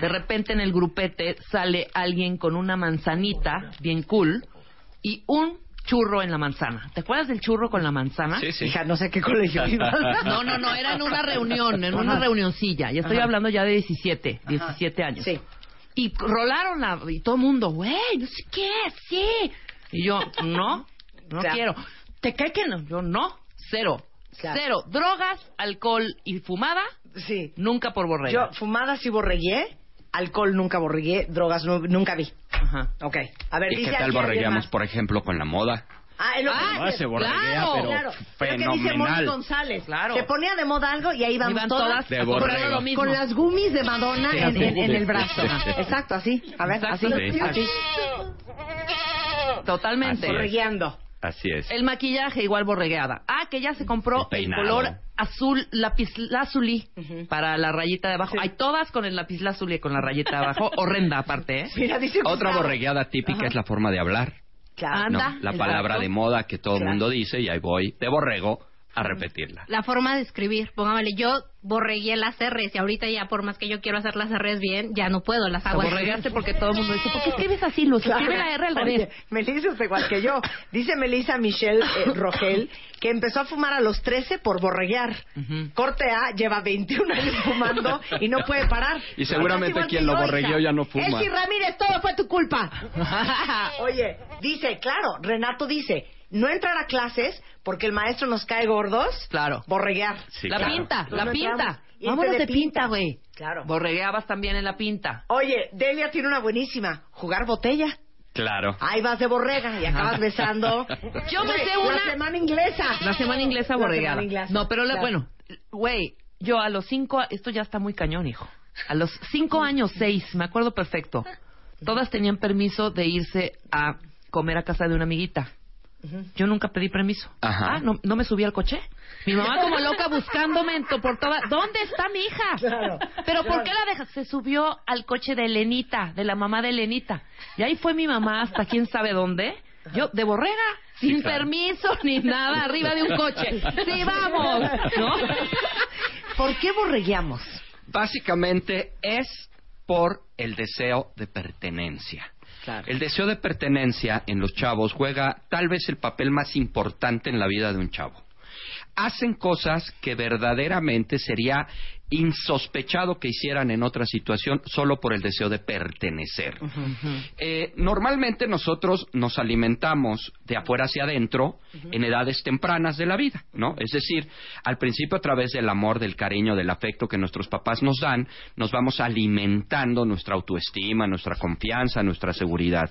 S4: de repente en el grupete sale alguien con una manzanita bien cool y un churro en la manzana. ¿Te acuerdas del churro con la manzana?
S25: Sí, sí.
S2: Hija, no sé qué colegio *laughs* ibas.
S4: No, no, no, era en una reunión, en una
S2: Ajá.
S4: reunioncilla. Ya estoy
S2: Ajá.
S4: hablando ya de 17, 17 años.
S2: Sí.
S4: Y rolaron la, y todo el mundo, güey, no sé qué, sí. Y yo, no, no
S2: Claro.
S4: quiero. ¿Te cae que no? Yo, no, cero.
S2: Claro.
S4: Cero. Drogas, alcohol y fumada,
S2: Sí.
S4: nunca por borrego.
S2: Yo, fumadas sí borregué, alcohol nunca borregué, drogas nu- nunca vi.
S4: Ajá.
S2: Ok. A ver,
S25: ¿Y
S2: dice
S25: qué tal
S2: aquí alguien
S25: borregueamos,
S2: más.
S25: por ejemplo, con la moda?
S2: Ah, es lo que
S4: Ah,
S2: dice.
S25: no, se borreguea,
S4: claro,
S25: pero
S2: Claro, que dice Moni
S25: fenomenal.
S2: González.
S4: Claro.
S2: Se ponía de moda algo y ahí vamos
S4: Iban
S2: todas,
S4: todas
S25: De
S4: a comprar lo mismo.
S2: con las gummies de Madonna
S25: Sí,
S2: en, en- en el brazo.
S25: sí, sí.
S2: Exacto, así. A ver,
S4: Exacto.
S2: así.
S25: Sí.
S2: así.
S4: Totalmente.
S25: Así es. Así es.
S4: El maquillaje igual borregueada. Ah, que ya se compró
S25: El
S4: color azul lapislázuli
S2: Ujú.
S4: para la rayita de abajo.
S2: Sí.
S4: Hay todas con el lapislázuli con la rayita de abajo. *laughs* Horrenda aparte, ¿eh?
S2: Mira, dice
S25: Otra
S2: Gustavo.
S25: borregueada típica
S2: Ajá.
S25: es la forma de hablar.
S2: Claro.
S25: La palabra de moda que todo el
S2: Claro.
S25: mundo dice y ahí voy de borrego a repetirla.
S26: La forma de escribir, póngamele, yo borregué las R's y ahorita ya por más que yo quiero hacer las R's bien, ya no puedo, las
S4: Te
S26: hago al
S4: borregaste porque todo el mundo dice, ¿por qué escribes así, Luz? Escribe la R al revés.
S2: Melissa es igual que yo. Dice Melissa Michelle eh, Rogel que empezó a fumar a los 13 por borreguear.
S4: Ujú.
S2: Corte A lleva 21 años fumando y no puede parar.
S25: Y seguramente quien
S2: que
S25: lo borregueó ya no fuma.
S2: Elsie Ramírez, todo fue tu culpa. *laughs* Oye, dice, claro, Renato dice, no entrar a clases porque el maestro nos cae gordos.
S4: Claro.
S2: Borreguear.
S25: Sí,
S4: la
S25: claro.
S4: pinta, la
S2: no
S4: pinta. Vámonos de pinta, güey.
S2: Claro.
S4: Borregueabas también en la pinta.
S2: Oye, Delia tiene una buenísima. Jugar botella.
S25: Claro.
S2: Ahí vas de borrega y acabas besando. *laughs*
S4: Yo me sé una-
S2: La semana inglesa.
S4: La semana inglesa
S2: La
S4: borreguada.
S2: semana inglesa.
S4: No, pero la-
S2: Claro.
S4: bueno, güey, yo a los cinco, esto ya está muy cañón, hijo. A los cinco años, seis, me acuerdo perfecto. Todas tenían permiso de irse a comer a casa de una amiguita. Yo nunca pedí permiso.
S25: Ajá.
S4: Ah, no, no me subí al coche. Mi mamá *laughs* como loca buscándome en to- por toda... ¿Dónde está mi hija?
S2: Claro.
S4: Pero ¿por qué la dejas? Se subió al coche de Elenita, de la mamá de Elenita. Y ahí fue mi mamá hasta quién sabe dónde. Yo, de borrega, sin
S25: claro.
S4: permiso ni nada, arriba de un coche. *laughs* Sí, vamos. ¿No? *laughs*
S2: ¿Por qué borregueamos?
S25: Básicamente es por el deseo de pertenencia. El deseo de pertenencia en los chavos juega tal vez el papel más importante en la vida de un chavo. Hacen cosas que verdaderamente sería insospechado que hicieran en otra situación solo por el deseo de pertenecer. Eh, normalmente nosotros nos alimentamos de afuera hacia adentro en edades tempranas de la vida, ¿no? Es decir, al principio a través del amor, del cariño, del afecto que nuestros papás nos dan, nos vamos alimentando nuestra autoestima, nuestra confianza, nuestra seguridad.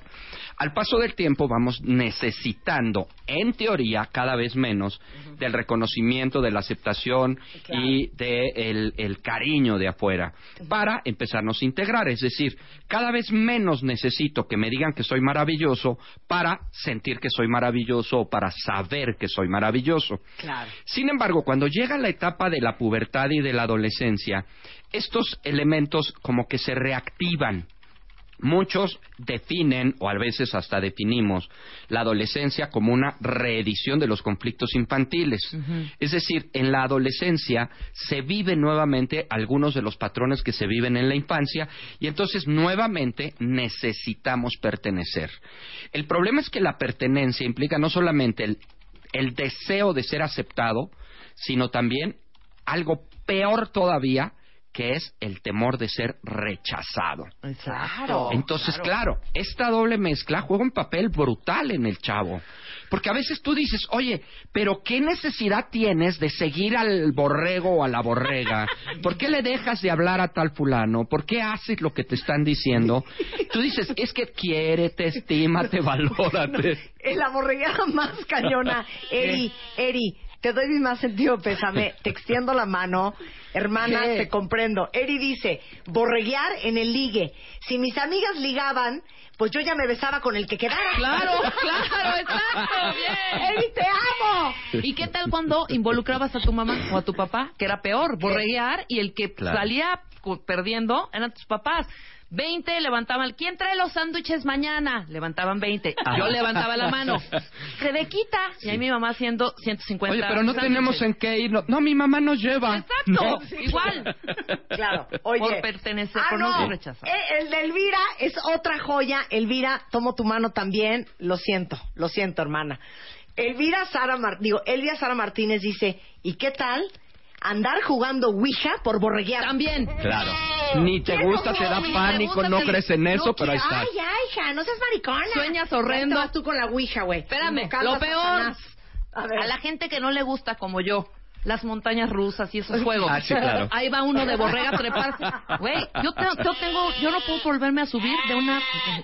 S25: Al paso del tiempo vamos necesitando, en teoría, cada vez menos del reconocimiento, de la aceptación y del el cariño de afuera para empezarnos a integrar. Es decir, cada vez menos necesito que me digan que soy maravilloso para sentir que soy maravilloso o para saber que soy maravilloso.
S2: Claro.
S25: Sin embargo, cuando llega la etapa de la pubertad y de la adolescencia, estos elementos como que se reactivan. Muchos definen, o a veces hasta definimos, la adolescencia como una reedición de los conflictos infantiles. Es decir, en la adolescencia se viven nuevamente algunos de los patrones que se viven en la infancia y entonces nuevamente necesitamos pertenecer. El problema es que la pertenencia implica no solamente el, el deseo de ser aceptado, sino también algo peor todavía, que es el temor de ser rechazado.
S4: Exacto.
S25: Entonces, claro. esta doble mezcla juega un papel brutal en el chavo. Porque a veces tú dices, oye, pero ¿qué necesidad tienes de seguir al borrego o a la borrega? ¿Por qué le dejas de hablar a tal fulano? ¿Por qué haces lo que te están diciendo? Tú dices, es que quiérete, estímate, valórate. *laughs*
S2: En la borreguera más cañona. *laughs* Eri, Eri, te doy mi más sentido pésame. Te extiendo la mano. Hermana,
S25: ¿Qué?
S2: te comprendo. Eri dice, borreguear en el ligue. Si mis amigas ligaban, pues yo ya me besaba con el que quedara.
S4: Claro, *laughs* claro, exacto, bien.
S2: Eri, te amo.
S4: ¿Y qué tal cuando involucrabas a tu mamá o a tu papá? Que era peor, borreguear y el que
S25: Claro.
S4: salía perdiendo eran tus papás. 20 levantaban, ¿quién trae los sándwiches mañana? Levantaban 20.
S25: Ah.
S4: Yo levantaba la mano. *laughs* Rebequita. Y ahí mi mamá haciendo 150.
S25: Oye, pero no
S4: sándwiches.
S25: tenemos en qué ir. No, no, mi mamá nos lleva.
S4: Exacto,
S25: No.
S4: igual. *laughs*
S2: Claro, oye.
S4: Por pertenecer,
S2: Ah,
S4: por no, rechazado.
S2: Eh, El de Elvira es otra joya. Elvira, tomo tu mano también. Lo siento, lo siento, hermana. Elvira Sara Mar- digo, Elvia Sara Martínez dice, ¿y qué tal andar jugando Ouija por borreguear?
S4: También.
S25: Claro. Ni te
S2: ¿Qué
S25: gusta,
S2: no?
S25: te da pánico, no crees en eso,
S2: no
S25: pero ahí estás.
S2: Ay, ay, hija, no seas maricona.
S4: Sueñas horrendo.
S2: vas tú con la Ouija, güey.
S4: Espérame, lo
S2: a
S4: peor.
S2: A
S4: la gente que no le gusta como yo. Las montañas rusas y esos juegos.
S25: Ah, sí, claro.
S4: Ahí va uno de borrega a treparse. Güey, yo, te- yo tengo, yo no puedo volverme a subir de una...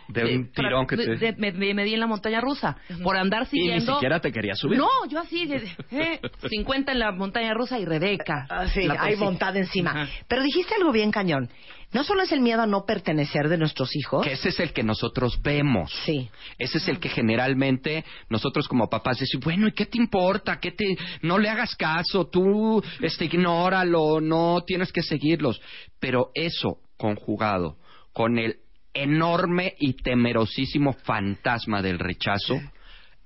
S25: De un tirón que
S4: de-
S25: te-
S4: de- me, me- me di en la montaña rusa. Por andar
S25: Y ni
S4: siguiendo...
S25: siquiera te quería subir.
S4: No, yo así, de- eh, 50 en la montaña rusa y Rebeca.
S2: Ah, sí,
S4: persi-
S2: montada encima.
S4: Ajá.
S2: Pero dijiste algo bien cañón. No solo es el miedo a no pertenecer de nuestros hijos.
S25: Que ese es el que nosotros vemos.
S2: Sí.
S25: Ese es el que generalmente nosotros como papás decimos, bueno, ¿y qué te importa? ¿Qué te... No le hagas caso, tú este, ignóralo, no tienes que seguirlos. Pero eso conjugado con el enorme y temerosísimo fantasma del rechazo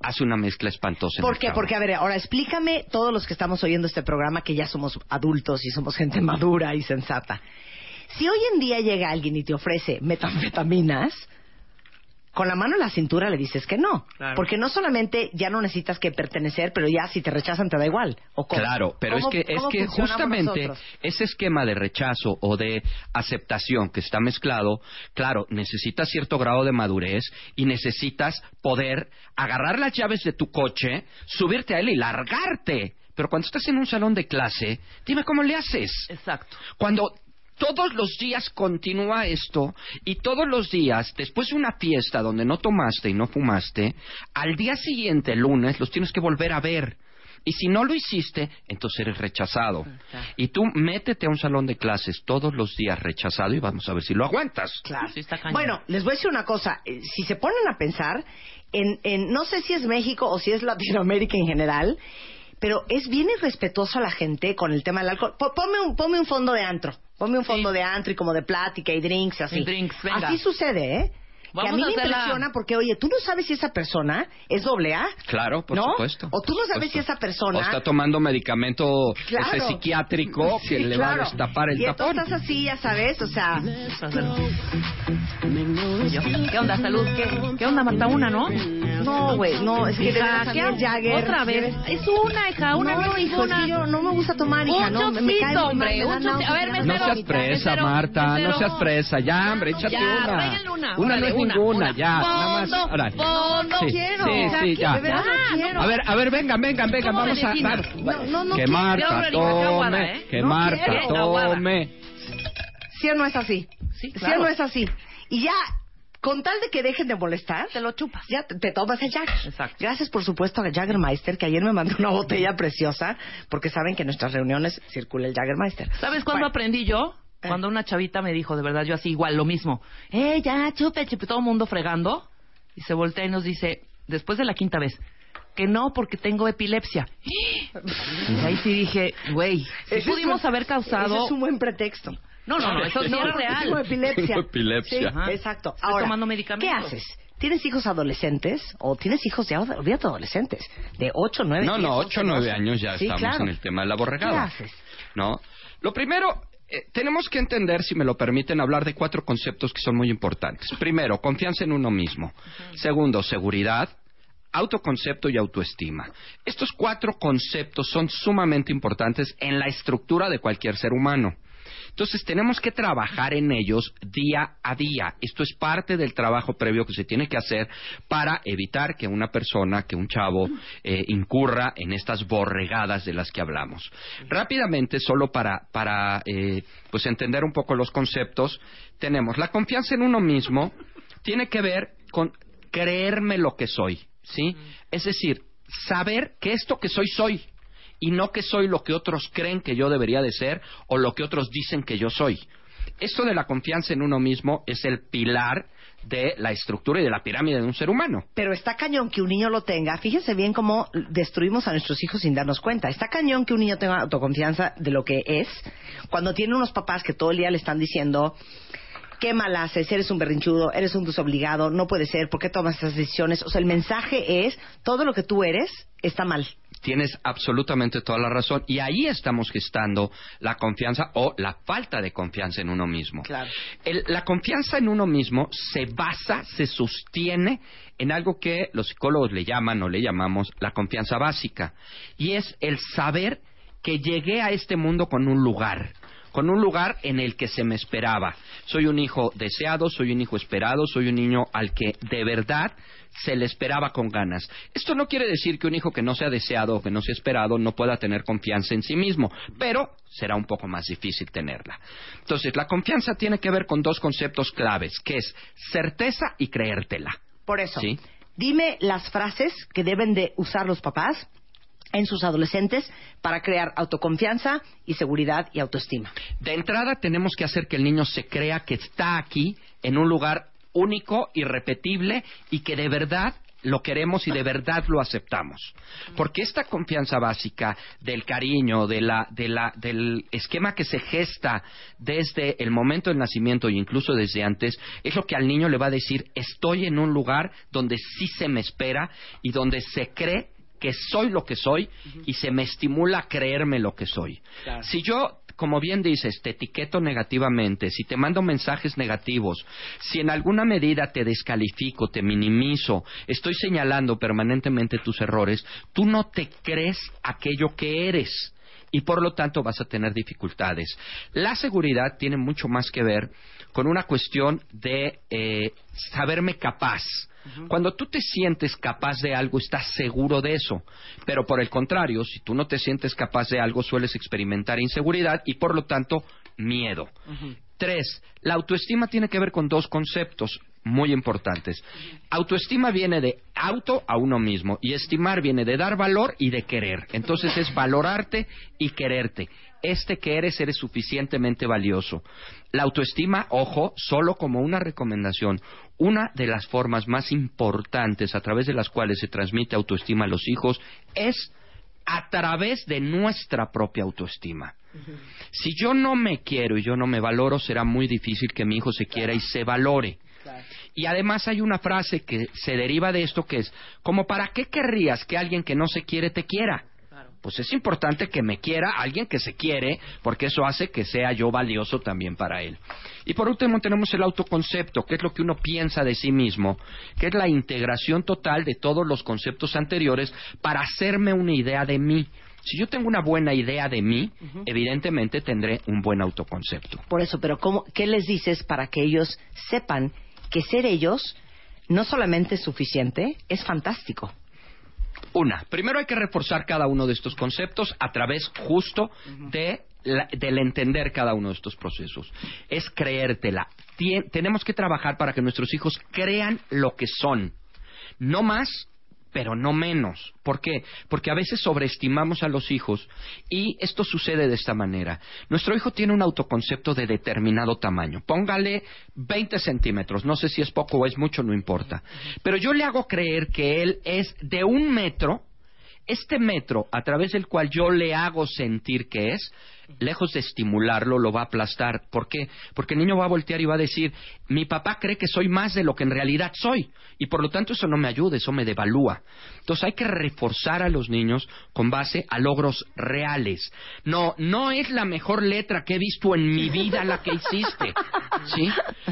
S25: hace una mezcla espantosa.
S2: ¿Por qué? Porque, a ver, ahora explícame, todos los que estamos oyendo este programa, que ya somos adultos y somos gente madura y sensata. Si hoy en día llega alguien y te ofrece metanfetaminas, con la mano en la cintura le dices que no.
S25: Claro.
S2: Porque no solamente ya no necesitas que pertenecer, pero ya si te rechazan te da igual. ¿O cómo?
S25: Claro, pero es
S2: ¿Cómo-
S25: que, es que justamente
S2: nosotros?
S25: ese esquema de rechazo o de aceptación que está mezclado, claro, necesitas cierto grado de madurez y necesitas poder agarrar las llaves de tu coche, subirte a él y largarte. Pero cuando estás en un salón de clase, dime cómo le haces.
S4: Exacto.
S25: Cuando todos los días continúa esto y todos los días, después de una fiesta donde no tomaste y no fumaste, al día siguiente, el lunes, los tienes que volver a ver. Y si no lo hiciste, entonces eres rechazado. Y tú métete a un salón de clases todos los días rechazado y vamos a ver si lo aguantas.
S2: Claro.
S4: Sí, está cañón.
S2: Bueno, les voy a decir una cosa. Eh, Si se ponen a pensar, en, en- no sé si es México o si es Latinoamérica en general, pero es bien irrespetuoso a la gente con el tema del alcohol. Po- Ponme un, ponme un fondo de antro. Ponme un fondo de antro y como de plática y drinks así.
S4: Y drinks, venga.
S2: Así sucede, ¿eh? Que a
S4: Vamos
S2: mí
S4: a
S2: me impresiona porque, oye, tú no sabes si esa persona es doble A.
S25: Claro, por
S2: ¿No?
S25: supuesto.
S2: O tú no sabes si esa persona...
S25: O está tomando medicamento
S2: Claro.
S25: ese psiquiátrico *laughs* que
S2: Sí,
S25: le va a destapar el
S2: y
S25: tapón.
S2: entonces estás así, ya sabes, o sea...
S4: ¿Qué onda, salud? ¿Qué, qué onda, Marta? Una, ¿no?
S2: No, güey, no, es que de
S4: Hija,
S2: mí
S4: ¿qué
S2: Jagger...
S4: Otra vez. Es una, hija, una
S2: no,
S4: no
S2: hijo,
S4: una.
S2: que yo no me gusta tomar, hija,
S4: Un
S2: no, me- me
S4: chocito,
S2: cae muy mal,
S4: hombre,
S2: me
S4: un chocito. A ver,
S25: No seas presa,
S4: mesero,
S25: Marta, no seas presa. Ya, hombre, échate
S4: Ya,
S25: una.
S4: una,
S25: Una no es
S4: una,
S25: ninguna,
S4: una.
S25: ya. nada más.
S4: Fondo, fondo.
S25: Sí,
S4: Quiero.
S25: sí, sí, ya.
S4: quiero.
S25: A ver, a ver, vengan, vengan, vengan,
S4: ¿Cómo
S25: vamos a.
S2: No, no, no
S25: que. Marta tome,
S4: ¿eh?
S25: que Marta tome.
S2: ¿Sí o no es así?
S4: Sí,
S2: ¿Sí
S4: claro.
S2: o no es así? Y ya, con tal de que dejen de molestar,
S4: Te lo chupas.
S2: ya te, te tomas el Jagger.
S4: Exacto.
S2: Gracias, por supuesto, a Jaggermeister, que ayer me mandó una botella preciosa, porque saben que en nuestras reuniones circula el Jaggermeister.
S4: ¿Sabes cuándo
S2: Bueno,
S4: aprendí yo? Cuando una chavita me dijo, de verdad, yo así igual, lo mismo. Eh, ya, chupe, chupe, todo el mundo fregando. Y se voltea y nos dice, después de la quinta vez, que no, porque tengo epilepsia. Y ahí sí dije, güey, si
S2: ese es
S4: pudimos
S2: un-
S4: haber causado...
S2: Ese es un buen pretexto.
S4: No, no, no, eso sí era real.
S2: Tengo *laughs* epilepsia.
S25: Tengo epilepsia.
S2: Sí,
S4: Ajá.
S2: exacto.
S4: Estoy
S2: Ahora,
S4: tomando medicamentos.
S2: ¿qué haces? ¿Tienes hijos adolescentes o tienes hijos ya, olvídate adolescentes, de 8, 9,
S25: No,
S2: 10,
S25: no,
S2: 11,
S25: 8 o 9
S2: 12?
S25: años ya
S2: Sí,
S25: estamos
S2: claro.
S25: en el tema de la
S2: ¿Qué
S25: borregada.
S2: haces?
S25: ¿No? Lo primero, eh, tenemos que entender, si me lo permiten, hablar de cuatro conceptos que son muy importantes. Primero, confianza en uno mismo. Segundo, seguridad. Autoconcepto y autoestima. Estos cuatro conceptos son sumamente importantes en la estructura de cualquier ser humano. Entonces tenemos que trabajar en ellos día a día. Esto es parte del trabajo previo que se tiene que hacer para evitar que una persona, que un chavo, eh, incurra en estas borregadas de las que hablamos. Rápidamente, solo para, para eh, pues entender un poco los conceptos, tenemos la confianza en uno mismo, tiene que ver con creerme lo que soy, ¿sí? Es decir, saber que esto que soy soy y no que soy lo que otros creen que yo debería de ser o lo que otros dicen que yo soy. Esto de la confianza en uno mismo es el pilar de la estructura y de la pirámide de un ser humano.
S2: Pero está cañón que un niño lo tenga. Fíjense bien cómo destruimos a nuestros hijos sin darnos cuenta. Está cañón que un niño tenga autoconfianza de lo que es cuando tiene unos papás que todo el día le están diciendo
S1: qué mal haces, eres un berrinchudo, eres un desobligado, no puede ser, ¿por qué tomas estas decisiones? O sea, el mensaje es, todo lo que tú eres está mal.
S25: Tienes absolutamente toda la razón. Y ahí estamos gestando la confianza o la falta de confianza en uno mismo.
S1: Claro.
S25: El- la confianza en uno mismo se basa, se sostiene en algo que los psicólogos le llaman o le llamamos la confianza básica. Y es el saber que llegué a este mundo con un lugar con un lugar en el que se me esperaba. Soy un hijo deseado, soy un hijo esperado, soy un niño al que de verdad se le esperaba con ganas. Esto no quiere decir que un hijo que no sea deseado o que no sea esperado no pueda tener confianza en sí mismo, pero será un poco más difícil tenerla. Entonces, la confianza tiene que ver con dos conceptos claves, que es certeza y creértela.
S1: Por eso,
S25: ¿Sí?
S1: dime las frases que deben de usar los papás en sus adolescentes para crear autoconfianza y seguridad y autoestima.
S25: De entrada tenemos que hacer que el niño se crea que está aquí en un lugar único, irrepetible y que de verdad lo queremos y de verdad lo aceptamos. Porque esta confianza básica del cariño, de la, de la, del esquema que se gesta desde el momento del nacimiento e incluso desde antes, es lo que al niño le va a decir, estoy en un lugar donde sí se me espera y donde se cree que soy lo que soy y se me estimula a creerme lo que soy.
S27: Claro.
S25: Si yo, como bien dices, te etiqueto negativamente, si te mando mensajes negativos, si en alguna medida te descalifico, te minimizo, estoy señalando permanentemente tus errores, tú no te crees aquello que eres y por lo tanto vas a tener dificultades. La seguridad tiene mucho más que ver con una cuestión de eh, saberme capaz. Cuando tú te sientes capaz de algo, estás seguro de eso. Pero por el contrario, si tú no te sientes capaz de algo, sueles experimentar inseguridad y por lo tanto miedo. Tres, la autoestima tiene que ver con dos conceptos muy importantes. Autoestima viene de auto a uno mismo y estimar viene de dar valor y de querer. Entonces es valorarte y quererte. Este que eres eres suficientemente valioso. La autoestima, ojo, solo como una recomendación, una de las formas más importantes a través de las cuales se transmite autoestima a los hijos es a través de nuestra propia autoestima. Si yo no me quiero y yo no me valoro, será muy difícil que mi hijo se quiera y se valore. Y además hay una frase que se deriva de esto que es, como para qué querrías que alguien que no se quiere te quiera? Pues es importante que me quiera alguien que se quiere, porque eso hace que sea yo valioso también para él. Y por último tenemos el autoconcepto, que es lo que uno piensa de sí mismo, que es la integración total de todos los conceptos anteriores para hacerme una idea de mí. Si yo tengo una buena idea de mí, evidentemente tendré un buen autoconcepto.
S1: Por eso, pero ¿cómo, ¿qué les dices para que ellos sepan que ser ellos no solamente es suficiente, es fantástico?
S25: Una, primero hay que reforzar cada uno de estos conceptos a través justo de la- del entender cada uno de estos procesos. Es creértela. Tien- tenemos que trabajar para que nuestros hijos crean lo que son. No más, pero no menos. ¿Por qué? Porque a veces sobreestimamos a los hijos y esto sucede de esta manera. Nuestro hijo tiene un autoconcepto de determinado tamaño. Póngale 20 centímetros. No sé si es poco o es mucho, no importa. Pero yo le hago creer que él es de un metro. Este metro, a través del cual yo le hago sentir que es, lejos de estimularlo, lo va a aplastar. ¿Por qué? Porque el niño va a voltear y va a decir, mi papá cree que soy más de lo que en realidad soy. Y por lo tanto eso no me ayuda, eso me devalúa. Entonces hay que reforzar a los niños con base a logros reales. No, no es la mejor letra que he visto en mi vida la que hiciste. ¿Sí?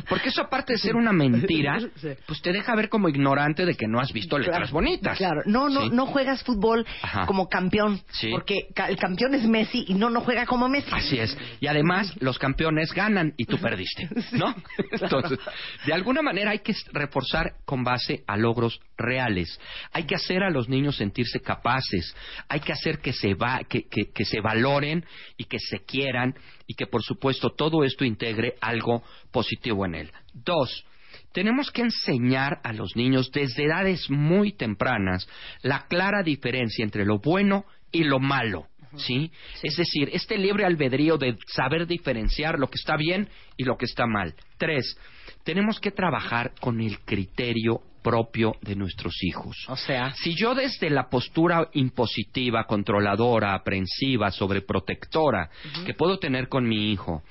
S25: Porque eso aparte de ser una mentira, *laughs* pues te deja ver como ignorante de que no has visto letras bonitas.
S1: Claro, no, no,
S25: ¿Sí?
S1: no juegas fútbol
S25: Ajá.
S1: como campeón,
S25: Sí.
S1: porque el campeón es Messi y no, no juega como Messi.
S25: Así es. Y además, los campeones ganan y tú perdiste, *laughs* ¿no? *laughs* Entonces, de alguna manera hay que reforzar con base a logros reales. Hay que hacer a los niños sentirse capaces. Hay que hacer que se, va, que, que- que se valoren y que se quieran y que, por supuesto, todo esto integre algo positivo en él. Dos, tenemos que enseñar a los niños desde edades muy tempranas la clara diferencia entre lo bueno y lo malo. ¿Sí? Es decir, este libre albedrío de saber diferenciar lo que está bien y lo que está mal. Tres, tenemos que trabajar con el criterio propio de nuestros hijos.
S2: O sea,
S25: Si yo desde la postura impositiva, controladora, aprensiva, sobreprotectora que puedo tener con mi hijo,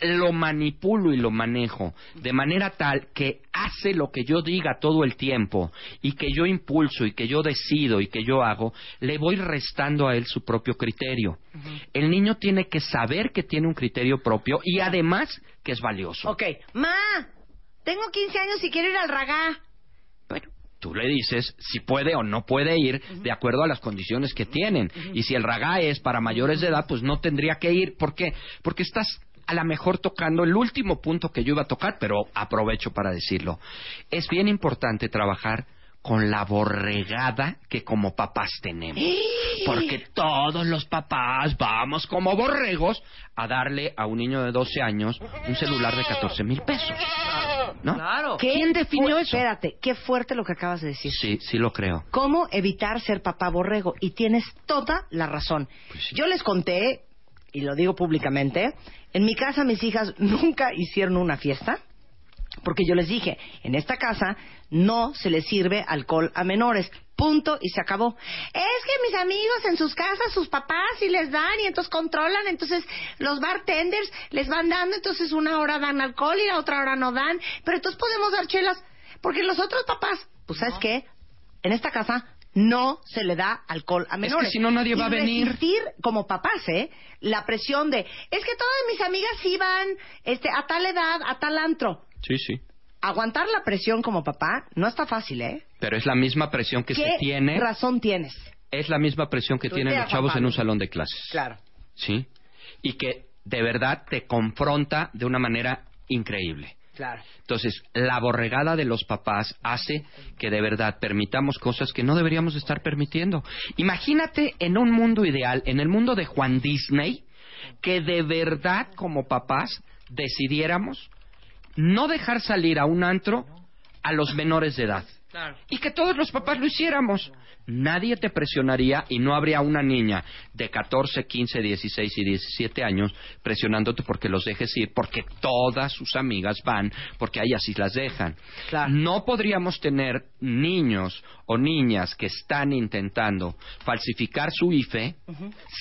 S25: lo manipulo y lo manejo de manera tal que hace lo que yo diga todo el tiempo y que yo impulso y que yo decido y que yo hago, le voy restando a él su propio criterio. El niño tiene que saber que tiene un criterio propio y además que es valioso.
S2: ok, ma, tengo 15 años y quiero ir al ragá.
S25: Tú le dices si puede o no puede ir de acuerdo a las condiciones que tienen. Y si el ragá es para mayores de edad, pues no tendría que ir. ¿Por qué? Porque estás a lo mejor tocando el último punto que yo iba a tocar, pero aprovecho para decirlo. Es bien importante trabajar con la borregada que como papás tenemos. Porque todos los papás vamos como borregos a darle a un niño de 12 años un celular de 14 mil pesos. ¿No?
S4: Claro.
S2: ¿Qué
S25: ¿Quién definió eso?
S2: Espérate, qué fuerte lo que acabas de decir.
S25: Sí, sí lo creo.
S2: ¿Cómo evitar ser papá borrego? Y tienes toda la razón.
S25: Pues
S2: Yo les conté, y lo digo públicamente, en mi casa mis hijas nunca hicieron una fiesta. Porque yo les dije, en esta casa no se les sirve alcohol a menores. Punto y se acabó. Es que mis amigos en sus casas, sus papás, sí les dan y entonces controlan. Entonces los bartenders les van dando. Entonces una hora dan alcohol y la otra hora no dan. Pero entonces podemos dar chelas. Porque los otros papás, pues ¿sabes qué? En esta casa no se le da alcohol a menores.
S25: si no, nadie va a venir.
S2: resistir como papás, ¿eh? La presión de, es que todas mis amigas iban este, a tal edad, a tal antro.
S25: Sí, sí.
S2: Aguantar la presión como papá no está fácil, ¿eh?
S25: Pero es la misma presión que
S2: ¿Qué
S25: se tiene.
S2: razón tienes?
S25: Es la misma presión que
S2: Tuitea,
S25: tienen los chavos en
S2: Pablo.
S25: un salón de clases.
S2: Claro.
S25: ¿Sí? Y que de verdad te confronta de una manera increíble. Entonces, la borregada de los papás hace que de verdad permitamos cosas que no deberíamos estar permitiendo. Imagínate en un mundo ideal, en el mundo de Juan Disney, que de verdad como papás decidiéramos no dejar salir a un antro a los menores de edad.
S4: Claro.
S25: Y que todos los papás lo hiciéramos. Nadie te presionaría y no habría una niña de 14, 15, 16 y 17 años presionándote porque los dejes ir, porque todas sus amigas van, porque a ellas sí las dejan. No podríamos tener niños o niñas que están intentando falsificar su IFE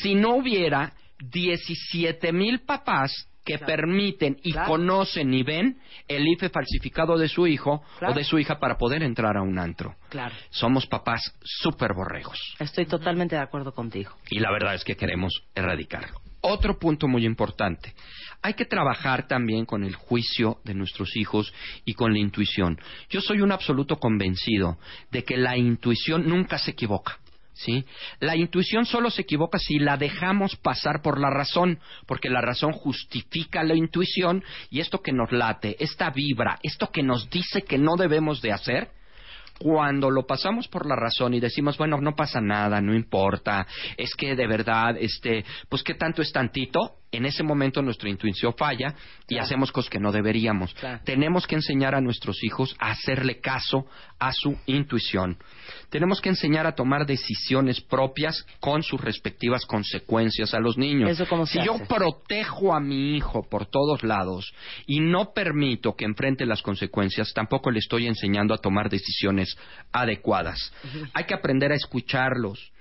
S25: si no hubiera 17 mil papás que permiten y conocen y ven el IFE falsificado de su hijo
S2: Claro.
S25: o de su hija para poder entrar a un antro.
S2: Claro.
S25: Somos papás súper borregos
S2: Estoy totalmente de acuerdo contigo.
S25: y la verdad es que queremos erradicarlo. Otro punto muy importante. Hay que trabajar también con el juicio de nuestros hijos y con la intuición. Yo soy un absoluto convencido de que la intuición nunca se equivoca. ¿Sí? La intuición solo se equivoca si la dejamos pasar por la razón, porque la razón justifica la intuición y esto que nos late, esta vibra, esto que nos dice que no debemos de hacer, cuando lo pasamos por la razón y decimos, bueno, no pasa nada, no importa, es que de verdad, este, pues qué tanto es tantito, en ese momento nuestra intuición falla y
S2: Claro.
S25: hacemos cosas que no deberíamos.
S2: Claro.
S25: Tenemos que enseñar a nuestros hijos a hacerle caso a su intuición. Tenemos que enseñar a tomar decisiones propias con sus respectivas consecuencias a los niños.
S2: ¿Eso cómo se
S25: si yo protejo a mi hijo por todos lados y no permito que enfrente las consecuencias, tampoco le estoy enseñando a tomar decisiones adecuadas. Hay que aprender a escucharlos.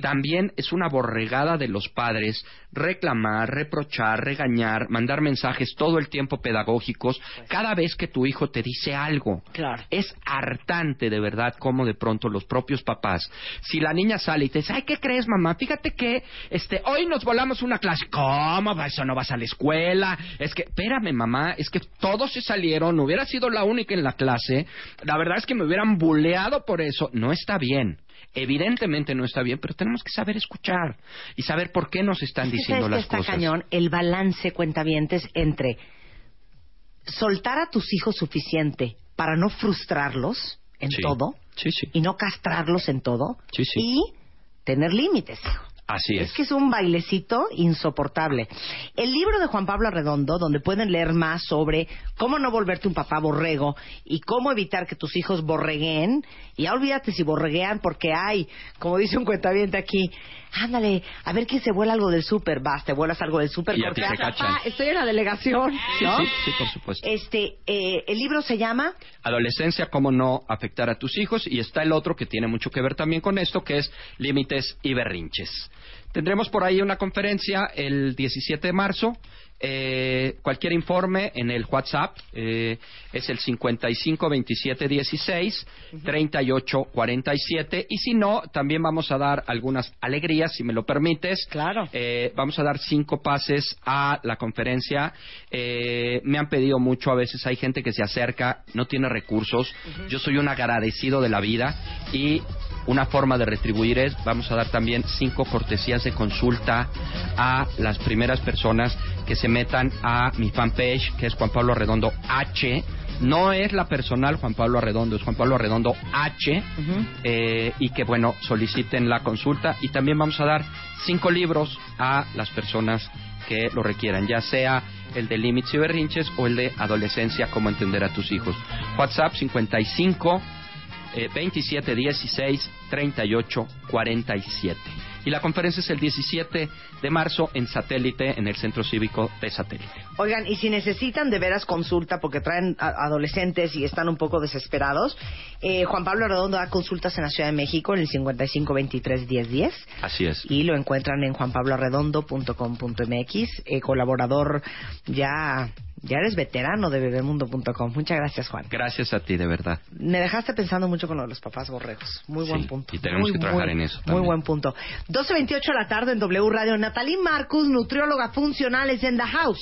S25: También es una borregada de los padres reclamar, reprochar, regañar, mandar mensajes todo el tiempo pedagógicos cada vez que tu hijo te dice algo.
S2: Claro.
S25: Es hartante de verdad como de pronto los propios papás, si la niña sale y te dice, ay, ¿qué crees mamá? Fíjate que este hoy nos volamos una clase. ¿Cómo? ¿Va- ¿Eso no vas a la escuela? Es que, espérame mamá, es que todos se salieron, no hubiera sido la única en la clase. La verdad es que me hubieran buleado por eso. No está bien. Evidentemente no está bien, pero tenemos que saber escuchar y saber por qué nos están diciendo las
S2: está
S25: cosas.
S2: cañón el balance, cuentavientes, entre soltar a tus hijos suficiente para no frustrarlos en
S25: Sí.
S2: todo
S25: Sí, sí.
S2: y no castrarlos en todo y tener límites, hijo.
S25: Así es.
S2: Es que es un bailecito insoportable. El libro de Juan Pablo Arredondo, donde pueden leer más sobre cómo no volverte un papá borrego y cómo evitar que tus hijos borregueen, y ya olvídate si borreguean porque hay, como dice un cuentaviente aquí, ándale, a ver quién se vuela algo del súper. Vas, te vuelas algo del súper. Porque. "Pa, estoy en la delegación.
S25: Sí,
S2: ¿no?
S25: sí, sí, por supuesto.
S2: Este, eh, el libro se llama
S25: Adolescencia, cómo no afectar a tus hijos. Y está el otro que tiene mucho que ver también con esto, que es límites y berrinches. Tendremos por ahí una conferencia el 17 de marzo. Eh, cualquier informe en el WhatsApp eh, es el 55 27 16 38 47 y si no también vamos a dar algunas alegrías si me lo permites.
S2: Claro.
S25: Vamos a dar cinco pases a la conferencia. Eh, me han pedido mucho a veces hay gente que se acerca no tiene recursos. Yo soy un agradecido de la vida y una forma de retribuir es, vamos a dar también cinco cortesías de consulta a las primeras personas que se metan a mi fanpage, que es Juan Pablo Arredondo H. No es la personal Juan Pablo Arredondo, es Juan Pablo Arredondo H. eh, y que, bueno, soliciten la consulta. Y también vamos a dar cinco libros a las personas que lo requieran, ya sea el de límites y berrinches o el de adolescencia, cómo entender a tus hijos. WhatsApp 55 eh, 27 16 38 47. Y la conferencia es el 17 de marzo en satélite, en el Centro Cívico de Satélite.
S2: Oigan, y si necesitan de veras consulta porque traen adolescentes y están un poco desesperados, eh, Juan Pablo Redondo da consultas en la Ciudad de México en el 55 23 10 10
S25: Así es.
S2: y lo encuentran en juanpabloarredondo.com.mx, eh, colaborador ya ya eres veterano de bebemundo.com. Muchas gracias, Juan.
S25: Gracias a ti, de verdad.
S2: Me dejaste pensando mucho con lo de los papás borregos. Muy buen
S25: Sí,
S2: punto.
S25: y tenemos
S2: Muy,
S25: que trabajar
S2: muy-
S25: en eso
S2: Muy buen punto. 12.28 de la tarde en W Radio. Natalie Marcus, nutrióloga funcional, es en the house.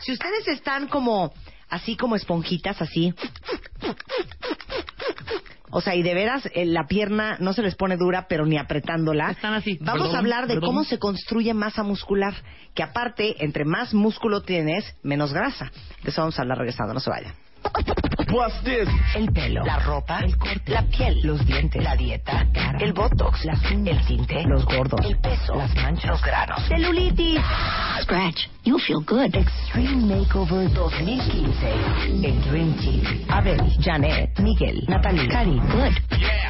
S2: Si ustedes están como, así como esponjitas, así. O sea, y de veras eh, la pierna no se les pone dura, pero ni apretándola. Están así. Vamos
S4: Perdón,
S2: a hablar de
S4: perdón.
S2: cómo se construye masa muscular. Que aparte, entre más músculo tienes, menos grasa. De eso vamos a hablar regresando. No se vayan. El pelo, la ropa, el corte, la piel, los dientes, la dieta, el botox, las uñas, el tinte, los gordos, el peso, las manchas, los granos, celulitis. Scratch, you'll feel good. Extreme Makeover 2015. El Dream Team. Abel, Janet, Miguel, Natalie, Cari, Good.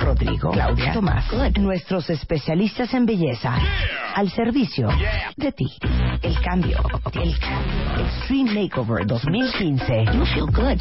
S2: Rodrigo, Claudia, Tomás. Good. Nuestros especialistas en belleza. Al servicio de ti. El cambio. El cambio. Extreme Makeover 2015. You feel good.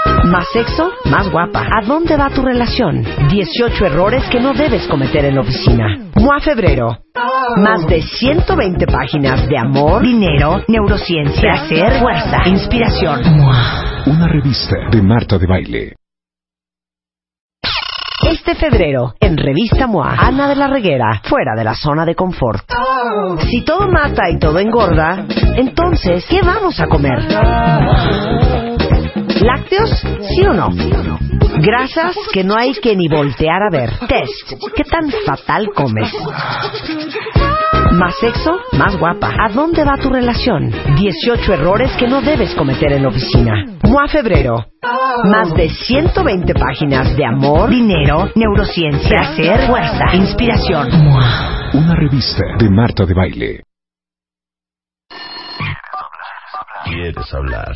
S2: Más sexo, más guapa. ¿A dónde va tu relación? 18 errores que no debes cometer en la oficina. MOA Febrero. Más de 120 páginas de amor, dinero, neurociencia, placer, fuerza, inspiración.
S6: Una revista de Marta de Baile.
S2: Este febrero, en Revista MOA, Ana de la Reguera, fuera de la zona de confort. Si todo mata y todo engorda, entonces, ¿qué vamos a comer? ¿Lácteos? ¿Sí o no? Grasas que no hay que ni voltear a ver. Test. ¿Qué tan fatal comes? Más sexo, más guapa. ¿A dónde va tu relación? 18 errores que no debes cometer en la oficina. MOA Febrero. Más de 120 páginas de amor, dinero, neurociencia, placer, fuerza, inspiración.
S6: Una revista de Marta de Baile. ¿Quieres hablar?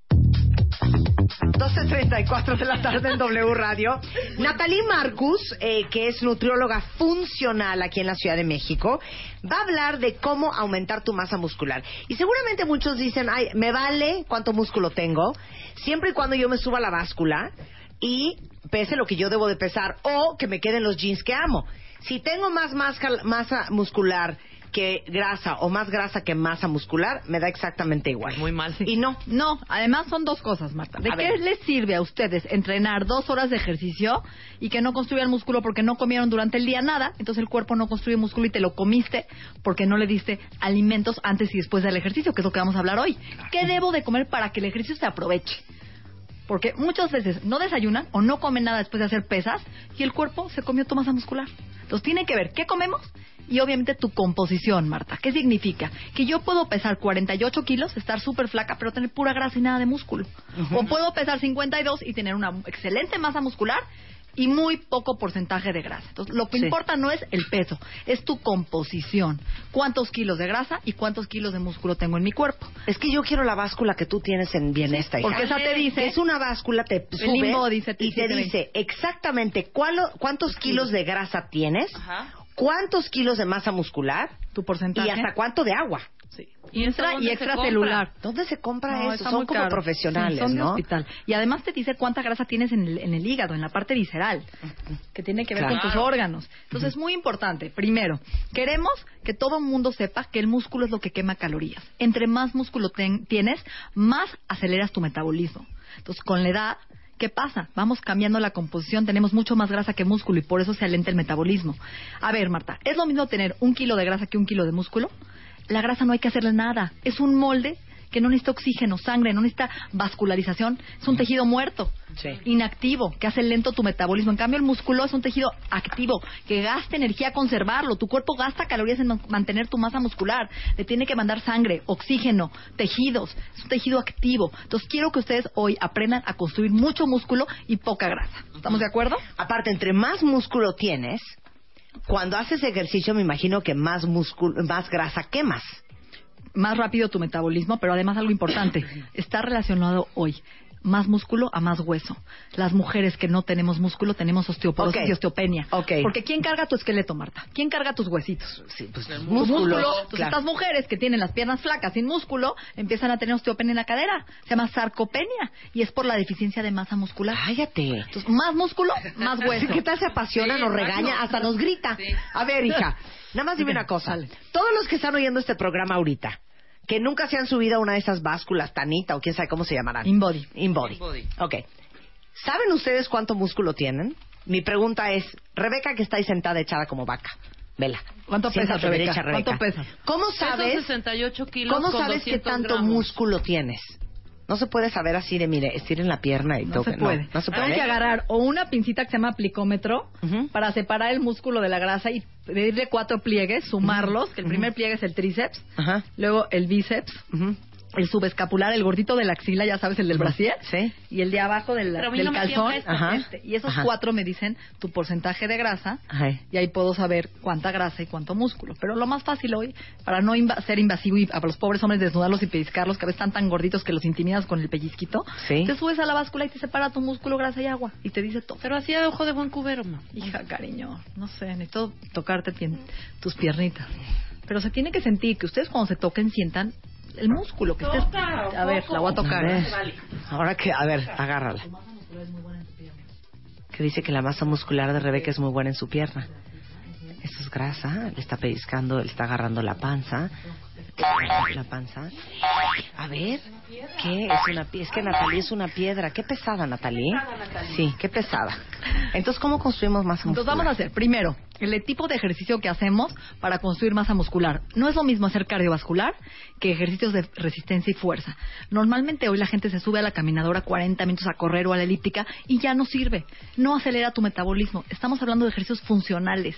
S2: 12.34 de la tarde en W Radio. *laughs* Natalie Marcus, eh, que es nutrióloga funcional aquí en la Ciudad de México, va a hablar de cómo aumentar tu masa muscular. Y seguramente muchos dicen, ay, me vale cuánto músculo tengo, siempre y cuando yo me suba a la báscula y pese lo que yo debo de pesar o que me queden los jeans que amo. Si tengo más másca- masa muscular que grasa o más grasa que masa muscular, me da exactamente igual.
S4: Muy mal.
S2: Y no.
S27: No, además son dos cosas, Marta. ¿De
S2: A
S27: qué
S2: ver.
S27: les sirve a ustedes entrenar dos horas de ejercicio y que no construyan músculo porque no comieron durante el día nada? Entonces el cuerpo no construye músculo y te lo comiste porque no le diste alimentos antes y después del ejercicio, que es lo que vamos a hablar hoy. ¿Qué debo de comer para que el ejercicio se aproveche? Porque muchas veces no desayunan o no comen nada después de hacer pesas y el cuerpo se comió tu masa muscular. Entonces tiene que ver qué comemos y obviamente tu composición, Marta. ¿Qué significa? Que yo puedo pesar 48 kilos, estar súper flaca, pero tener pura grasa y nada de músculo. O puedo pesar 52 y tener una excelente masa muscular y muy poco porcentaje de grasa. Entonces, lo que
S2: Sí.
S27: importa no es el peso, es tu composición. ¿Cuántos kilos de grasa y cuántos kilos de músculo tengo en mi cuerpo?
S2: Es que yo quiero la báscula que tú tienes en Bienesta. hija.
S27: porque esa te dice-
S2: Es una báscula, te
S27: El
S2: sube
S27: limbo dice
S2: y te
S27: 720.
S2: dice exactamente cuál- cuántos kilos de grasa tienes, cuántos kilos de masa muscular
S27: tu porcentaje
S2: y hasta cuánto de agua.
S27: Y extra
S4: dónde
S27: y
S4: se
S27: extracelular.
S2: ¿Dónde se compra
S27: No,
S2: eso? Son como
S27: caro.
S2: profesionales,
S27: Sí, son de
S2: ¿no?
S27: hospital. Y además te dice cuánta grasa tienes en el, en el hígado, en la parte visceral, que tiene que ver
S2: Claro.
S27: con tus órganos. Entonces es muy importante. Primero, queremos que todo el mundo sepa que el músculo es lo que quema calorías. Entre más músculo ten- tienes, más aceleras tu metabolismo. Entonces con la edad ¿Qué pasa? Vamos cambiando la composición, tenemos mucho más grasa que músculo y por eso se alenta el metabolismo. A ver, Marta, ¿es lo mismo tener un kilo de grasa que un kilo de músculo? La grasa no hay que hacerle nada. Es un molde que no necesita oxígeno, sangre, no necesita vascularización. Es un tejido muerto, inactivo, que hace lento tu metabolismo. En cambio, el músculo es un tejido activo, que gasta energía conservarlo. Tu cuerpo gasta calorías en man- mantener tu masa muscular. Le tiene que mandar sangre, oxígeno, tejidos. Es un tejido activo. Entonces, quiero que ustedes hoy aprendan a construir mucho músculo y poca grasa. ¿Estamos de acuerdo?
S2: Aparte, entre más músculo tienes, cuando haces ejercicio me imagino que más músculo, más grasa quemas.
S27: más rápido tu metabolismo, pero además algo importante, *clears throat* está relacionado hoy más músculo a más hueso. Las mujeres que no tenemos músculo tenemos osteoporosis y osteopenia.
S2: Ok.
S27: Porque ¿quién carga tu esqueleto, Marta? ¿Quién carga tus huesitos?
S2: Sí, pues
S27: Tu
S2: músculo.
S27: Entonces,
S2: claro.
S27: estas mujeres que tienen las piernas flacas sin músculo empiezan a tener osteopenia en la cadera. Se llama sarcopenia y es por la deficiencia de masa muscular.
S2: Cállate.
S27: Entonces, más músculo, más *laughs* hueso.
S2: ¿Qué tal se apasiona,
S27: Sí,
S2: nos regaña, hasta nos grita? A ver, hija, *laughs* nada más dime una cosa. Todos los que están oyendo este programa ahorita, que nunca se han subido a una de esas básculas, Tanita o quién sabe cómo se llamarán.
S27: Inbody.
S2: Inbody. Ok. ¿Saben ustedes cuánto músculo tienen? Mi pregunta es, Rebeca que está ahí sentada echada como vaca. Vela.
S27: ¿Cuánto pesas, Rebeca?
S2: derecha, Rebeca.
S27: ¿Cuánto pesas?
S2: ¿Cómo
S4: Peso
S2: sabes?
S4: 68 kilos
S2: ¿Cómo sabes qué
S4: 200
S2: tanto
S4: gramos.
S2: músculo tienes? No se puede saber así de, mire, estiren la pierna y
S27: No
S2: toquen.
S27: se puede.
S2: No, se puede.
S27: que agarrar o una pincita que se llama plicómetro para separar el músculo de la grasa y pedirle cuatro pliegues, sumarlos, que el primer pliegue es el tríceps,
S2: Ajá.
S27: luego el bíceps, el subescapular, el gordito de la axila, ya sabes, el del brasier,
S2: Sí.
S27: y el de abajo del,
S4: Pero
S27: del
S4: no
S27: calzón.
S2: Ajá.
S27: este. Y esos
S2: Ajá.
S27: cuatro me dicen tu porcentaje de grasa
S2: Ay.
S27: y ahí puedo saber cuánta grasa y cuánto músculo. Pero lo más fácil hoy, para no ser invasivo y a los pobres hombres desnudarlos y pellizcarlos, que a veces están tan gorditos que los intimidas con el pellizquito,
S2: Sí.
S27: te subes a la báscula y te separa tu músculo, grasa y agua y te dice todo.
S4: Pero así de ojo de buen cubero, ma.
S27: Hija, cariño, no sé, necesito tocarte tus piernitas. Pero se tiene que sentir que ustedes cuando se toquen sientan el músculo que estés... A ver, la voy a tocar. Vale.
S2: Ahora que, a ver, agárrala. Que dice que la masa muscular de Rebeca es muy buena en su pierna. Esto es grasa, le está pellizcando, le está agarrando la panza. La panza. A ver, ¿qué? Es una pie- Es que Natalie es una piedra. Qué pesada, Natalie. Sí, qué pesada. Entonces, ¿cómo construimos masa muscular?
S27: Entonces vamos a hacer, primero, el tipo de ejercicio que hacemos para construir masa muscular. No es lo mismo hacer cardiovascular que ejercicios de resistencia y fuerza. Normalmente hoy la gente se sube a la caminadora 40 minutos a correr o a la elíptica y ya no sirve. No acelera tu metabolismo. Estamos hablando de ejercicios funcionales.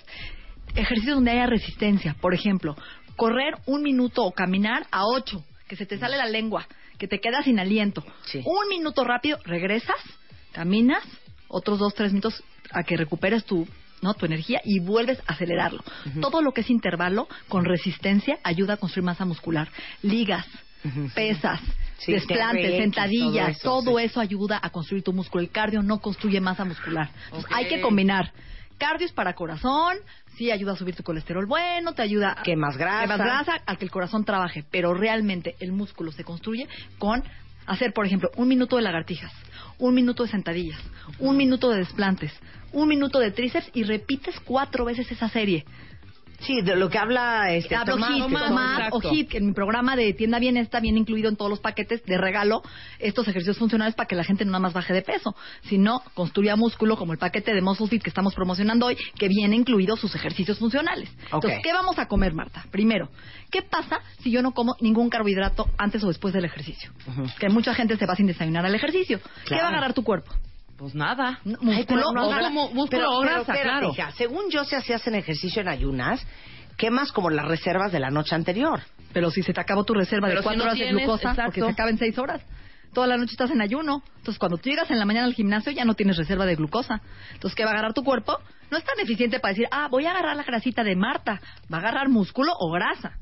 S27: Ejercicios donde haya resistencia. Por ejemplo, correr un minuto o caminar a 8, que se te sale la lengua, que te quedas sin aliento. Un minuto rápido, regresas, caminas, otros dos, tres minutos a que recuperes tu, ¿no? tu energía y vuelves a acelerarlo. Todo lo que es intervalo con resistencia ayuda a construir masa muscular. Ligas, pesas,
S2: Sí,
S27: desplantes, sentadillas,
S2: todo eso,
S27: todo
S2: sí.
S27: eso ayuda a construir tu músculo. El cardio no construye masa muscular. Entonces, hay que combinar. Cardio es para corazón, sí ayuda a subir tu colesterol bueno, te ayuda a
S2: Quemas grasa.
S27: quemas grasa, a que el corazón trabaje, pero realmente el músculo se construye con hacer, por ejemplo, un minuto de lagartijas, un minuto de sentadillas, un minuto de desplantes, un minuto de tríceps y repites cuatro veces esa serie.
S2: Sí, de lo que habla este
S27: Hablo
S2: Tomás,
S27: HIT, Tomás
S2: son-
S27: o HIT, que en mi programa de tienda bien está bien incluido en todos los paquetes de regalo estos ejercicios funcionales para que la gente no nada más baje de peso, sino construya músculo como el paquete de Muscle Fit que estamos promocionando hoy, que viene incluido sus ejercicios funcionales. Entonces, ¿qué vamos a comer, Marta? Primero, ¿qué pasa si yo no como ningún carbohidrato antes o después del ejercicio? Que mucha gente se va sin desayunar al ejercicio. ¿Qué va a agarrar tu cuerpo?
S4: Pues nada.
S27: Músculo
S2: Ay, no
S4: músculo
S2: pero-
S4: o
S2: pero
S4: grasa, claro.
S2: hija, según yo, si hacías en ejercicio en ayunas, quemas como las reservas de la noche anterior.
S27: Pero si se te acabó tu reserva
S4: Pero
S27: de
S4: si
S27: cuatro
S4: no
S27: horas
S4: tienes,
S27: de glucosa,
S4: exacto.
S27: porque se acaba en seis horas. Toda la noche estás en ayuno. Entonces, cuando tú llegas en la mañana al gimnasio, ya no tienes reserva de glucosa. Entonces, ¿qué va a agarrar tu cuerpo? No es tan eficiente para decir, ah, voy a agarrar la grasita de Marta. Va a agarrar músculo o grasa.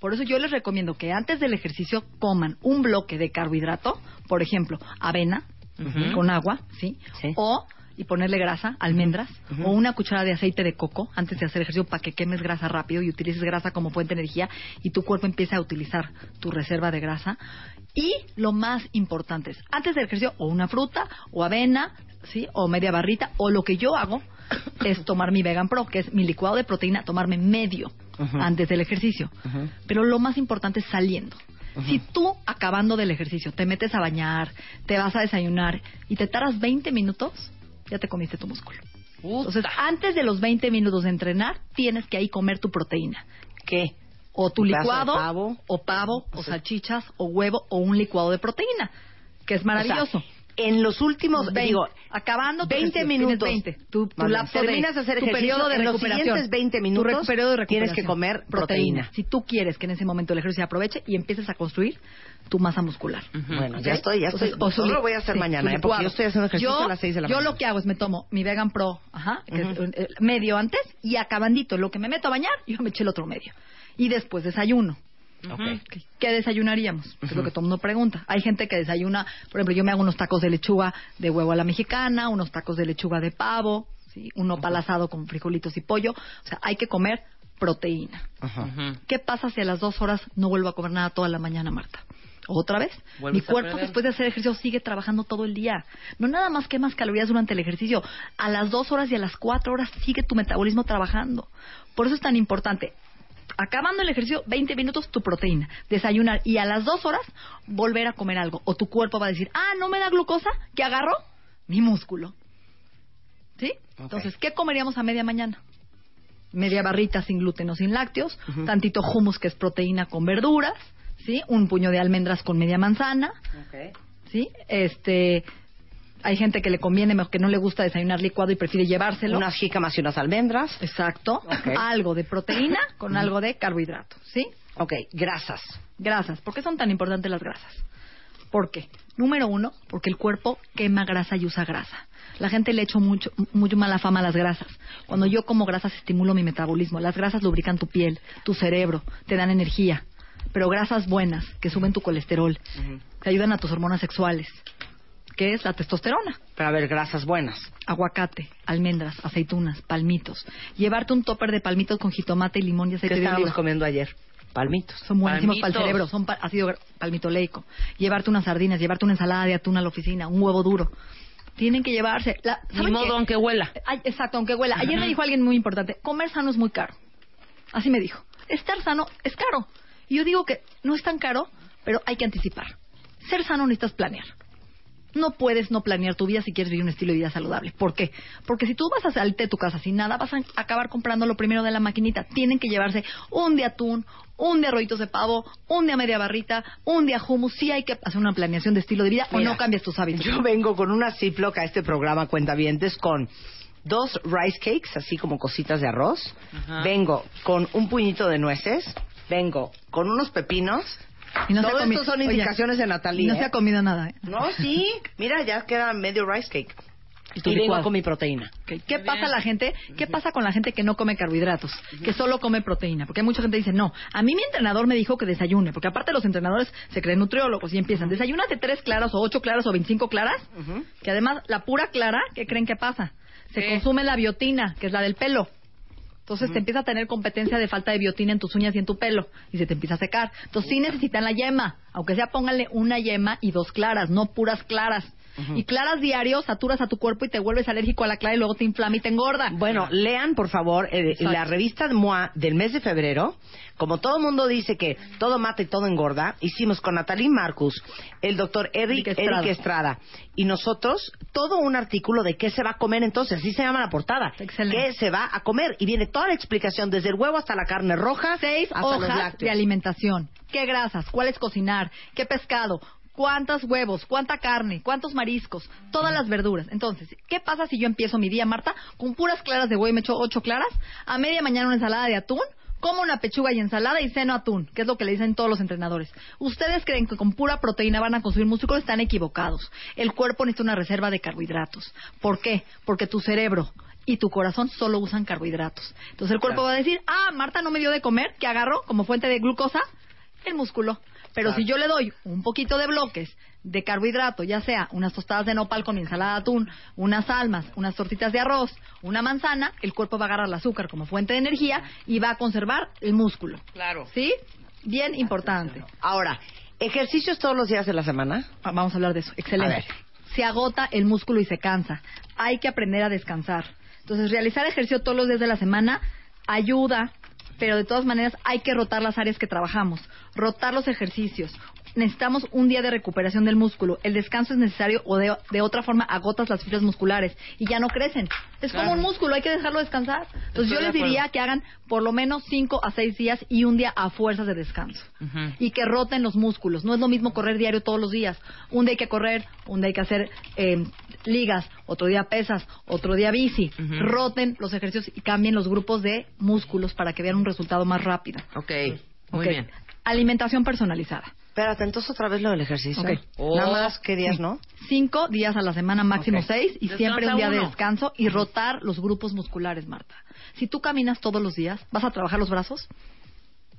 S27: Por eso yo les recomiendo que antes del ejercicio coman un bloque de carbohidrato, por ejemplo, avena Con agua, ¿sí? O y ponerle grasa, almendras, o una cucharada de aceite de coco antes de hacer ejercicio para que quemes grasa rápido y utilices grasa como fuente de energía y tu cuerpo empiece a utilizar tu reserva de grasa. Y lo más importante es, antes del ejercicio, o una fruta, o avena, ¿sí? O media barrita, o lo que yo hago *coughs* es tomar mi Vegan Pro, que es mi licuado de proteína, tomarme medio antes del ejercicio. Pero lo más importante es saliendo. Si tú, acabando del ejercicio, te metes a bañar, te vas a desayunar y te tardas 20 minutos, ya te comiste tu músculo. Entonces, antes de los 20 minutos de entrenar, tienes que ahí comer tu proteína.
S2: ¿Qué?
S27: O tu
S2: ¿Un pedazo de
S27: licuado,
S2: pavo?
S27: o pavo, o salchichas, o huevo, o un licuado de proteína, que es maravilloso.
S2: O sea, en los últimos,
S27: Veinte.
S2: digo,
S27: acabando tu
S2: 20
S27: ejercicio, tienes
S2: minutos.
S27: 20. Tu, tu lapso
S2: terminas de hacer
S27: tu
S2: ejercicio,
S27: periodo de
S2: en los
S27: recuperación.
S2: siguientes 20
S27: Tu
S2: minutos
S27: periodo de
S2: tienes que comer proteína.
S27: Si tú quieres que en ese momento el ejercicio se aproveche y empieces a construir tu masa muscular.
S2: Bueno, ya estoy, ya estoy.
S27: Entonces, o
S2: lo voy a hacer
S27: sí,
S2: mañana,
S27: tu
S2: ¿eh? porque yo estoy haciendo ejercicio
S27: Yo-
S2: a las 6 de la
S27: Yo
S2: mañana.
S27: lo que hago es me tomo mi Vegan Pro, ajá, que es, eh, medio antes y acabandito, lo que me meto a bañar, yo me eché el otro medio. Y después desayuno. ¿Qué- ¿Qué desayunaríamos? Es lo que todo el mundo pregunta. Hay gente que desayuna, por ejemplo, yo me hago unos tacos de lechuga de huevo a la mexicana, unos tacos de lechuga de pavo, ¿sí? uno palazado con frijolitos y pollo. O sea, hay que comer proteína. ¿Qué pasa si a las dos horas no vuelvo a comer nada toda la mañana, Marta? ¿Otra vez? Mi cuerpo después de hacer ejercicio sigue trabajando todo el día. No nada más quemas calorías durante el ejercicio. A las dos horas y a las cuatro horas sigue tu metabolismo trabajando. Por eso es tan importante. Acabando el ejercicio, 20 minutos tu proteína, desayunar y a las dos horas volver a comer algo. O tu cuerpo va a decir, ah, no me da glucosa, ¿qué agarro? Mi músculo. ¿Sí? Entonces, ¿qué comeríamos a media mañana? Media barrita sin gluten o sin lácteos, tantito hummus que es proteína con verduras, ¿sí? Un puño de almendras con media manzana, ¿sí? Este, hay gente que le conviene, que no le gusta desayunar licuado y prefiere llevárselo.
S2: Unas jícamas y unas almendras.
S27: Exacto. Algo de proteína con algo de carbohidrato, ¿sí?
S2: Ok, grasas.
S27: Grasas. ¿Por qué son tan importantes las grasas? ¿Por qué? Número uno, porque el cuerpo quema grasa y usa grasa. La gente le echa mucho, mucho mala fama a las grasas. Cuando yo como grasas estimulo mi metabolismo. Las grasas lubrican tu piel, tu cerebro, te dan energía. Pero grasas buenas, que suben tu colesterol, te ayudan a tus hormonas sexuales, que es la testosterona.
S2: Pero a ver, grasas buenas.
S27: Aguacate, almendras, aceitunas, palmitos. Llevarte un topper de palmitos con jitomate y limón y aceite
S2: ¿Qué
S27: de
S2: estábamos
S27: oliva.
S2: comiendo ayer? Palmitos.
S27: Son buenísimos para el cerebro, son pa- ácido palmitoleico. Llevarte unas sardinas, llevarte una ensalada de atún a la oficina, un huevo duro. Tienen que llevarse. La,
S4: Ni
S27: ¿saben
S4: modo,
S27: qué?
S4: aunque huela.
S27: Ay, exacto, aunque huela. Ayer me dijo alguien muy importante, comer sano es muy caro. Así me dijo. Estar sano es caro. Y yo digo que no es tan caro, pero hay que anticipar. Ser sano necesitas planear. No puedes no planear tu vida si quieres vivir un estilo de vida saludable. ¿Por qué? Porque si tú vas a salir de tu casa sin nada, vas a acabar comprando lo primero de la maquinita. Tienen que llevarse un de atún, un de arroyitos de pavo, un de media barrita, un de hummus. Sí hay que hacer una planeación de estilo de vida o no cambias tus hábitos.
S2: Yo vengo con una Ziploc a este programa Cuentavientes con dos rice cakes, así como cositas de arroz.
S27: Ajá.
S2: Vengo con un puñito de nueces. Vengo con unos pepinos.
S27: Y no se
S2: Todo
S27: ha comi-
S2: esto son
S27: Oye,
S2: indicaciones de Natalie.
S27: y no
S2: ¿eh?
S27: se ha comido nada, ¿eh?
S2: No, sí. Mira, ya queda medio rice cake.
S27: Y
S2: Y,
S27: tu
S2: vengo con mi proteína.
S27: ¿Qué pasa la gente? ¿Qué pasa con la gente que no come carbohidratos, que solo come proteína? Porque hay mucha gente que dice, "No, a mí mi entrenador me dijo que desayune", porque aparte los entrenadores se creen nutriólogos y empiezan, "Desayúnate tres claras o ocho claras o 25 claras", que además la pura clara, ¿qué creen que pasa? Se consume la biotina, que es la del pelo. Entonces te empieza a tener competencia de falta de biotina en tus uñas y en tu pelo y se te empieza a secar. Entonces sí necesitan la yema, aunque sea pónganle una yema y dos claras, no puras claras. Y claras diario, saturas a tu cuerpo y te vuelves alérgico a la clara y luego te inflama y te engorda.
S2: Bueno, lean, por favor, eh, la revista de MOA del mes de febrero. Como todo el mundo dice que todo mata y todo engorda, hicimos con Natalie Marcus, el doctor Eric,
S27: Eric Estrada.
S2: Eric Estrada y nosotros todo un artículo de qué se va a comer entonces. Así se llama la portada. ¿Qué se va a comer? Y viene toda la explicación, desde el huevo hasta la carne roja,
S27: Seis
S2: hasta los
S27: hojas
S2: lácteos.
S27: de alimentación. ¿Qué grasas? ¿Cuál es cocinar? ¿Qué pescado? ¿Cuántos huevos? ¿Cuánta carne? ¿Cuántos mariscos? Todas las verduras. Entonces, ¿qué pasa si yo empiezo mi día, Marta, con puras claras de huevo y me echo ocho claras? A media mañana una ensalada de atún, como una pechuga y ensalada y ceno atún, que es lo que le dicen todos los entrenadores. Ustedes creen que con pura proteína van a consumir músculo, están equivocados. El cuerpo necesita una reserva de carbohidratos. ¿Por qué? Porque tu cerebro y tu corazón solo usan carbohidratos. Entonces el cuerpo va a decir, ah, Marta no me dio de comer, ¿qué agarro como fuente de glucosa? El músculo. Pero
S2: Claro.
S27: si yo le doy un poquito de bloques de carbohidrato, ya sea unas tostadas de nopal con mi ensalada de atún, unas almas, unas tortitas de arroz, una manzana, el cuerpo va a agarrar el azúcar como fuente de energía y va a conservar el músculo.
S4: Claro.
S27: ¿Sí? Bien importante.
S2: Ahora, ¿ejercicios todos los días de la semana?
S27: Ah, Vamos a hablar de eso. Excelente.
S2: A ver.
S27: Se agota el músculo y se cansa. Hay que aprender a descansar. Entonces, realizar ejercicio todos los días de la semana ayuda, pero de todas maneras hay que rotar las áreas que trabajamos, rotar los ejercicios. Necesitamos un día de recuperación del músculo. El descanso es necesario o de, de otra forma agotas las fibras musculares y ya no crecen. Es como un músculo, hay que dejarlo descansar. Entonces
S4: Estoy
S27: yo les diría que hagan por lo menos 5 a 6 días y un día a fuerzas de descanso y que roten los músculos. No es lo mismo correr diario todos los días. Un día hay que correr, un día hay que hacer eh, ligas, otro día pesas, otro día bici. Roten los ejercicios y cambien los grupos de músculos para que vean un resultado más rápido.
S4: Ok, muy
S27: Ok.
S4: bien.
S27: Alimentación personalizada.
S2: Espérate, entonces otra vez lo del ejercicio.
S27: Ok.
S2: Nada más, ¿qué días, no? *laughs*
S27: Cinco días a la semana, máximo seis, y
S2: Descansa
S27: siempre un día de descanso y rotar los grupos musculares, Marta. Si tú caminas todos los días, ¿vas a trabajar los brazos?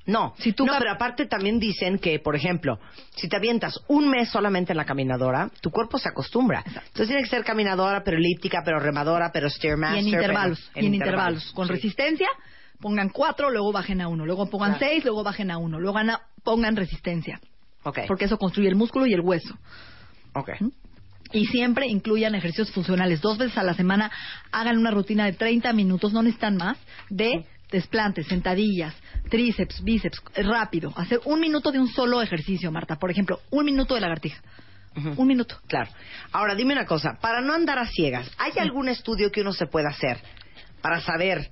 S2: No,
S27: Si tú
S2: no, pero aparte también dicen que, por ejemplo, si te avientas un mes solamente en la caminadora, tu cuerpo se acostumbra. Entonces tiene que ser caminadora, pero elíptica, pero remadora, pero stairmaster.
S27: y en
S2: pero-
S27: intervalos, y en intervalos, con
S2: sí.
S27: resistencia, pongan cuatro, luego bajen a uno, luego pongan
S2: Claro.
S27: seis, luego bajen a uno, luego pongan resistencia,
S2: Ok,
S27: porque eso construye el músculo y el hueso.
S2: ok.
S27: Y siempre incluyan ejercicios funcionales. Dos veces a la semana hagan una rutina de 30 minutos, no necesitan más, de desplantes, sentadillas, tríceps, bíceps, eh, rápido. Hacer un minuto de un solo ejercicio, Marta. Por ejemplo, un minuto de lagartija. Un minuto.
S2: Claro. Ahora, dime una cosa, para no andar a ciegas, ¿hay algún estudio que uno se pueda hacer para saber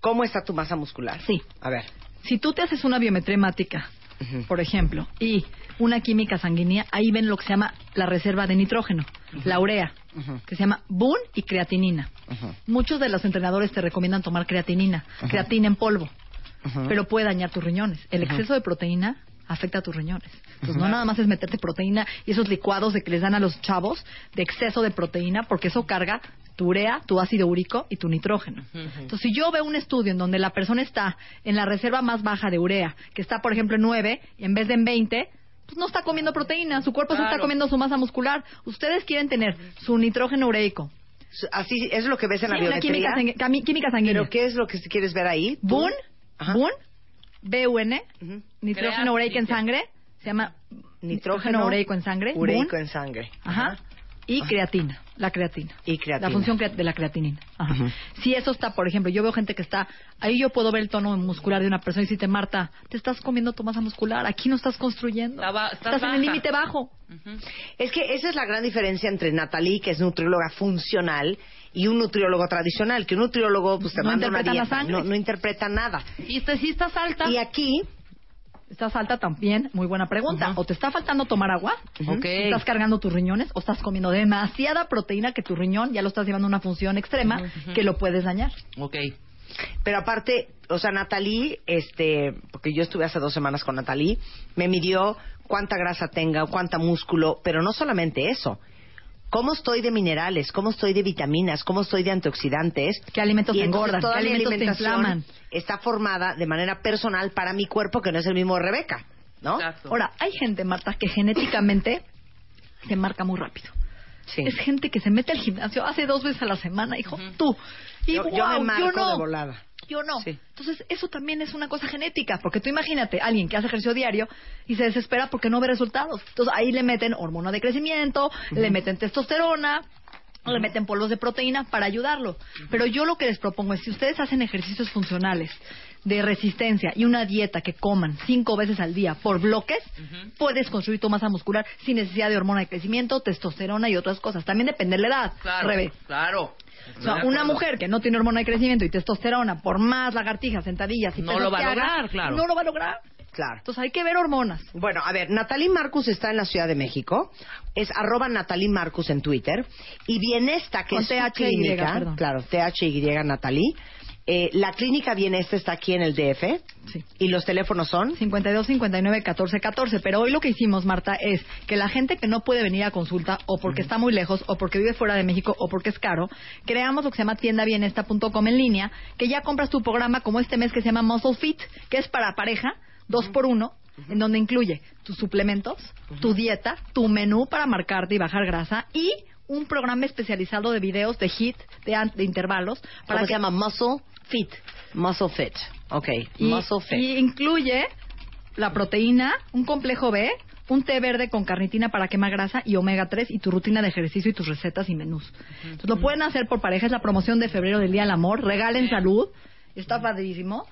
S2: cómo está tu masa muscular?
S27: Sí.
S2: A ver.
S27: Si tú te haces una biometría hemática, por ejemplo, y una química sanguínea, ahí ven lo que se llama la reserva de nitrógeno, la urea, que se llama BUN y creatinina. Muchos de los entrenadores te recomiendan tomar creatinina, creatina en polvo, pero puede dañar tus riñones. El exceso de proteína afecta a tus riñones. Entonces, no nada más es meterte proteína y esos licuados de que les dan a los chavos de exceso de proteína, porque eso carga tu urea, tu ácido úrico y tu nitrógeno. Entonces, si yo veo un estudio en donde la persona está en la reserva más baja de urea, que está, por ejemplo, en 9, y en vez de en 20, pues no está comiendo proteína, su cuerpo se está comiendo su masa muscular. Ustedes quieren tener su nitrógeno ureico.
S2: Así es lo que ves en la
S27: Sí, una
S2: biometría.
S27: química, sangu- cami- química sanguínea.
S2: ¿Pero qué es lo que quieres ver ahí?
S27: BUN. BUN, BUN, nitrógeno ureico en sangre, se llama
S2: Nitrógeno
S27: ureico en sangre,
S2: Ureico
S27: BUN,
S2: en sangre.
S27: Ajá. Y creatina, la creatina.
S2: Y creatina.
S27: La función crea- de la creatinina. Ajá. Si eso está, por ejemplo, yo veo gente que está, ahí yo puedo ver el tono muscular de una persona y decirte, Marta, te estás comiendo tu masa muscular, aquí no estás construyendo.
S4: estás
S27: estás en el límite bajo.
S2: Es que esa es la gran diferencia entre Natalie, que es nutrióloga funcional, y un nutriólogo tradicional, que un nutriólogo pues te
S27: No
S2: manda una
S27: la
S2: dieta,
S27: sangre.
S2: no, no interpreta nada.
S4: Y te, si estás alta.
S2: Y aquí
S27: ¿Estás alta también? Muy buena pregunta. ¿O te está faltando tomar agua?
S4: Ok.
S27: ¿Estás cargando tus riñones? ¿O estás comiendo demasiada proteína que tu riñón ya lo estás llevando a una función extrema que lo puedes dañar?
S4: Ok.
S2: Pero aparte, o sea, Natalie, este, porque yo estuve hace dos semanas con Natalie, me midió cuánta grasa tenga, cuánta músculo, pero no solamente eso. ¿Cómo estoy de minerales? ¿Cómo estoy de vitaminas? ¿Cómo estoy de antioxidantes?
S27: ¿Qué alimentos
S2: Y
S27: te engordan?
S2: toda
S27: ¿Qué
S2: mi
S27: alimentos te
S2: alimentación
S27: inflaman?
S2: Está formada de manera personal para mi cuerpo, que no es el mismo de Rebeca, ¿no?
S27: Ahora, hay gente, Marta, que genéticamente se marca muy rápido.
S2: Sí.
S27: Es gente que se mete al gimnasio hace dos veces a la semana, hijo. Tú. Y
S2: Yo-
S27: wow,
S2: yo me marco
S27: no.
S2: de volada.
S27: Yo no. Entonces, eso también es una cosa genética, porque tú imagínate, alguien que hace ejercicio diario y se desespera porque no ve resultados. Entonces, ahí le meten hormona de crecimiento, le meten testosterona, le meten polvos de proteína para ayudarlo. Pero yo lo que les propongo es, si ustedes hacen ejercicios funcionales de resistencia y una dieta que coman cinco veces al día por bloques, puedes construir tu masa muscular sin necesidad de hormona de crecimiento, testosterona y otras cosas. También depende de la edad.
S4: Claro,
S27: Rebe.
S4: claro.
S27: O sea, una mujer que no tiene hormona de crecimiento y testosterona, por más lagartijas, sentadillas y
S2: No lo va a
S27: haga,
S2: lograr, claro.
S27: No lo va a lograr.
S2: Claro.
S27: Entonces hay que ver hormonas.
S2: Bueno, a ver, Natalie Marcus está en la Ciudad de México. Es arroba Natalie Marcus en Twitter. Y Bienesta, que
S27: Con
S2: es su
S27: THY,
S2: clínica.
S27: perdón.
S2: Claro, THY Natalie. Eh, la clínica Bienesta está aquí en el DF.
S27: Sí.
S2: Y los teléfonos son
S27: 52 59 14 14. Pero hoy lo que hicimos, Marta, es que la gente que no puede venir a consulta o porque está muy lejos o porque vive fuera de México o porque es caro, creamos lo que se llama tiendabienesta.com en línea, que ya compras tu programa como este mes que se llama Muscle Fit, que es para pareja, dos por uno, en donde incluye tus suplementos, tu dieta, tu menú para marcarte y bajar grasa y un programa especializado de videos de HIT, de, de intervalos.
S2: ¿Cómo
S27: que-
S2: se llama? Muscle Fit. Muscle Fit. Ok.
S27: y,
S2: Muscle Fit.
S27: y incluye la proteína, un complejo B, un té verde con carnitina para quemar grasa y omega 3 y tu rutina de ejercicio y tus recetas y menús. Entonces lo pueden hacer por pareja, es la promoción de febrero del Día del Amor, regalen salud, está padrísimo.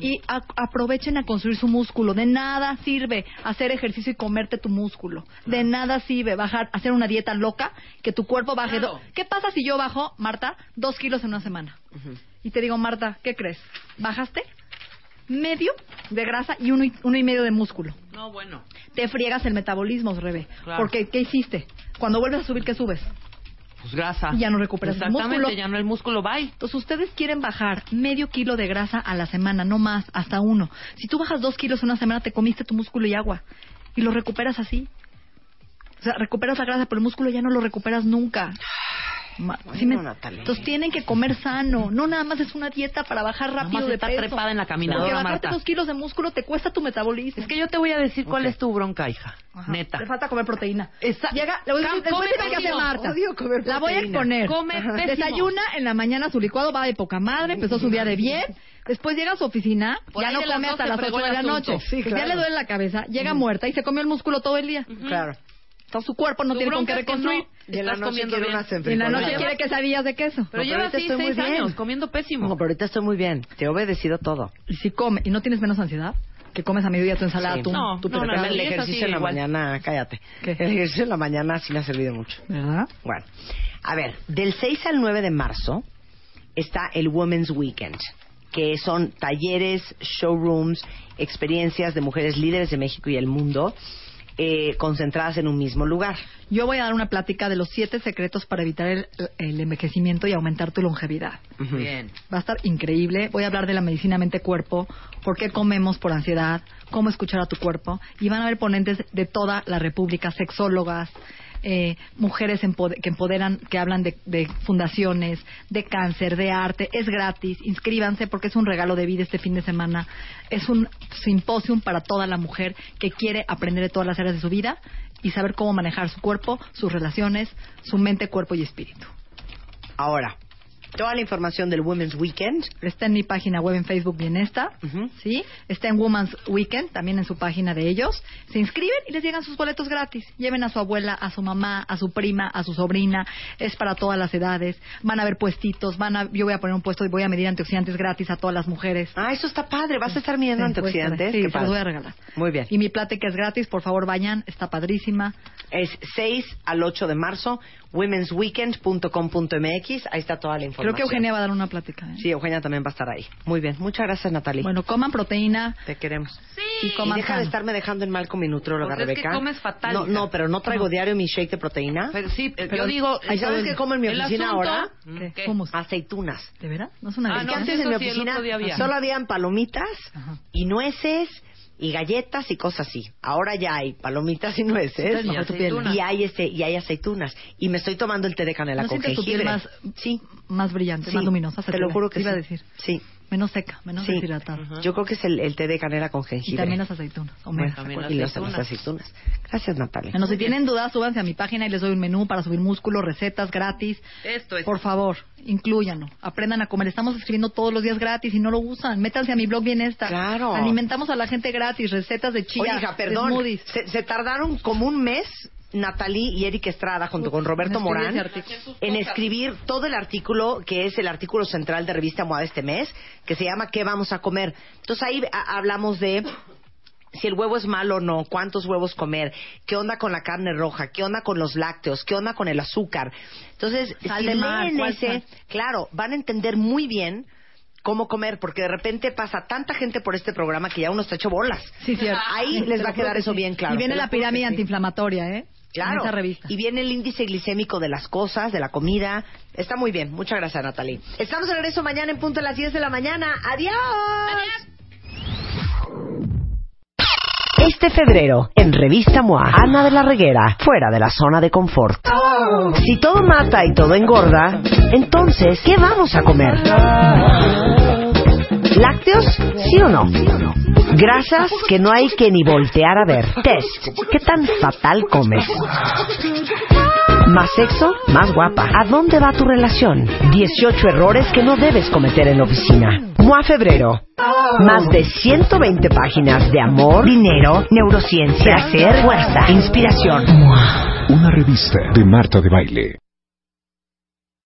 S27: Y a- aprovechen a construir su músculo. De nada sirve hacer ejercicio y comerte tu músculo. De nada sirve bajar, hacer una dieta loca que tu cuerpo baje. ¿Qué pasa si yo bajo, Marta, dos kilos en una semana? Y te digo, Marta, ¿qué crees? ¿Bajaste? Medio de grasa y uno y, uno y medio de músculo.
S4: No, bueno.
S27: Te friegas el metabolismo, Rebe.
S4: Claro.
S27: Porque, ¿qué hiciste? Cuando vuelves a subir, ¿qué subes?
S4: Pues grasa.
S27: Y ya no recuperas el
S4: Exactamente,
S27: músculo.
S4: ya no el músculo, bye.
S27: Entonces, ustedes quieren bajar medio kilo de grasa a la semana, no más, hasta uno. Si tú bajas dos kilos en una semana, te comiste tu músculo y agua. Y lo recuperas así. O sea, recuperas la grasa, pero el músculo ya no lo recuperas nunca. *sighs* *sighs* ¿sí me- Entonces tienen que comer sano. No nada más es una dieta para bajar rápido
S4: más
S27: de peso.
S4: trepada en la caminadora,
S27: Porque bajarte
S4: Marta.
S27: dos kilos de músculo te cuesta tu metabolismo.
S4: Es que yo te voy a decir cuál es tu bronca, hija. Neta.
S27: Te falta comer proteína.
S4: Esa-
S27: Llega, le voy a decir, después de que hace. Marta.
S4: Odio comer
S27: La voy a exponer.
S4: Come pésimo.
S27: Desayuna en la mañana su licuado va de poca madre, empezó su día de bien. Después llega a su oficina,
S4: Por
S27: ya no come hasta
S4: 12
S27: las 8
S4: fregó
S27: de la noche.
S4: Sí,
S27: Pues Ya le duele la cabeza, llega muerta y se comió el músculo todo el día.
S2: Claro.
S27: Su cuerpo no
S4: Tu
S27: tiene con qué
S4: es que
S27: reconstruir.
S4: no Y en la noche quiere bien. unas
S27: Y en la noche quiere quesadillas de queso.
S4: Pero
S2: No,
S4: lleva
S2: ahorita
S4: así
S2: estoy muy
S4: seis
S2: bien.
S4: años comiendo pésimo.
S2: No, pero ahorita estoy muy bien. Te he obedecido todo.
S27: Y si come y no tienes menos ansiedad, que comes a mediodía tu ensalada,
S2: Sí.
S27: tu,
S4: No,
S27: tu
S4: no, no,
S2: el ejercicio en la mañana, cállate. El ejercicio en la mañana sí me ha servido mucho.
S27: ¿Verdad?
S2: Bueno, a ver, del 6 al 9 de marzo está el Women's Weekend, que son talleres, showrooms, experiencias de mujeres líderes de México y el mundo, eh, concentradas en un mismo lugar.
S27: Yo voy a dar una plática de los siete secretos para evitar el, el envejecimiento y aumentar tu longevidad.
S4: Bien.
S27: Va a estar increíble. Voy a hablar de la medicina mente-cuerpo, por qué comemos por ansiedad, cómo escuchar a tu cuerpo. Y van a haber ponentes de toda la República, sexólogas, eh, mujeres empode- que empoderan, que hablan de, de fundaciones, de cáncer, de arte. Es gratis. Inscríbanse porque es un regalo de vida este fin de semana. Es un simposium para toda la mujer que quiere aprender de todas las áreas de su vida y saber cómo manejar su cuerpo, sus relaciones, su mente, cuerpo y espíritu.
S2: Ahora, toda la información del Women's Weekend
S27: Está en mi página web en Facebook Bienesta, ¿sí? Está en Women's Weekend, también en su página de ellos. Se inscriben y les llegan sus boletos gratis. Lleven a su abuela, a su mamá, a su prima, a su sobrina. Es para todas las edades. Van a haber puestitos. Van a, yo voy a poner un puesto y voy a medir antioxidantes gratis a todas las mujeres.
S2: Ah, eso está padre. ¿Vas a estar midiendo
S27: Sí,
S2: antioxidantes?
S27: Sí,
S2: Qué
S27: se los voy a regalar.
S2: Muy bien.
S27: Y mi plática es gratis, por favor vayan, está padrísima.
S2: Es 6 al 8 de marzo, womensweekend.com.mx. Ahí está toda la información.
S27: Creo que Eugenia va a dar una plática. ¿eh?
S2: Sí, Eugenia también va a estar ahí. Muy bien. Muchas gracias, Natalie.
S27: Bueno, coman proteína.
S2: Te queremos.
S27: Sí.
S2: Y
S27: Y coman
S2: deja de
S27: sano.
S2: estarme dejando en mal con mi nutróloga,
S4: Pues es que
S2: Rebeca.
S4: comes fatal,
S2: No, no, pero no traigo
S4: No.
S2: diario mi shake de proteína.
S4: Pero sí,
S2: Pero-
S4: yo digo...
S2: ¿Y sabes qué como en mi oficina
S4: asunto-
S2: ahora?
S4: ¿Qué?
S27: ¿Qué?
S2: Aceitunas.
S27: ¿De veras? No es una
S4: Ah, no,
S2: antes en mi oficina
S4: había.
S2: solo habían palomitas y nueces y galletas y cosas así. Ahora ya hay palomitas y nueces
S27: Sí, y aceitunas.
S2: y hay este y hay aceitunas y me estoy tomando el té de canela
S27: ¿No
S2: con
S27: sientes tu piel
S2: jengibre.
S27: más,
S2: sí,
S27: más brillante,
S2: Sí,
S27: más luminosa?
S2: Te lo juro que
S27: Te iba
S2: sí.
S27: a decir.
S2: Sí.
S27: Me Menos seca, menos
S2: Sí.
S27: deshidratada.
S2: Yo creo que es el, el té de canela con jengibre.
S27: Y también las aceitunas.
S2: Bueno,
S27: ¿se acuerdan?
S2: y las, las aceitunas. Gracias, Natalia.
S27: Bueno, si tienen dudas, súbanse a mi página y les doy un menú para subir músculo, recetas gratis.
S4: Esto es.
S27: Por favor, incluyanlo. Aprendan a comer. Estamos escribiendo todos los días gratis y no lo usan. Métanse a mi blog bien esta.
S2: Claro.
S27: Alimentamos a la gente gratis, recetas de chía.
S2: Hija, perdón.
S27: smoothies.
S2: Se, se tardaron como un mes Natalie y Eric Estrada junto con Roberto Morán en escribir todo el artículo que es el artículo central de Revista Moda este mes, que se llama ¿Qué vamos a comer? Entonces ahí a- hablamos de si el huevo es malo o no, cuántos huevos comer, qué onda con la carne roja, qué onda con los lácteos, qué onda con el azúcar. Entonces,
S27: Sal
S2: si
S27: de mar,
S2: leen
S27: ¿cuál
S2: ese, claro, van a entender muy bien cómo comer, porque de repente pasa tanta gente por este programa que ya uno está hecho bolas.
S27: Sí, cierto.
S2: Ahí les va a quedar
S27: que
S2: eso
S27: sí.
S2: bien claro.
S27: Y viene la pirámide
S2: sí.
S27: antiinflamatoria, ¿eh?
S2: Claro.
S27: En esa revista.
S2: Y viene el índice glicémico de las cosas, de la comida. Está muy bien. Muchas gracias, Natalie. Estamos de regreso mañana en punto a las 10 de la mañana. ¡Adiós!
S1: Este febrero, en Revista MOA, Ana de la Reguera, fuera de la zona de confort. Si todo mata y todo engorda, entonces, ¿qué vamos a comer? ¿Lácteos? ¿Sí o no? Grasas que no hay que ni voltear a ver. Test. ¿Qué tan fatal comes? Más sexo, más guapa. ¿A dónde va tu relación? 18 errores que no debes cometer en la oficina. MOA Febrero. Más de 120 páginas de amor, dinero, neurociencia, placer, fuerza, inspiración.
S6: Una revista de Marta de Baile.